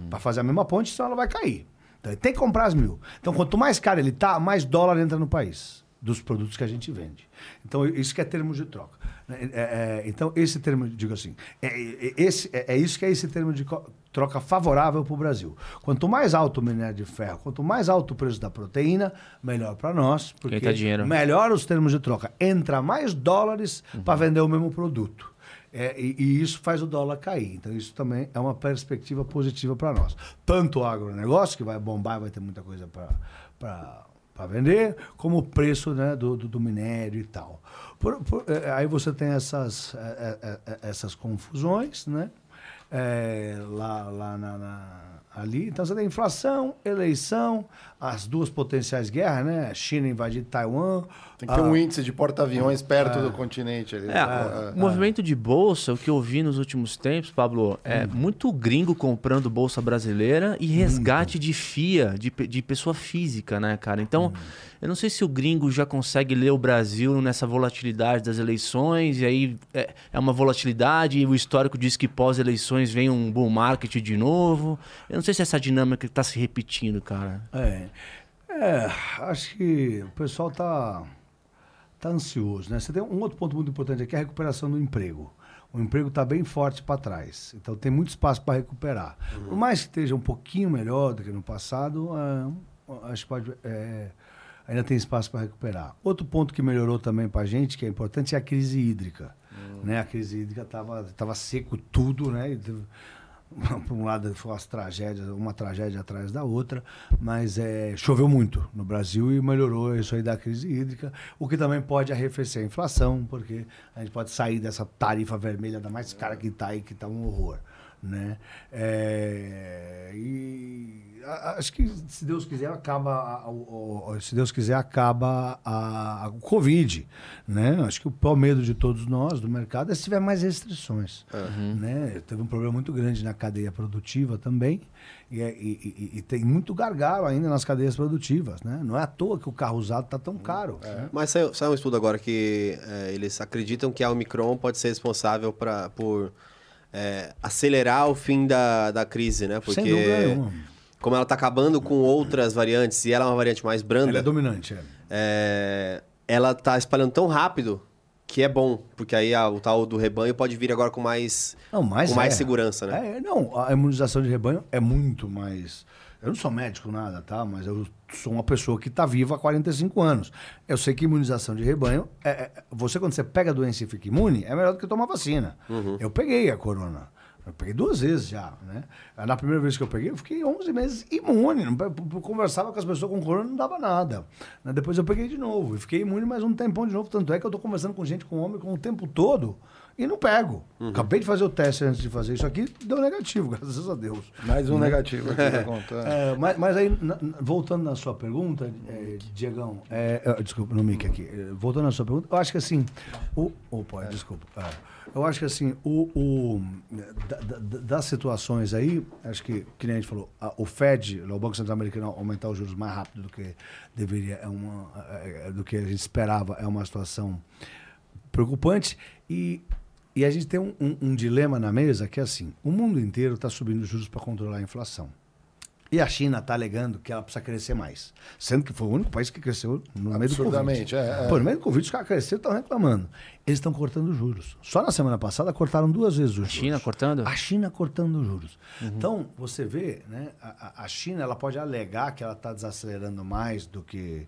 Para fazer a mesma ponte, senão ela vai cair. Então ele tem que comprar as mil. Então quanto mais caro ele tá, mais dólar entra no país dos produtos que a gente vende. Então isso que é termo de troca. É, é, então esse termo, digo assim, é, é- esse, é, é isso que é esse termo de troca favorável para o Brasil. Quanto mais alto o minério de ferro, quanto mais alto o preço da proteína, melhor para nós, porque Entra dinheiro. melhor os termos de troca. Entra mais dólares para vender o mesmo produto. É, e, e isso faz o dólar cair. Então, isso também é uma perspectiva positiva para nós. Tanto o agronegócio, que vai bombar, vai ter muita coisa para vender, como o preço né, do, do, do minério e tal. Por- por- é, aí você tem essas, é, é, essas confusões, né? É, lá lá na, na- ali. Então você tem inflação, eleição, as duas potenciais guerras, né? China invadir Taiwan. Tem que ter ah, um índice de porta-aviões perto do continente ali. É, Ah, o movimento de bolsa, o que eu vi nos últimos tempos, Pablo, é muito gringo comprando bolsa brasileira e resgate de FIA, de, de pessoa física, né, cara? Então, eu não sei se o gringo já consegue ler o Brasil nessa volatilidade das eleições, e aí é, é uma volatilidade, e o histórico diz que pós-eleições vem um bull market de novo. Eu não sei se essa dinâmica está se repetindo, cara. É, é, acho que o pessoal tá, tá ansioso, né? Você tem um outro ponto muito importante aqui, é a recuperação do emprego. O emprego está bem forte para trás, então tem muito espaço para recuperar. Por mais que esteja um pouquinho melhor do que no passado, é, acho que pode, é, ainda tem espaço para recuperar. Outro ponto que melhorou também para a gente, que é importante, é a crise hídrica. Né? A crise hídrica estava tava seco tudo, né? Por um lado foi umas tragédias, uma tragédia atrás da outra, mas é, choveu muito no Brasil e melhorou isso aí da crise hídrica, o que também pode arrefecer a inflação, porque a gente pode sair dessa tarifa vermelha da mais cara que está aí, que está um horror. Né? É, e a- acho que se Deus quiser acaba a- o- o- se Deus quiser acaba a, a- o Covid, né? Acho que o pior medo de todos nós do mercado é se tiver mais restrições, né? Teve um problema muito grande na cadeia produtiva também e, é- e- e- e tem muito gargalo ainda nas cadeias produtivas, né? Não é à toa que o carro usado está tão caro. né? Mas saiu, saiu um estudo agora que é, eles acreditam que a Omicron pode ser responsável pra, por é, acelerar o fim da, da crise, né? Porque Sem dúvida nenhuma. como ela tá acabando com outras variantes e ela é uma variante mais branda, Ela é dominante, é. é, ela tá espalhando tão rápido que é bom, porque aí a- o tal do rebanho pode vir agora com mais, Não, com mais é. segurança, né? É, não, a imunização de rebanho é muito mais. Eu não sou médico nada, tá? Mas eu sou uma pessoa que está viva há 45 anos. Eu sei que imunização de rebanho, é, é- você quando você pega a doença e fica imune, é melhor do que tomar vacina. Eu peguei a corona. Eu peguei duas vezes já, né? Na primeira vez que eu peguei, eu fiquei 11 meses imune. Não, conversava com as pessoas com corona não dava nada. Né? Depois eu peguei de novo e fiquei imune mais um tempão de novo. Tanto é que eu tô conversando com gente com homem com o tempo todo e não pego. Acabei de fazer o teste antes de fazer isso aqui, deu negativo, graças a Deus. Mais um negativo aqui na conta. É, mas, mas aí, na- voltando na sua pergunta, é, Diegão, é, é, desculpa, no mic aqui. É, voltando na sua pergunta, eu acho que assim, o, opa, desculpa. É, eu acho que assim, o, o- da- da- da- das situações aí, acho que, que nem a gente falou, a- o Fed, o Banco Central Americano, aumentar os juros mais rápido do que deveria, é uma, é, é, do que a gente esperava, é uma situação preocupante. E, e a gente tem um, um- um dilema na mesa que é assim: o mundo inteiro está subindo os juros para controlar a inflação. E a China está alegando que ela precisa crescer mais. Sendo que foi o único país que cresceu no meio do Covid. Absurdamente, é, é. Pô, no meio do Covid, os caras cresceram e estão reclamando. Eles estão cortando juros. Só na semana passada cortaram duas vezes os juros. China cortando? A China cortando juros. Então, você vê, né? A, a- a China ela pode alegar que ela está desacelerando mais do que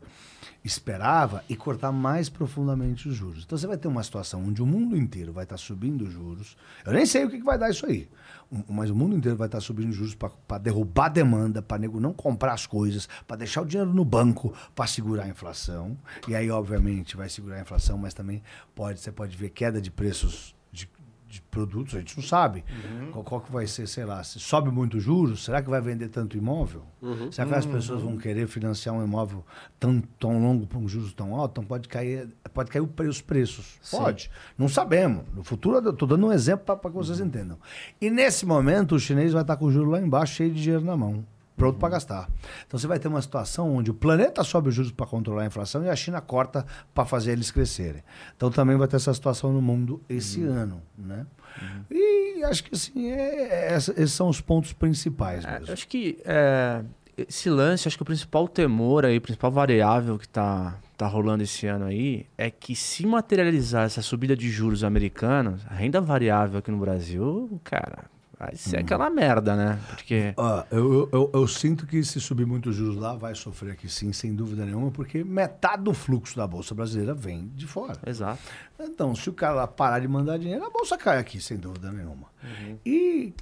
esperava e cortar mais profundamente os juros. Então, você vai ter uma situação onde o mundo inteiro vai estar subindo os juros. Eu nem sei o que, que vai dar isso aí. Mas o mundo inteiro vai estar subindo os juros para derrubar a demanda, para nego não comprar as coisas, para deixar o dinheiro no banco para segurar a inflação. E aí, obviamente, vai segurar a inflação, mas também pode, você pode ver queda de preços de, produtos, a gente não sabe. Qual, qual que vai ser, sei lá, se sobe muito os juros, será que vai vender tanto imóvel? Será que as pessoas vão querer financiar um imóvel tão, tão longo por um juros tão alto? Então pode cair, pode cair os preços. Pode. Não sabemos. No futuro, eu estou dando um exemplo para que vocês entendam. E nesse momento, o chinês vai estar com o juro lá embaixo, cheio de dinheiro na mão. Pronto para gastar. Então você vai ter uma situação onde o planeta sobe os juros para controlar a inflação e a China corta para fazer eles crescerem. Então também vai ter essa situação no mundo esse ano. Né? E acho que assim, é- é- esses são os pontos principais É, mesmo. eu acho que é, esse lance, acho que o principal temor aí, a principal variável que tá, tá rolando esse ano aí é que se materializar essa subida de juros americanos, a renda variável aqui no Brasil, cara, vai ser aquela merda, né? Porque. Ah, eu, eu, eu- sinto que se subir muito os juros lá, vai sofrer aqui sim, sem dúvida nenhuma, porque metade do fluxo da Bolsa Brasileira vem de fora. Exato. Então, se o cara lá parar de mandar dinheiro, a bolsa cai aqui, sem dúvida nenhuma. E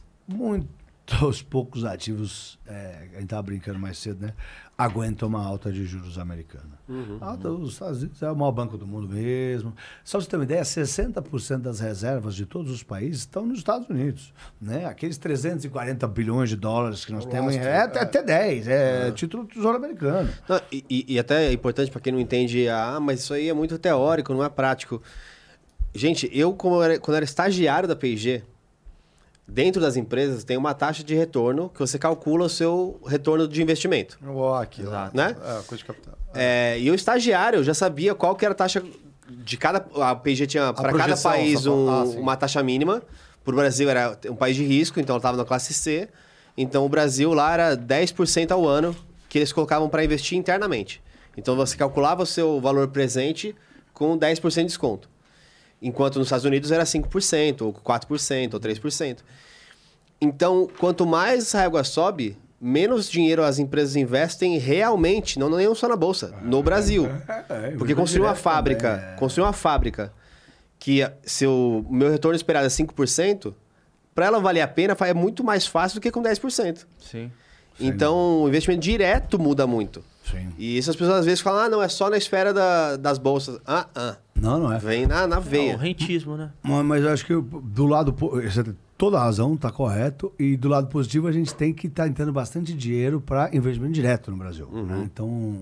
muitos poucos ativos, é, a gente estava brincando mais cedo, né? Aguentam uma alta de juros americana. A alta dos Estados Unidos é o maior banco do mundo mesmo. Só para você ter uma ideia, 60% das reservas de todos os países estão nos Estados Unidos. Né? Aqueles 340 bilhões de dólares que nós temos, lastro, é, até- até 10, é título do Tesouro Americano. Não, e, e- até é importante para quem não entende, ah, mas isso aí é muito teórico, não é prático. Gente, eu, era- quando era estagiário da P&G, dentro das empresas tem uma taxa de retorno que você calcula o seu retorno de investimento. Ó. Exato. Né? É, coisa de capital. É, e eu estagiário, eu já sabia qual que era a taxa de cada... A P&G tinha para cada país um- ah, uma taxa mínima. Para o Brasil era um país de risco, então ela estava na classe C. Então o Brasil lá era 10% ao ano que eles colocavam para investir internamente. Então você calculava o seu valor presente com 10% de desconto. Enquanto nos Estados Unidos era 5%, ou 4%, ou 3%. Então, quanto mais a régua sobe, menos dinheiro as empresas investem realmente, não nem só na bolsa, no Brasil. É, Porque construir uma fábrica, construir uma fábrica que se o meu retorno esperado é 5%, para ela valer a pena é muito mais fácil do que com 10%. Sim. Então, o investimento direto muda muito. Sim. E isso as pessoas às vezes falam, ah, não, é só na esfera da- das bolsas. Ah, ah. Não, não é. Vem na, na É o veia. rentismo, né? Mas, mas eu acho que do lado. Você toda a razão, está correto. E do lado positivo, a gente tem que estar entrando bastante dinheiro para investimento direto no Brasil. né? Então,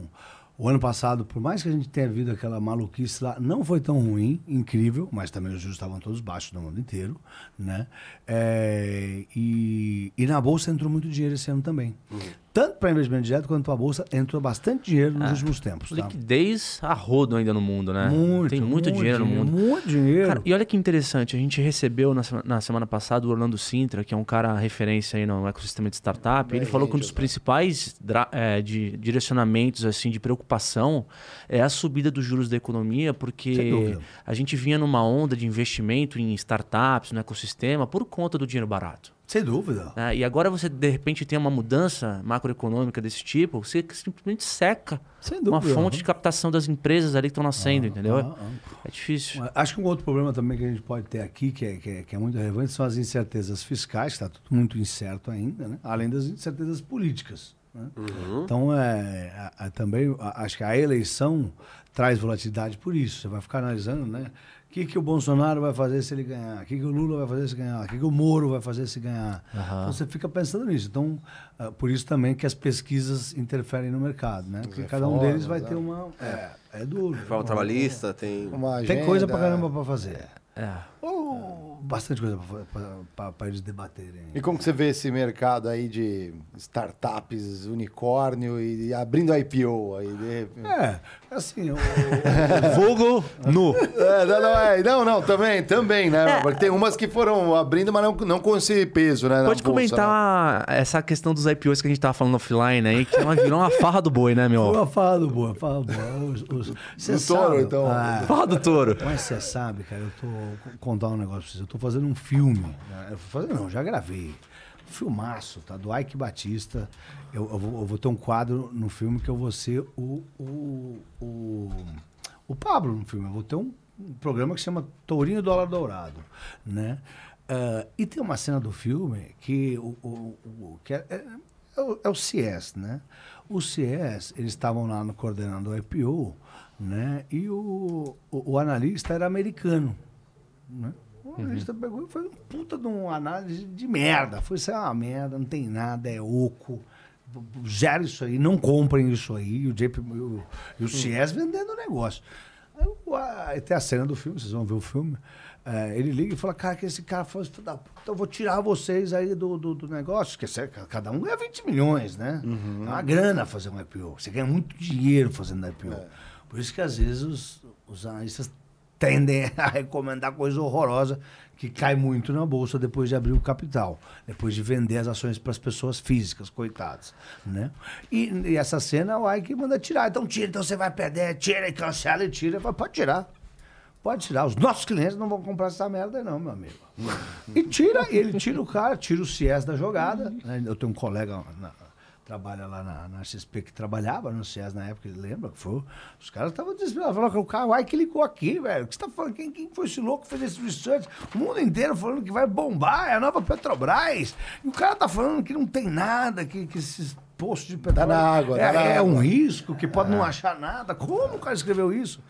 o ano passado, por mais que a gente tenha visto aquela maluquice lá, não foi tão ruim, incrível, mas também os juros estavam todos baixos no mundo inteiro. Né? É, e, e na Bolsa entrou muito dinheiro esse ano também. Tanto para investimento direto quanto para a Bolsa, entrou bastante dinheiro nos últimos tempos. Tá? Liquidez a rodo ainda no mundo, né? Muito, Tem muito, dinheiro, no mundo. Muito dinheiro. Cara, e olha que interessante, a gente recebeu na, na semana passada o Orlando Sintra, que é um cara referência aí no ecossistema de startup. ele falou que um dos principais dra- é, de direcionamentos assim de preocupação é a subida dos juros da economia, porque a gente vinha numa onda de investimento em startups, no ecossistema, por conta do dinheiro barato. Sem dúvida. né? E agora você de repente tem uma mudança macroeconômica desse tipo, você simplesmente seca Sem uma fonte de captação das empresas ali que estão nascendo, entendeu? ah, ah. É difícil. Acho que um outro problema também que a gente pode ter aqui, que é, que é, que é muito relevante, são as incertezas fiscais, está tudo muito incerto ainda, né? além das incertezas políticas. né? Então, é, a- também acho que a eleição traz volatilidade por isso. Você vai ficar analisando, né? O que, que o Bolsonaro vai fazer se ele ganhar? O que, que o Lula vai fazer se ganhar? O que, que o Moro vai fazer se ganhar? Então, você fica pensando nisso. Então, ah, por isso também que as pesquisas interferem no mercado, né? Porque cada um deles vai ter uma... É, é duro. Reforma trabalhista, tem. Uma Tem coisa agenda. pra caramba pra fazer. É. Ou bastante coisa pra eles debaterem. E como que você vê esse mercado aí de startups, unicórnio e abrindo IPO aí? De repente? É, assim, o, Fogo nu. É, não, não, é, não, não, também, também, né? Porque tem umas que foram abrindo, mas não, não com esse peso, né? Pode bolsa, né? comentar essa questão dos IPOs que a gente tava falando offline aí, que ela virou uma farra do boi, né, Foi meu? uma fala boa, fala boa. Os, os, cê Do touro, sabe- então. Ah, Farra do touro. mas você sabe, cara, eu tô. Contar um negócio pra vocês. Eu tô fazendo um filme. Eu vou fazer, não, já gravei. Filmaço, tá? Do Ike Batista. Eu, eu vou, eu vou ter um quadro no filme que eu vou ser o. o, o, o Pablo no filme. Eu vou ter um, um programa que chama Tourinho Dólar Dourado, né? Ah, e tem uma cena do filme que, o, o, o- que é, é, é o, é o CS, né? O CS, eles estavam lá no coordenando o IPO, né? E o, o, o analista era americano, né? O analista pegou e foi um puta de uma análise de merda. Foi isso é uma merda, não tem nada, é oco. Zero isso aí, não comprem isso aí. E o JP o, e o CS vendendo o negócio. Aí, tem a cena do filme, vocês vão ver o filme. É, ele liga e fala, cara, que esse cara filho da puta, eu vou tirar vocês aí do, do, do negócio. Porque cada um ganha 20 milhões, né? É uma grana fazer um IPO. Você ganha muito dinheiro fazendo IPO. Por isso que às vezes os, os analistas tendem a recomendar coisa horrorosa que cai muito na bolsa depois de abrir o capital, depois de vender as ações para as pessoas físicas, coitadas, né? E, e essa cena o Ike manda tirar, então tira, então você vai perder, tira e cancela e tira, Eu falo, pode tirar. Pode tirar. Os nossos clientes não vão comprar essa merda, não, meu amigo. E tira, ele tira o cara, tira o CS da jogada. né? Eu tenho um colega na- trabalha lá na, na XP que trabalhava no CS na época, ele lembra que foi. Os caras estavam desesperados. Falaram que o vai que ligou aqui, velho. O que você tá falando? Quem, quem foi esse louco que fez esse research? O mundo inteiro falando que vai bombar, é a nova Petrobras. E o cara tá falando que não tem nada, que, que esses postos de petróleo. na água, é, tá na é um água. risco, que pode não achar nada. Como o cara escreveu isso?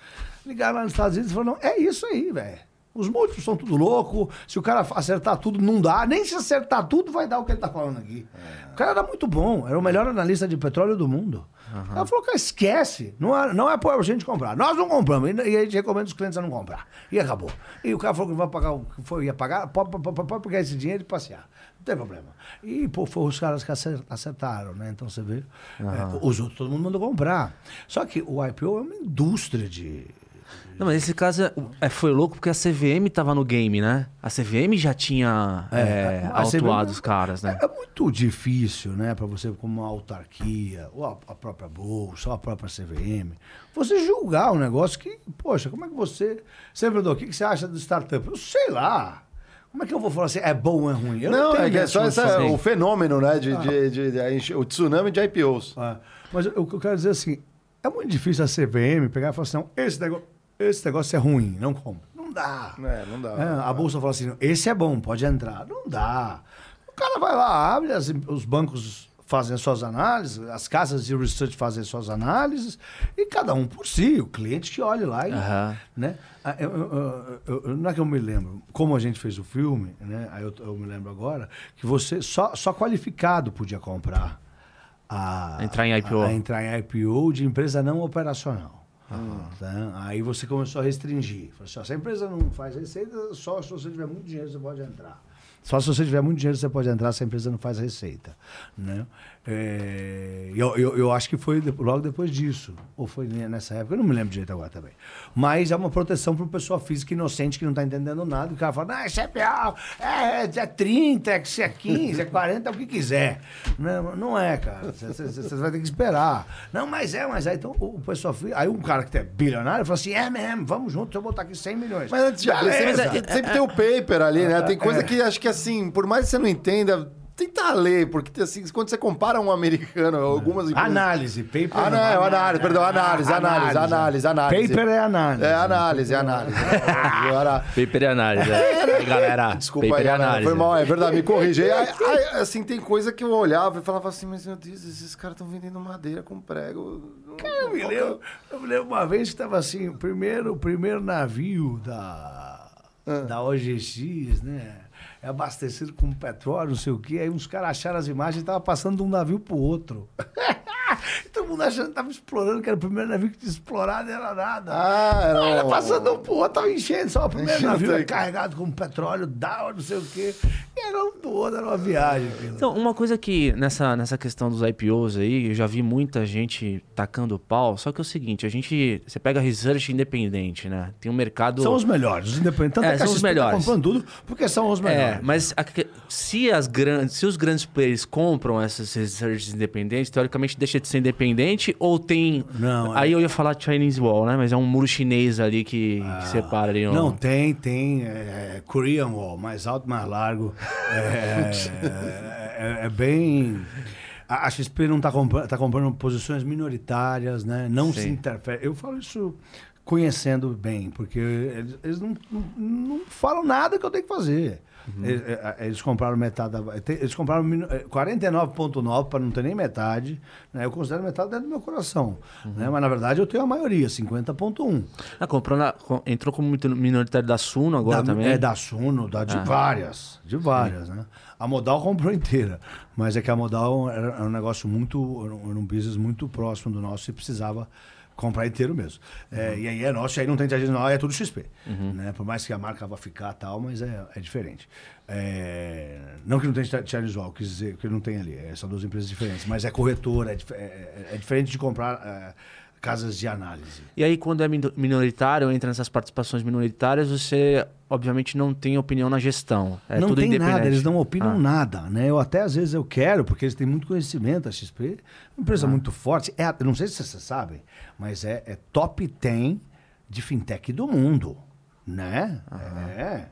Ligaram lá nos Estados Unidos e falaram, não, é isso aí, velho. Os múltiplos são tudo louco. Se o cara acertar tudo, não dá. Nem se acertar tudo, vai dar o que ele tá falando aqui. O cara era muito bom. Era o melhor analista de petróleo do mundo. Ela falou, cara, esquece. Não é, não é pra gente comprar. Nós não compramos. E, e a gente recomenda os clientes a não comprar. E acabou. E o cara falou que vai pagar o que foi, ia pagar. Pode, pode, pode- pegar esse dinheiro e passear. Não tem problema. E, pô, foram os caras que acer- acertaram, né? Então você vê. é, os outros, todo mundo mandou comprar. Só que o IPO é uma indústria de. Não, mas esse caso é- é, foi louco porque a CVM tava no game, né? A CVM já tinha é, CVM autuado os caras, né? É, é muito difícil, né, para você, como uma autarquia, ou a, a própria Bolsa, ou a própria CVM, você julgar um negócio que, poxa, como é que você. Você, Bruno, o que, que você acha do startup? Eu sei lá. Como é que eu vou falar assim, é bom ou é ruim? Eu Não, tenho é é só essa, o fenômeno, né? De, de- de- de- enche- o tsunami de IPOs. É, Mas o que eu quero dizer é assim, é muito difícil a CVM pegar e falar assim, não, esse negócio, esse negócio é ruim, não compra. Não dá. É, não dá. É, a bolsa fala assim, esse é bom, pode entrar. Não dá. O cara vai lá, abre, as- os bancos fazem as suas análises, as casas de research fazem as suas análises, e cada um por si, o cliente que olhe lá. E, né? Ah, eu- eu- eu- eu- não é que eu me lembro, como a gente fez o filme, né? Aí eu, eu me lembro agora, que você só, só qualificado podia comprar a, Entrar em IPO. a- a entrar em IPO de empresa não operacional. Tá? Aí você começou a restringir. Falou assim, ó, se a empresa não faz receita, só se você tiver muito dinheiro você pode entrar. Só se você tiver muito dinheiro você pode entrar se a empresa não faz receita. Né? É, eu, eu, eu acho que foi logo depois disso. Ou foi nessa época, eu não me lembro direito agora também. Mas é uma proteção para o pessoa física inocente que não está entendendo nada. O cara fala, não, isso é pior, é, é 30, é isso é 15, é 40, é o que quiser. Não, não é, cara. Você- vai ter que esperar. Não, mas é, mas é. Então o pessoal físico. Aí um cara que é bilionário fala assim: é mesmo, vamos junto, eu vou botar aqui 100 milhões. Mas antes de abrir, Beleza. sempre, sempre tem o paper ali, né? Tem coisa que acho que assim, por mais que você não entenda, tenta ler, porque assim, quando você compara um americano, algumas empresas. Análise, paper. Ah, não, é análise, perdão, análise, análise, análise, análise. Paper é análise. É análise, é análise. Agora, Paper e análise. É. Galera, Desculpa paper aí, Ana, análise. foi mal, é verdade, me corrija. Aí, aí, assim, tem coisa que eu olhava e falava assim, mas meu Deus, esses caras estão vendendo madeira com prego. Eu me lembro, eu me lembro uma vez que estava assim, o primeiro, o primeiro navio da, da OGX, né? É abastecido com petróleo, não sei o quê. Aí uns caras acharam as imagens e estavam passando de um navio pro outro. Todo mundo achando que estava explorando, que era o primeiro navio que tinha explorado, era nada. Ah, era Era um- passando um pro outro, tava enchendo, só o primeiro Enchendo navio era tanque. carregado com petróleo, Dow, não sei o quê. E era um do outro, era uma viagem. aquilo. Então, uma coisa que nessa, nessa questão dos IPOs aí, eu já vi muita gente tacando pau, só que é o seguinte, a gente, você pega research independente, né? Tem um mercado... São os melhores, os independentes. Tanto É, é, são os tá melhores. comprando tudo, porque são os melhores. É, mas a se, as grandes, se os grandes players compram essas researches independentes, teoricamente deixa de ser independente ou tem... Não, Aí é- eu ia falar Chinese Wall, né? Mas é um muro chinês ali que, que separa ali. um- Ah, Não, tem, tem. É, Korean Wall, mais alto, mais largo. É, é- é bem. A XP não está comprando, tá comprando posições minoritárias, né? Não se Sim. interfere. Eu falo isso conhecendo bem, porque eles, eles não, não, não falam nada que eu tenho que fazer. Eles, é, é, eles compraram metade da. Eles compraram mino- é, 49,9 para não ter nem metade. Né? Eu considero metade dentro do meu coração. Né? Mas na verdade eu tenho a maioria, 50,1. Ah, comprou na- entrou como minoritário da Suno agora Da- também? É da Suno, da, de Ah. várias. De várias, né? A Modal comprou inteira. Mas é que a Modal era, era um negócio muito. Era um business muito próximo do nosso e precisava comprar inteiro mesmo. É, E aí é nosso, aí não tem tradição, não, é tudo XP. Né? Por mais que a marca vá ficar tal, mas é, é diferente. É, não que não tenha Wall, quis dizer que não tem ali. é, são duas empresas diferentes. Mas é corretora, é, é- é- diferente de comprar casas de análise. E aí, quando é min- minoritário, entra nessas participações minoritárias, você obviamente não tem opinião na gestão. É não tem nada, eles não opinam Ah. nada, né? Eu até às vezes eu quero, porque eles têm muito conhecimento, a XP, uma empresa Ah. muito forte. É, não sei se vocês sabem, mas é, é top 10 de fintech do mundo, né? É.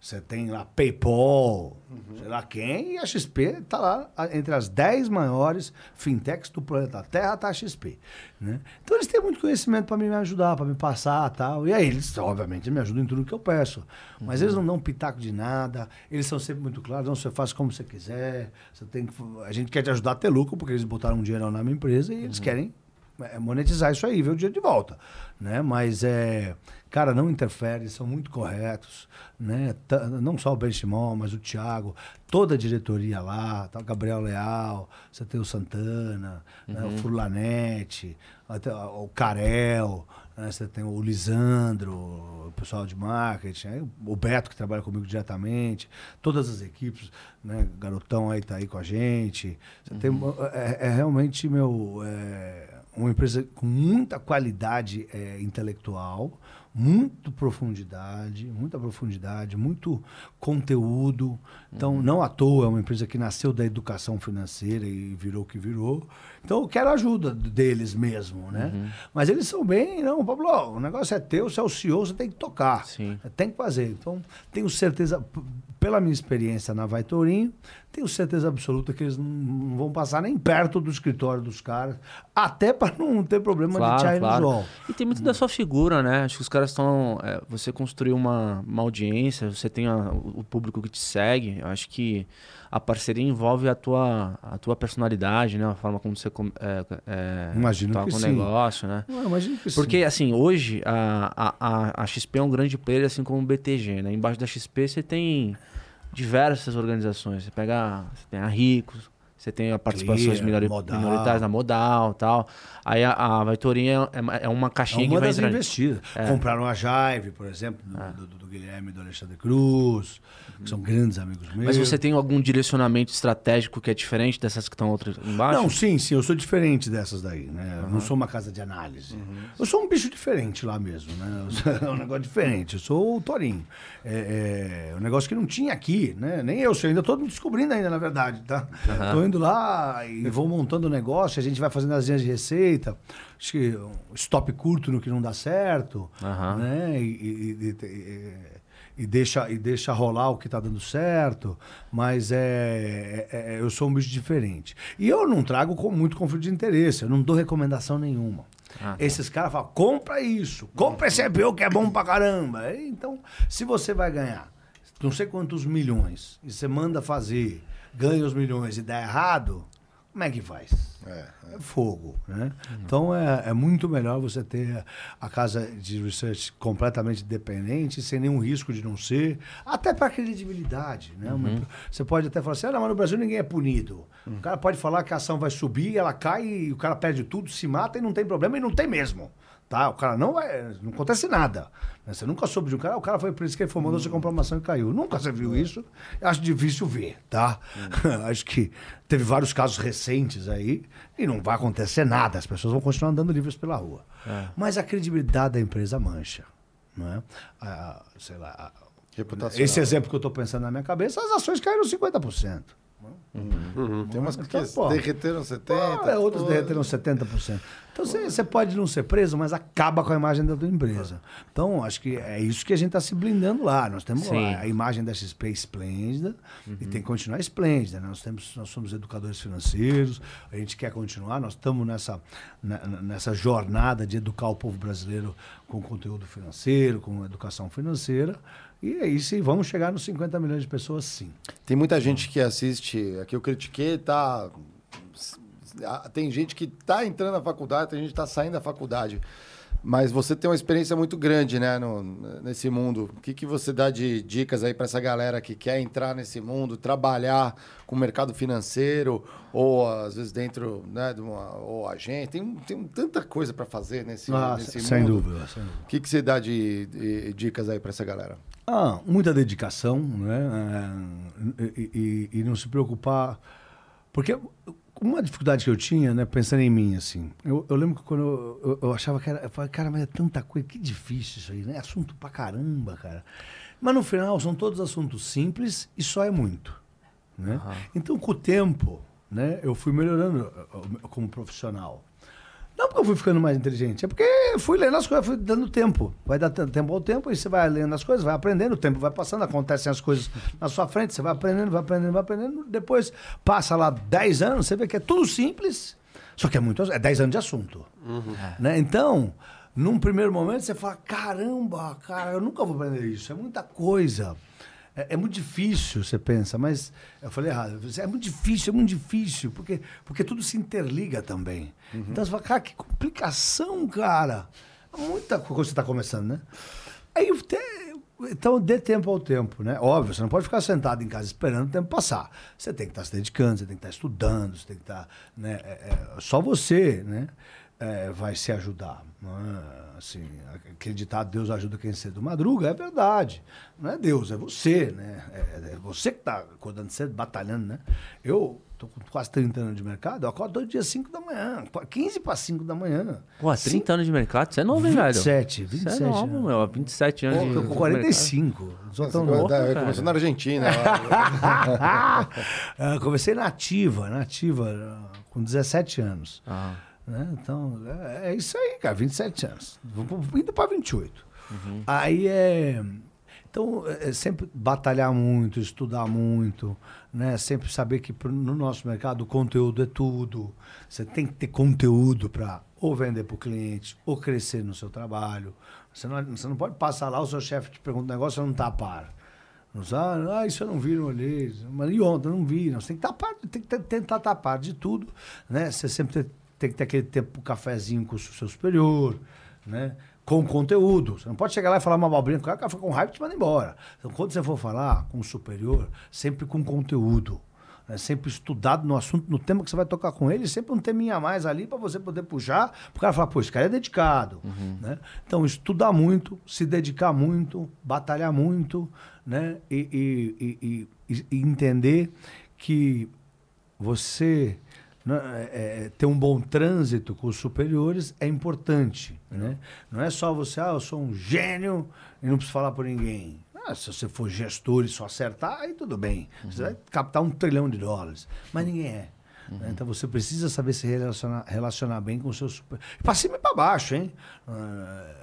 Você tem lá PayPal, sei lá quem, e a XP está lá entre as 10 maiores fintechs do planeta Terra, tá a XP. Né? Então eles têm muito conhecimento para me ajudar, para me passar tal. E aí eles, obviamente, me ajudam em tudo que eu peço. Mas eles não dão pitaco de nada, eles são sempre muito claros, não, você faz como você quiser, você tem que, a gente quer te ajudar a ter lucro, porque eles botaram um dinheiro na minha empresa e eles querem é, monetizar isso aí, ver o dinheiro de volta, né? Mas é, cara, não interfere, são muito corretos, né? Não só o Benchimol, mas o Thiago, toda a diretoria lá, tá o Gabriel Leal, você tem o Santana, né? o Furlanete, até o Carel, né? você tem o Lisandro, o pessoal de marketing, aí o Beto que trabalha comigo diretamente, todas as equipes, né? Garotão aí tá aí com a gente. Você tem, é, é realmente meu é, uma empresa com muita qualidade é, intelectual, muito profundidade, muita profundidade, muito conteúdo. Então, não à toa, é uma empresa que nasceu da educação financeira e virou o que virou. Então, eu quero a ajuda deles mesmo, né? Mas eles são bem, não, Pablo, o negócio é teu, você é o CEO, você tem que tocar. Sim. Tem que fazer. Então, tenho certeza, pela minha experiência na Vai Tourinho, tenho certeza absoluta que eles não, vão passar nem perto do escritório dos caras, até para não ter problema de Claro, China claro. Wall. E tem muito da sua figura, né? Acho que os caras caras estão. é, você construiu uma, uma audiência, você tem a- o público que te segue. Eu acho que a parceria envolve a tua, a tua personalidade, né? A forma como você com- é, é, Imagino toca que o sim. negócio, né? Ah, imagino que sim. Porque, assim, hoje a, a, a, a XP é um grande player, assim como o BTG, né? Embaixo da XP você tem diversas organizações. Você pega, você tem a Ricos, você tem a participações Clear, minoritárias na Modal tal. Aí a, a Vaitorinha é, é uma É caixinha uma que vai entrando. investidas. Compraram a Jaive, por exemplo, do, do- do Guilherme e do Alexandre Cruz, que são grandes amigos meus. Mas você tem algum direcionamento estratégico que é diferente dessas que estão outras embaixo? Não, sim, sim, eu sou diferente dessas daí, né? Eu não sou uma casa de análise. Eu sou um bicho diferente lá mesmo, né? Eu É um negócio diferente. Eu sou o Torinho. É, é um negócio que não tinha aqui, né? Nem eu, sei, ainda estou me descobrindo ainda, na verdade, tá? Tô indo lá e vou montando o negócio, a gente vai fazendo as linhas de receita, acho que um stop curto no que não dá certo, Aham. né? E, e- e- e- deixa, e deixa rolar o que está dando certo, mas é, é- é- eu sou um bicho diferente. E eu não trago com muito conflito de interesse, eu não dou recomendação nenhuma. Ah, tá. Esses caras falam, compra isso, compra esse IPO que é bom pra caramba. Então, se você vai ganhar não sei quantos milhões e você manda fazer, ganha os milhões e dá errado, como é que faz? É, É fogo, né? Então é, é muito melhor você ter a casa de research completamente dependente, sem nenhum risco de não ser, até para credibilidade, né? Uma- Você pode até falar assim, ah, não, mas no Brasil ninguém é punido. O cara pode falar que a ação vai subir, ela cai e o cara perde tudo, se mata e não tem problema e não tem mesmo. Tá? O cara não vai. Não acontece nada. né? Você nunca soube de um cara, o cara foi por isso que ele foi, mandou você comprar uma e caiu. Nunca você viu isso. Eu Acho difícil ver, tá? Acho que teve vários casos recentes aí e não vai acontecer nada. As pessoas vão continuar andando livres pela rua. Mas a credibilidade da empresa mancha. Não é? A- sei lá. a- esse exemplo que eu estou pensando na minha cabeça, as ações caíram 50%. Tem umas que Então, pô. derreteram 70%. Ah, outros pô. derreteram 70%. Então você você pode não ser preso, mas acaba com a imagem da tua empresa. Então, acho que é isso que a gente está se blindando lá. Nós temos Sim. lá a imagem da XP esplêndida e tem que continuar esplêndida. né? Nós, temos, nós somos educadores financeiros, a gente quer continuar, nós estamos nessa, na- nessa jornada de educar o povo brasileiro com conteúdo financeiro, com educação financeira. E é isso, e vamos chegar nos 50 milhões de pessoas, sim. Tem muita gente que assiste, aqui eu critiquei, tá. Tem gente que tá entrando na faculdade, tem gente que tá saindo da faculdade. Mas você tem uma experiência muito grande, né, no- nesse mundo. O que, que você dá de dicas aí para essa galera que quer entrar nesse mundo, trabalhar com o mercado financeiro, ou às vezes dentro, né, de uma ou agente? Tem, tem tanta coisa para fazer nesse, Ah, nesse sem mundo. dúvida, sem dúvida. O que, que você dá de, de dicas aí para essa galera? Ah, muita dedicação, né? É, e, e- e não se preocupar. Porque uma dificuldade que eu tinha, né, pensando em mim, assim, eu, eu lembro que quando eu, eu- eu achava que era. Eu falei, cara, mas é tanta coisa, que difícil isso aí, né? Assunto pra caramba, cara. Mas no final são todos assuntos simples e só é muito. Né? Então, com o tempo, né, eu fui melhorando como profissional. Não porque eu fui ficando mais inteligente, é porque fui lendo as coisas, fui dando tempo. Vai dar tempo ao tempo, e você vai lendo as coisas, vai aprendendo, o tempo vai passando, acontecem as coisas na sua frente, você vai aprendendo, vai aprendendo, vai aprendendo. Depois passa lá 10 anos, você vê que é tudo simples, só que é muito. É 10 anos de assunto. Né? Então, num primeiro momento, você fala: caramba, cara, eu nunca vou aprender isso, é muita coisa. É, é muito difícil, você pensa, mas eu falei errado. É muito difícil, é muito difícil, porque, porque tudo se interliga também. Então você fala, cara, que complicação, cara. Muita coisa que você está começando, né? Aí então dê tempo ao tempo, né? Óbvio, você não pode ficar sentado em casa esperando o tempo passar. Você tem que estar se dedicando, você tem que estar estudando, você tem que estar. Né? é- é, só você, né? é, vai se ajudar. É? Assim, acreditar Deus ajuda quem cedo madruga é verdade. Não é Deus, é você, né? É, é você que está acordando cedo, batalhando, né? Eu tô com quase 30 anos de mercado, eu acordo todo dia 5 da manhã, 15 para 5 da manhã. Pô, 30 anos de mercado, você é novo, hein, velho? 27, Você 27. é novo, né? meu. 27 anos Pô, de tô de com 45. Sou tão Você novo. tá- cara. começou na Argentina. lá. Ah, comecei na ativa, na ativa, ah, com 17 anos. Ah. Né? Então, é, é isso aí, cara, 27 anos. Indo para 28. Aí é. Então, é, é sempre batalhar muito, estudar muito, né? Sempre saber que no nosso mercado o conteúdo é tudo. Você tem que ter conteúdo para ou vender para o cliente ou crescer no seu trabalho. Você não, você não pode passar lá, o seu chefe te pergunta um negócio, você não está a par. Não sabe? Ah, isso eu não vi, não olhei. Mas e ontem? Não vi. Não. Você tem que, tapar, tem que tentar tapar de tudo. Né? Você sempre tem, que ter aquele tempo pro cafezinho com o seu superior, né? com conteúdo. Você não pode chegar lá e falar uma abobrinha com o cara, fica com raiva e te manda embora. Então, quando você for falar com o superior, sempre com conteúdo. né? Sempre estudado no assunto, no tema que você vai tocar com ele, sempre um teminha a mais ali para você poder puxar, o cara falar, pô, esse cara é dedicado. Né? Então, estudar muito, se dedicar muito, batalhar muito, né? e- e- e- e entender que você né, é, é, ter um bom trânsito com os superiores é importante. Né? Não é só você, ah, eu sou um gênio e não preciso falar por ninguém. Ah, se você for gestor e só acertar, aí tudo bem. Você vai captar um trilhão de dólares. Mas ninguém é. né? Então você precisa saber se relacionar, relacionar bem com o seu super. Para cima e para baixo, hein? Ah,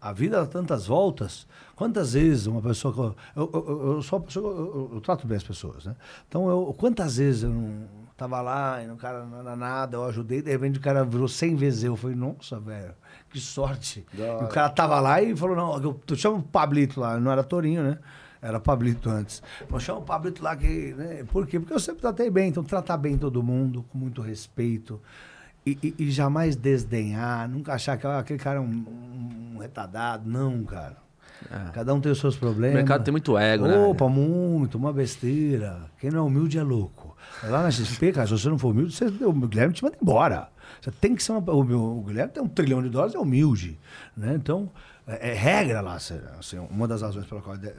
a vida dá tantas voltas. Quantas vezes uma pessoa. Eu, eu, eu, eu sou pessoa. Eu- eu trato bem as pessoas, né? Então, eu, quantas vezes eu não tava lá e o cara não era nada, eu ajudei, de repente o cara virou 100 vezes eu. Eu falei, nossa, velho, que sorte. E o cara tava lá e falou: não, eu, eu chamo o Pablito lá, não era Torinho, né? Era Pablito antes. Eu chamo o Pablito lá que. Né? Por quê? Porque eu sempre tratei bem. Então, tratar bem todo mundo, com muito respeito. E, e- e jamais desdenhar, nunca achar que ah, aquele cara é um, um- um retardado. Não, cara. Cada um tem os seus O problemas. mercado tem muito ego, né? Opa, muito, uma besteira. Quem não é humilde é louco. Lá na XP, cara, se você não for humilde, você, o Guilherme te manda embora. Você tem que ser uma. O, o Guilherme tem um trilhão de dólares, é humilde. Né? Então, é, é regra lá. assim, uma das razões pela qual de-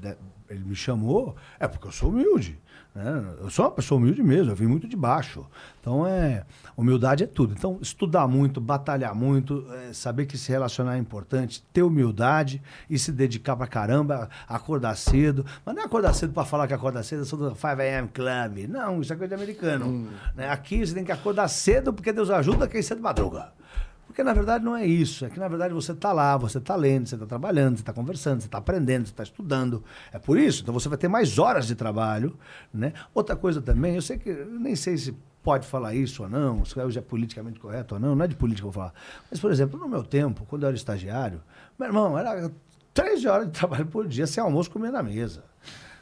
de- ele me chamou é porque eu sou humilde. Né? Eu sou uma pessoa humilde mesmo, eu vim muito de baixo. Então, é, humildade é tudo. Então, estudar muito, batalhar muito, é, saber que se relacionar é importante, ter humildade e se dedicar pra caramba, acordar cedo. Mas não é acordar cedo pra falar que acorda cedo, eu sou do 5 a.m. Club. Não, isso é coisa de americano. Né? Aqui você tem que acordar cedo porque Deus ajuda quem cedo madruga. Porque na verdade não é isso. É que na verdade você está lá, você está lendo, você está trabalhando, você está conversando, você está aprendendo, você está estudando. É por isso. Então você vai ter mais horas de trabalho. Né? Outra coisa também, eu sei que nem sei se pode falar isso ou não, se hoje é politicamente correto ou não, não é de política que eu vou falar. Mas, por exemplo, no meu tempo, quando eu era estagiário, meu irmão, era 13 horas de trabalho por dia, sem almoço comer na mesa.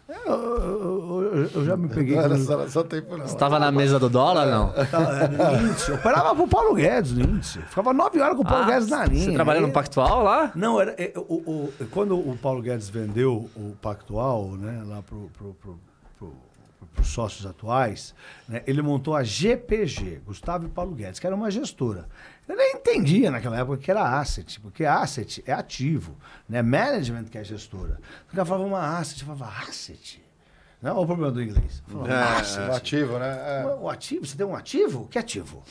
Eu, eu- eu- já me peguei. Não quando- só, só tempo não. Você tava na mesa do dólar, não? Índice. Eu operava pro Paulo Guedes no índice. Ficava nove horas com o Paulo Ah, Guedes na linha. Você trabalhou Aí- no Pactual lá? Não, era, é, o, o- quando o Paulo Guedes vendeu o Pactual, né, lá pro, pro, pro, pro, pros sócios atuais, né, ele montou a GPG, Gustavo e Paulo Guedes, que era uma gestora. Eu nem entendia naquela época que era asset, porque asset é ativo, né? Management que é gestora. O cara falava uma asset, eu falava asset. Não, olha o problema do inglês. Falava, É. O ativo, né? É. O ativo? Você tem um ativo? Que ativo?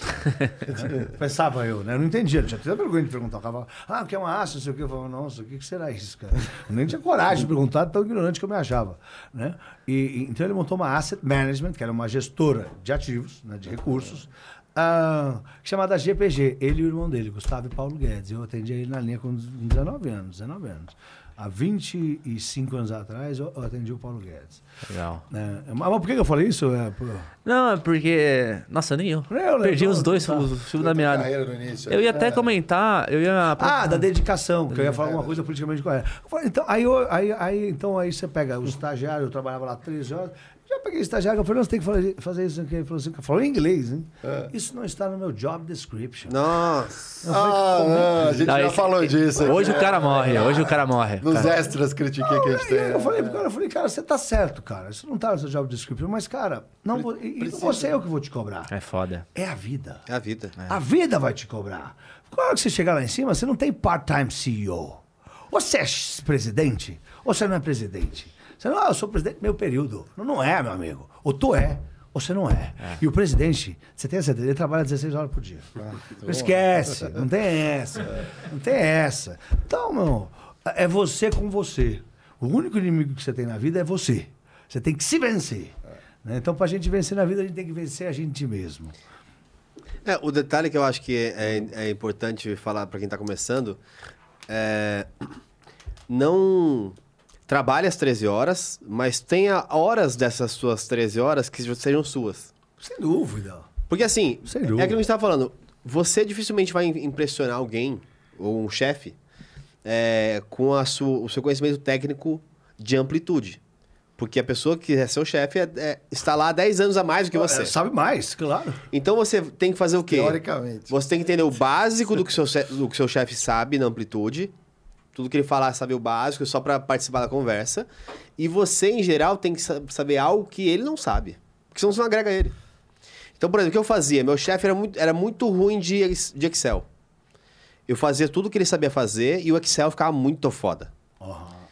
Pensava eu, né? Eu não entendia. Eu tinha até vergonha de perguntar. O falava, ah, que é uma aça, não sei o quê. Eu falava, nossa, o que será isso, cara? Eu nem tinha coragem de perguntar, tão ignorante que eu me achava. Né? E, então ele montou uma asset management, que era uma gestora de ativos, né, de recursos, ah, chamada GPG. Ele e o irmão dele, Gustavo e Paulo Guedes. Eu atendia ele na linha com 19 anos, 19 anos. Há 25 anos atrás, eu atendi o Paulo Guedes. Legal. né? mas mas por que eu falei isso? É, por- Não, é porque. Nossa, nem eu. Eu, Perdi os dois, tá. o fio da meada. Eu ia É. até comentar, eu ia. Ah, da dedicação, que eu ia falar uma coisa politicamente correta. Então, aí, aí, aí, então, aí você pega o estagiário, eu trabalhava lá 13 horas, já peguei estagiário, eu falei, não, você tem que fazer, fazer isso aqui. Ele falou assim, falou em inglês, hein? Isso não está no meu job description. Nossa. Ah, não, a gente Não, já esse- falou disso. aqui. Hoje o cara morre, hoje o cara morre. Nos cara. extras critiquei que a gente tem. eu falei pro cara, eu falei, cara, você tá certo, cara. Isso não tá no seu job description, mas, cara, não vou, e, não vou ser eu que vou te cobrar. É foda. É a vida. É a vida. A vida vai te cobrar. Quando que você chegar lá em cima, você não tem part-time CEO. Ou você é presidente, ou você não é presidente. Você não, ah, eu sou presidente meio período. Não, não é, meu amigo. Ou tu é, ou você não é. E o presidente, você tem a certeza, ele trabalha 16 horas por dia. Não esquece, não tem essa. Não tem essa. Então, meu, é você com você. O único inimigo que você tem na vida é você. Você tem que se vencer. né? Então, pra gente vencer na vida, a gente tem que vencer a gente mesmo. É, o detalhe que eu acho que é, é- é importante falar para quem está começando é não trabalhe às 13 horas, mas tenha horas dessas suas 13 horas que sejam suas. Sem dúvida. Porque assim, Sem é dúvida. aquilo que a gente tava falando. Você dificilmente vai impressionar alguém, ou um chefe, é, com a sua, o seu conhecimento técnico de amplitude. Porque a pessoa que é seu chefe é- é- está lá há 10 anos a mais do que você. É, sabe mais, claro. Então você tem que fazer o quê? Teoricamente. Você tem que entender o básico do que seu, do que seu chefe sabe na amplitude. Tudo que ele falar, saber o básico, só para participar da conversa. E você, em geral, tem que sa- saber algo que ele não sabe. Porque senão você não agrega ele. Então, por exemplo, o que eu fazia? Meu chefe era muito, era muito ruim de, de Excel. Eu fazia tudo que ele sabia fazer e o Excel ficava muito foda.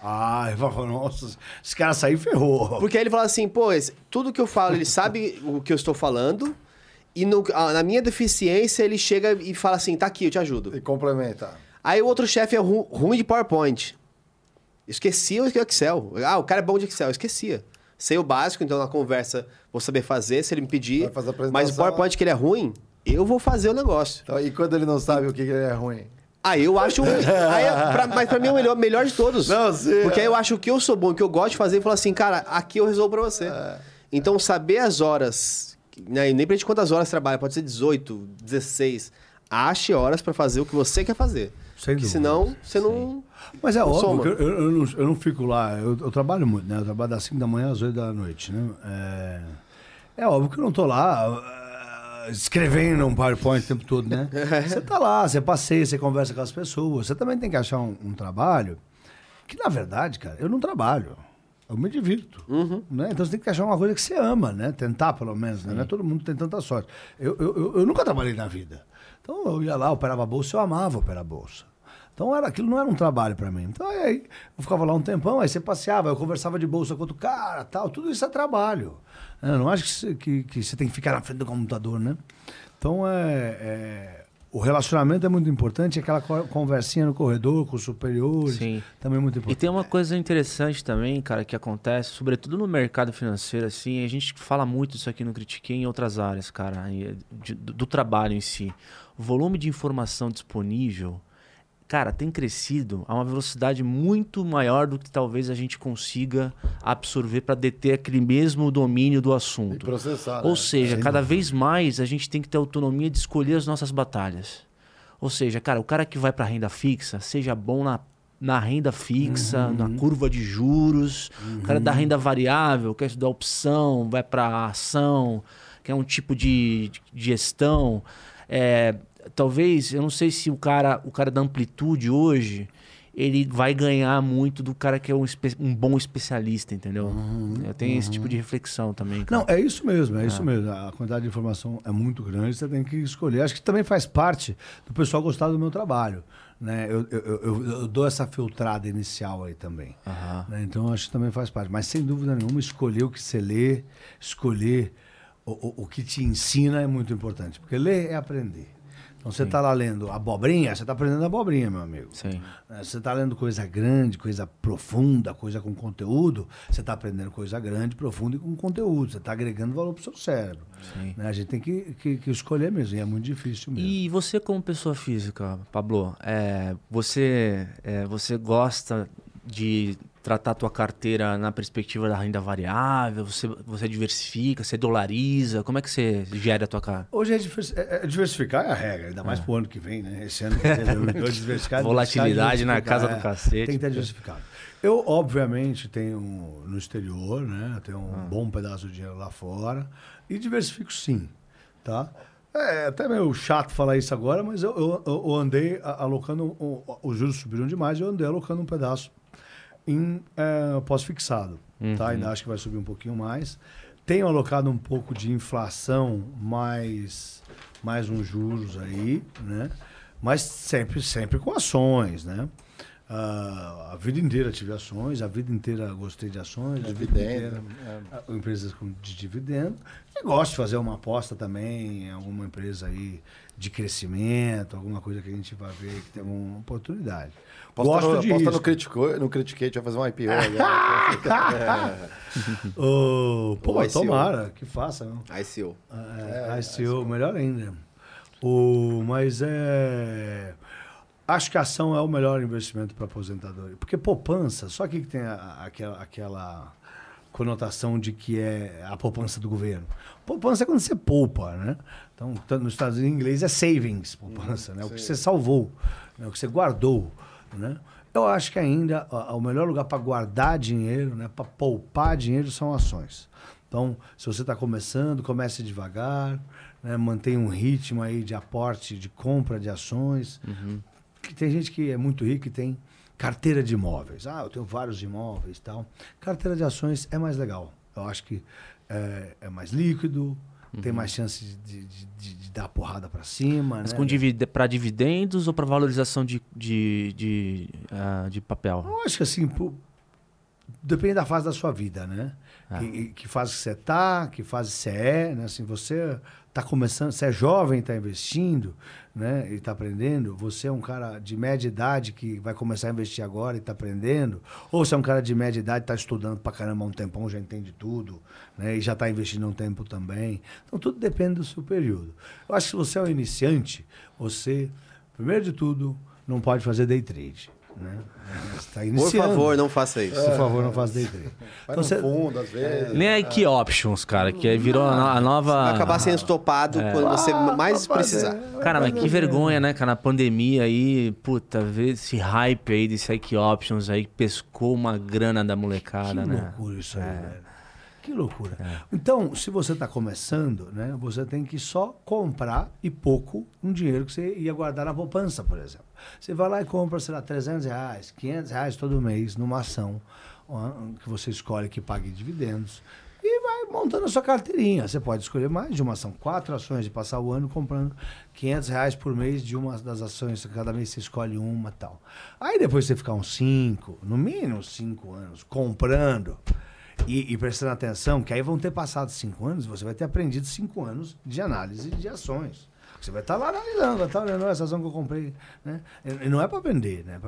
Ah, eu falo, nossa, esse cara saiu e ferrou. Porque aí ele fala assim, pô, esse- tudo que eu falo, ele sabe o que eu estou falando. E no- ah, na minha deficiência, ele chega e fala assim, tá aqui, eu te ajudo. E complementa. Aí o outro chefe é ru- ruim de PowerPoint. Esquecia o Excel. Ah, o cara é bom de Excel. Esquecia. Sei o básico, então na conversa vou saber fazer, se ele me pedir. Mas o PowerPoint que ele é ruim, eu vou fazer o negócio. Então, e quando ele não sabe o que que ele é ruim? Aí eu acho. aí pra- mas pra mim é o melhor, melhor de todos. Não, sim, Porque é. aí eu acho que eu sou bom, que eu gosto de fazer, e falo assim, cara, aqui eu resolvo pra você. É. Então, saber as horas, né, nem pra gente quantas horas trabalha, pode ser 18, 16. Ache horas pra fazer o que você quer fazer. Sem dúvida. senão, você não. Mas é não óbvio eu, eu- não, eu não fico lá, eu, eu trabalho muito, né? Eu trabalho das 5 da manhã às 8 da noite, né? É, é óbvio que eu não tô lá ah, escrevendo um PowerPoint o tempo todo, né? Você tá lá, você passeia, você conversa com as pessoas. Você também tem que achar um, um trabalho que, na verdade, cara, eu não trabalho. Eu me divirto. Né? Então você tem que achar uma coisa que você ama, né? Tentar, pelo menos. Né? Não é todo mundo tem tanta sorte. Eu, eu, eu nunca trabalhei na vida. Então eu ia lá, operava a bolsa, eu amava operar a bolsa. Então era, aquilo não era um trabalho pra mim. Então aí eu ficava lá um tempão, aí você passeava, eu conversava de bolsa com outro cara, tal. Tudo isso é trabalho. Eu não acho que que, que você tem que ficar na frente do computador, né? Então é, é- o relacionamento é muito importante, aquela co- conversinha no corredor com os superiores Sim. também é muito E importante. tem uma coisa interessante também, cara, que acontece, sobretudo no mercado financeiro, assim, a gente fala muito isso aqui no Critiquei em outras áreas, cara, e, do trabalho em si. O volume de informação disponível, cara, tem crescido a uma velocidade muito maior do que talvez a gente consiga absorver para deter aquele mesmo domínio do E assunto. processar. Ou né? seja, cada vez mais a gente tem que ter autonomia de escolher as nossas batalhas. Ou seja, cara, o cara que vai para renda fixa, seja bom na, na renda fixa, na curva de juros, o cara da renda variável, quer estudar opção, vai para ação, quer um tipo de, de gestão. É, talvez, eu não sei se o cara, o cara da amplitude hoje, ele vai ganhar muito do cara que é um, um bom especialista, entendeu? eu tenho esse tipo de reflexão também. cara. Não, é isso mesmo, é isso mesmo. A quantidade de informação é muito grande, você tem que escolher. Acho que também faz parte do pessoal gostar do meu trabalho. Né? Eu, eu, eu- eu dou essa filtrada inicial aí também. Aham. né? Então acho que também faz parte. Mas sem dúvida nenhuma, escolher o que você lê, escolher o, o, o que te ensina é muito importante. Porque ler é aprender. Então você está lá lendo abobrinha, você está aprendendo abobrinha, meu amigo. Sim. Né? Você está lendo coisa grande, coisa profunda, coisa com conteúdo, você está aprendendo coisa grande, profunda e com conteúdo. Você está agregando valor para o seu cérebro. Sim. Né? A gente tem que, que- que escolher mesmo, e é muito difícil mesmo. E você como pessoa física, Pablo, é, você, é, você gosta de tratar a tua carteira na perspectiva da renda variável? Você, você diversifica, você dolariza? Como é que você gera a tua cara? Hoje é, é- é diversificar é a regra, ainda mais pro ano que vem, né? Esse ano que vem, diversificar, Volatilidade diversificar, na casa do é. cacete. Tem que estar diversificado. Eu, obviamente, tenho no exterior, né? Tenho Ah. um bom pedaço de dinheiro lá fora. E diversifico sim, tá? É até meio chato falar isso agora, mas eu, eu, eu andei alocando... o- Os juros subiram demais, eu andei alocando um pedaço em é, pós-fixado. Tá? Ainda acho que vai subir um pouquinho mais. Tenho alocado um pouco de inflação, mais, mais uns juros aí, né? Mas sempre, sempre com ações, né? Ah, a vida inteira tive ações, a vida inteira gostei de ações, Dividendo, inteira ah, empresas de dividendo. E gosto de fazer uma aposta também em alguma empresa aí de crescimento, alguma coisa que a gente vai ver que tem uma oportunidade. Posta gosto no, de posta no risco. Critico, no Critiquei, a gente vai fazer um IPO agora. Ô, pô, Ou ICO. tomara que faça. Não? ICO. É, ICO, melhor ainda. O, mas é. Acho que a ação é o melhor investimento para aposentadoria. Porque poupança, só que tem a- aquela, aquela conotação de que é a poupança do governo. Poupança é quando você poupa, né? Então, nos Estados Unidos, em inglês é savings, poupança, né? O que você salvou, né? o que você guardou, né? Eu acho que ainda o melhor lugar para guardar dinheiro, né? Para poupar dinheiro são ações. Então, se você está começando, comece devagar, né? mantenha um ritmo aí de aporte, de compra de ações. Que tem gente que é muito rica e tem carteira de imóveis. Ah, eu tenho vários imóveis e tal. Carteira de ações é mais legal. Eu acho que é, é mais líquido, tem mais chance de, de- de- de dar porrada para cima. Mas né? com divide, para dividendos ou para valorização de, de, de, ah, de papel? Eu acho que assim, pô, depende da fase da sua vida, né? Que, que fase que você tá, que fase você é, né? Assim, você tá começando, você é jovem, tá investindo, né? E tá aprendendo. Você é um cara de média idade que vai começar a investir agora e tá aprendendo. Ou você é um cara de média idade, tá estudando pra caramba um tempão, já entende tudo, né? E já tá investindo um tempo também. Então, tudo depende do seu período. Eu acho que se você é um iniciante, você, primeiro de tudo, não pode fazer day trade, né? Você tá Por favor, não faça isso. Por favor, não faça day trade. Vai Então, você- fundo, às vezes. Nem a Key Options, cara, que aí virou a, no- a nova. Vai acabar sendo estopado quando você Ah, mais pra fazer. precisar. Cara, mas que vergonha, né, cara? Na pandemia aí, puta, ver esse hype aí desse Ike Options aí que pescou uma grana da Que molecada, né? loucura isso aí, velho. Que loucura. Então, se você está começando, né, você tem que só comprar e pouco um dinheiro que você ia guardar na poupança, por exemplo. Você vai lá e compra, sei lá, 300 reais, 500 reais todo mês numa ação que você escolhe que pague dividendos e vai montando a sua carteirinha. Você pode escolher mais de uma ação, quatro ações e passar o ano comprando 500 reais por mês de uma das ações. Cada mês você escolhe uma tal. Aí depois você ficar uns cinco, no mínimo cinco anos, comprando e, e prestando atenção, que aí vão ter passado cinco anos, você vai ter aprendido cinco anos de análise de ações. Você vai estar lá analisando, vai estar olhando "Ó, essa ação que eu comprei. Né? E, não é para vender, né?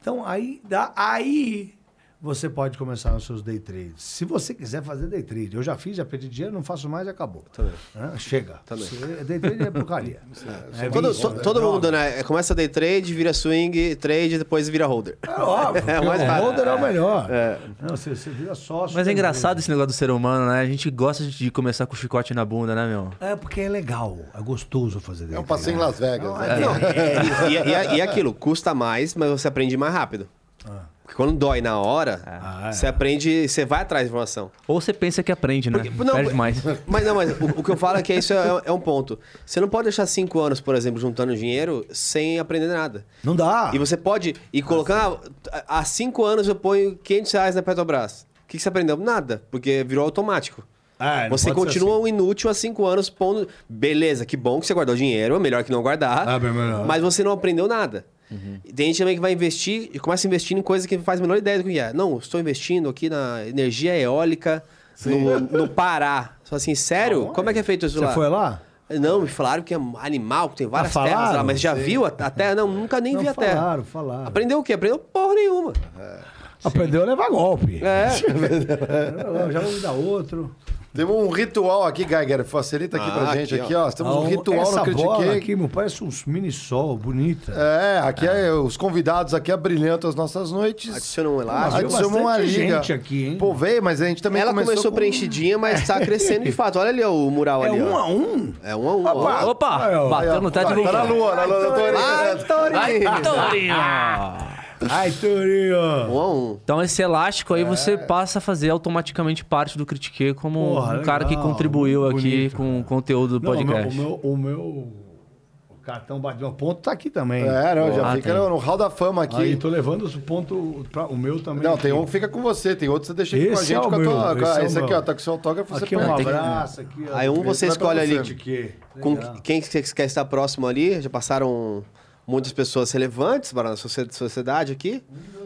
Então aí, dá, aí você pode começar os seus day trades. Se você quiser fazer day trade, eu já fiz, já perdi dinheiro, não faço mais e acabou. Também. Né? Chega. Também. Você- day trade é porcaria. É Todo, to- é todo droga. mundo, né? Começa day trade, vira swing, trade, depois vira holder. É óbvio. É o mais o holder é o melhor. É. Não, você, você vira sócio. Mas é engraçado esse negócio do ser humano, né? A gente gosta de começar com o chicote na bunda, né, meu? É porque é legal, é gostoso fazer day É um trade. passeio em Las Vegas. Não, né? é- Não, e, e- e- e aquilo, custa mais, mas você aprende mais rápido. Porque quando dói na hora, Ah, é. você aprende, você vai atrás de informação. Ou você pensa que aprende, né? Porque- não, Perde mais. Mas não, mas o, o que eu falo é que isso é, é um ponto. Você não pode deixar cinco anos, por exemplo, juntando dinheiro sem aprender nada. Não dá. E você pode ir colocando. ah, Há cinco anos eu ponho 500 reais na Petrobras. O que, que você aprendeu? Nada, porque virou automático. É, não você continua assim. um inútil há cinco anos pondo. Beleza, que bom que você guardou dinheiro, é melhor que não guardar. Ah, bem melhor. Mas você não aprendeu nada. E Tem gente também que vai investir e começa a investir em coisas que não faz a menor ideia do que é. Não, estou investindo aqui na energia eólica no, no Pará. Só assim, sério? Como é que é feito isso Você lá? foi lá? Não, me falaram que é animal, que tem várias Ah, terras lá, falaram? mas já viu a, a terra? Não, nunca nem não, vi a terra. falaram, falaram. Aprendeu o quê? Aprendeu porra nenhuma. Aprendeu a levar golpe. É. Já vou me dar outro. Temos um ritual aqui, Geiger. Facilita aqui Ah, pra gente. aqui, ó. ó. Temos um Ah, ritual essa no bola Critiquei. aqui, meu, parece uns mini sol, bonita. É, aqui é, os convidados aqui abrilhantam as nossas noites. Adiciona um elástico. viu Adiciona uma liga. gente aqui, hein? Pô, veio, mas a gente também Ela começou, com- preenchidinha, mas tá crescendo de fato. Olha ali ó, o mural é ali. um ó. a um. É um a um. ó. Opa! Opa! Bateu no teto do Tá na lua, na lua do Vai, Torinho. Torinho! Ai, Torinho. Um a um. Então esse elástico aí você passa a fazer automaticamente parte do Critique como Porra, um cara que legal, contribuiu aqui bonito, com o conteúdo do Não, o meu, podcast. o meu, o meu o cartão bateu um ponto, tá aqui também. É, não, já Ah, fica tem. no, hall da fama aqui. Aí tô levando os pontos pra, o meu também. Não, aqui. tem um que fica com você, tem outro que você deixa aqui com a Esse gente. é o com a meu, tua, esse é o esse aqui, meu. ó, tá com o seu autógrafo, você Aqui põe. um tem que- abraço, aqui, ó. Aí um você escolhe você. ali. Que Com legal. quem que você quer estar próximo ali? Já passaram muitas pessoas relevantes para a socie- sociedade aqui,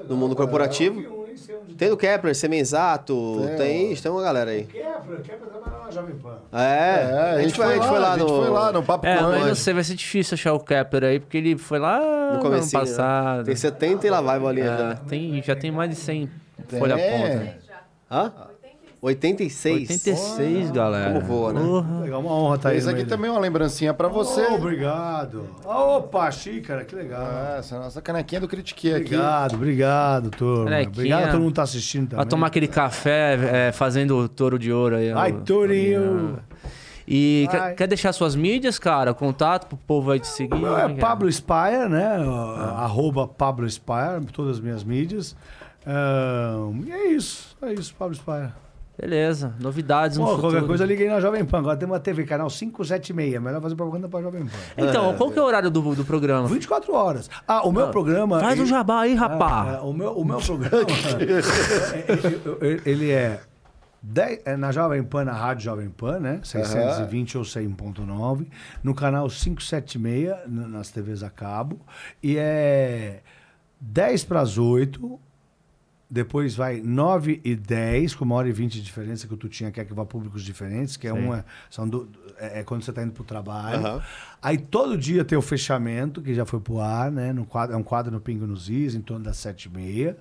no mundo corporativo. Tem do Kepler, Semenzato, Tem, tem, tem uma galera aí. Quebra, quebra trabalhar na Jovem Pan. É, É, a gente foi, a gente foi lá a gente no... foi lá no Papo É, mas não sei, vai ser difícil achar o Kepler aí, porque ele foi lá No no, ano né? passado. Tem 70 e lá vai bolinha. É, já. tem, já tem mais de 100 folha ponta. Hã? 86? 86, galera. como voa, né? Porra. Legal, uma honra estar aí. Esse no aqui meio também é uma lembrancinha pra você. Oh, obrigado. Opa, xícara, que legal. Ah, Essa é a nossa canequinha do Critique aqui. Obrigado, obrigado, turma. Canequinha. Obrigado a todo mundo que tá assistindo também. Vai tomar aquele café é, fazendo o touro de ouro aí. Ai, ó. Torinho. E quer, quer deixar suas mídias, cara? Contato pro povo aí te seguir? Meu é que Pablo Spire, né? Arroba Pablo Spire, todas as minhas mídias. Ahn, e é isso, é isso, Pablo Spire. Beleza. Novidades no Pô, futuro. qualquer coisa eu liguei na Jovem Pan. Agora tem uma TV, canal 576. Melhor fazer propaganda pra Jovem Pan. Então, qual que é o horário do, do programa? 24 horas. Ah, o meu programa. Faz o ele- jabá aí, rapá. É, é, o, meu, o meu programa. ele- ele é, 10 é na Jovem Pan, na Rádio Jovem Pan, né? 620 ou 100.9. No canal 576, n- nas TVs a cabo. E é 10 para as 8. Depois vai 9 e 10, com uma hora e 20 de diferença, que o Tutinha quer que vá públicos diferentes, que é uma. São do- é, é quando você está indo para o trabalho. Aham. Aí todo dia tem o fechamento, que já foi pro ar, né? No quadro, é um quadro no Pingo nos Is, em torno das sete e meia.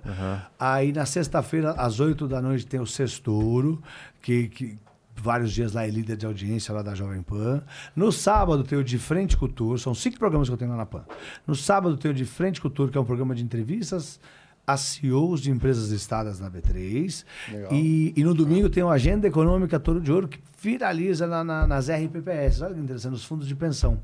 Aí na sexta-feira, às oito da noite, tem o Sextouro, que, que vários dias lá é líder de audiência lá da Jovem Pan. No sábado tem o De Frente Cultura, são cinco programas que eu tenho lá na Pan. No sábado tem o De Frente Cultura, que é um programa de entrevistas a CEOs de empresas listadas na B3. E, e no domingo tem o Agenda Econômica Toro de Ouro, que viraliza na- na- nas RPPS. Olha que interessante, nos fundos de pensão.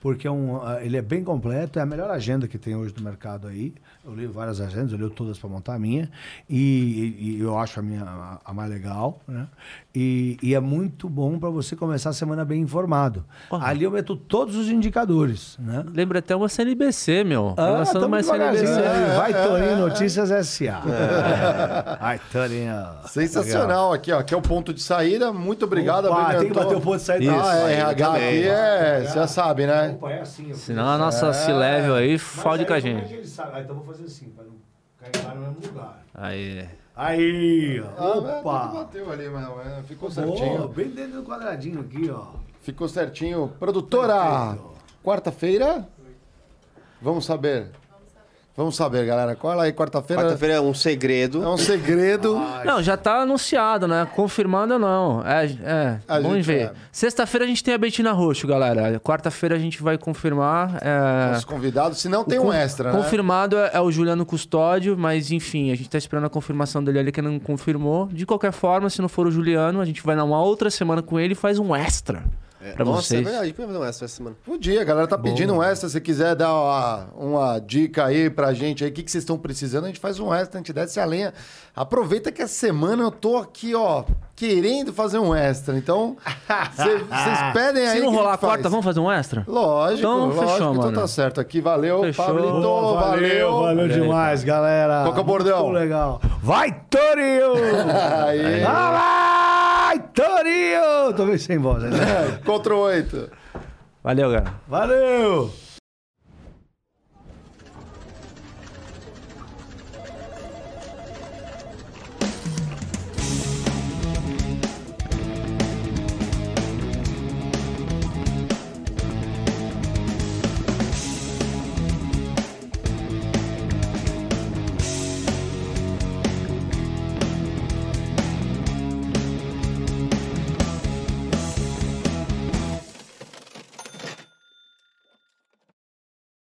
Porque é um, ah, ele é bem completo, é a melhor agenda que tem hoje no mercado aí. Eu leio várias agendas, eu leio todas para montar a minha. E, e- e eu acho a minha a, a mais legal. Né? E, e é muito bom para você começar a semana bem informado. Ali eu meto todos os indicadores. Né? Lembra até uma CNBC, meu. Tá lançando mais CNBC. né? Vai Torinho Notícias S.A. É. Vai Torinho. Sensacional aqui, ó. Aqui é o ponto de saída. Muito obrigado, Opa, tem que bater o ponto de saída. Isso. Ah, é, Aí, RH também. aqui é, você já sabe, né? É assim. Senão a nossa C-Level aí fode com a gente. Ah, então vou fazer assim, para não cair lá no mesmo lugar. Aí. Aí, Ah, ó. mas Opa. Bateu ali, mas é, ficou certinho. bem dentro do quadradinho aqui, ó. Ficou certinho. Produtora, quarta-feira? Vamos saber. Vamos saber, galera. Cola aí, quarta-feira. Quarta-feira é um segredo. É um segredo. Não, já tá anunciado, né? Confirmado ou não. É, é. Vamos ver. é. Sexta-feira a gente tem a Betina Roxo, galera. Quarta-feira a gente vai confirmar. é, Os convidados, se não tem o um con- extra, né? Confirmado é, é o Juliano Custódio, mas enfim, a gente tá esperando a confirmação dele ali que não confirmou. De qualquer forma, se não for o Juliano, a gente vai numa outra semana com ele e faz um extra pra Nossa, vocês. é verdade. Um extra essa semana. Podia, a galera tá pedindo um extra. Se quiser dar uma, uma dica aí pra gente aí, o que, que vocês estão precisando, a gente faz um extra, a gente desce a lenha. Aproveita que essa semana eu tô aqui, ó, querendo fazer um extra. Então, vocês pedem aí. Se não rolar a quarta, vamos fazer um extra? Lógico, Então, lógico. fechou, então mano. tá certo aqui. Valeu, Fechou. Pablito. Boa, valeu. valeu demais, galera. Qual que é o bordão? Muito legal. Vai, Torinho! Aí. Vai, Torinho! Tô meio sem voz, né? Contra oito. Valeu, galera. Valeu!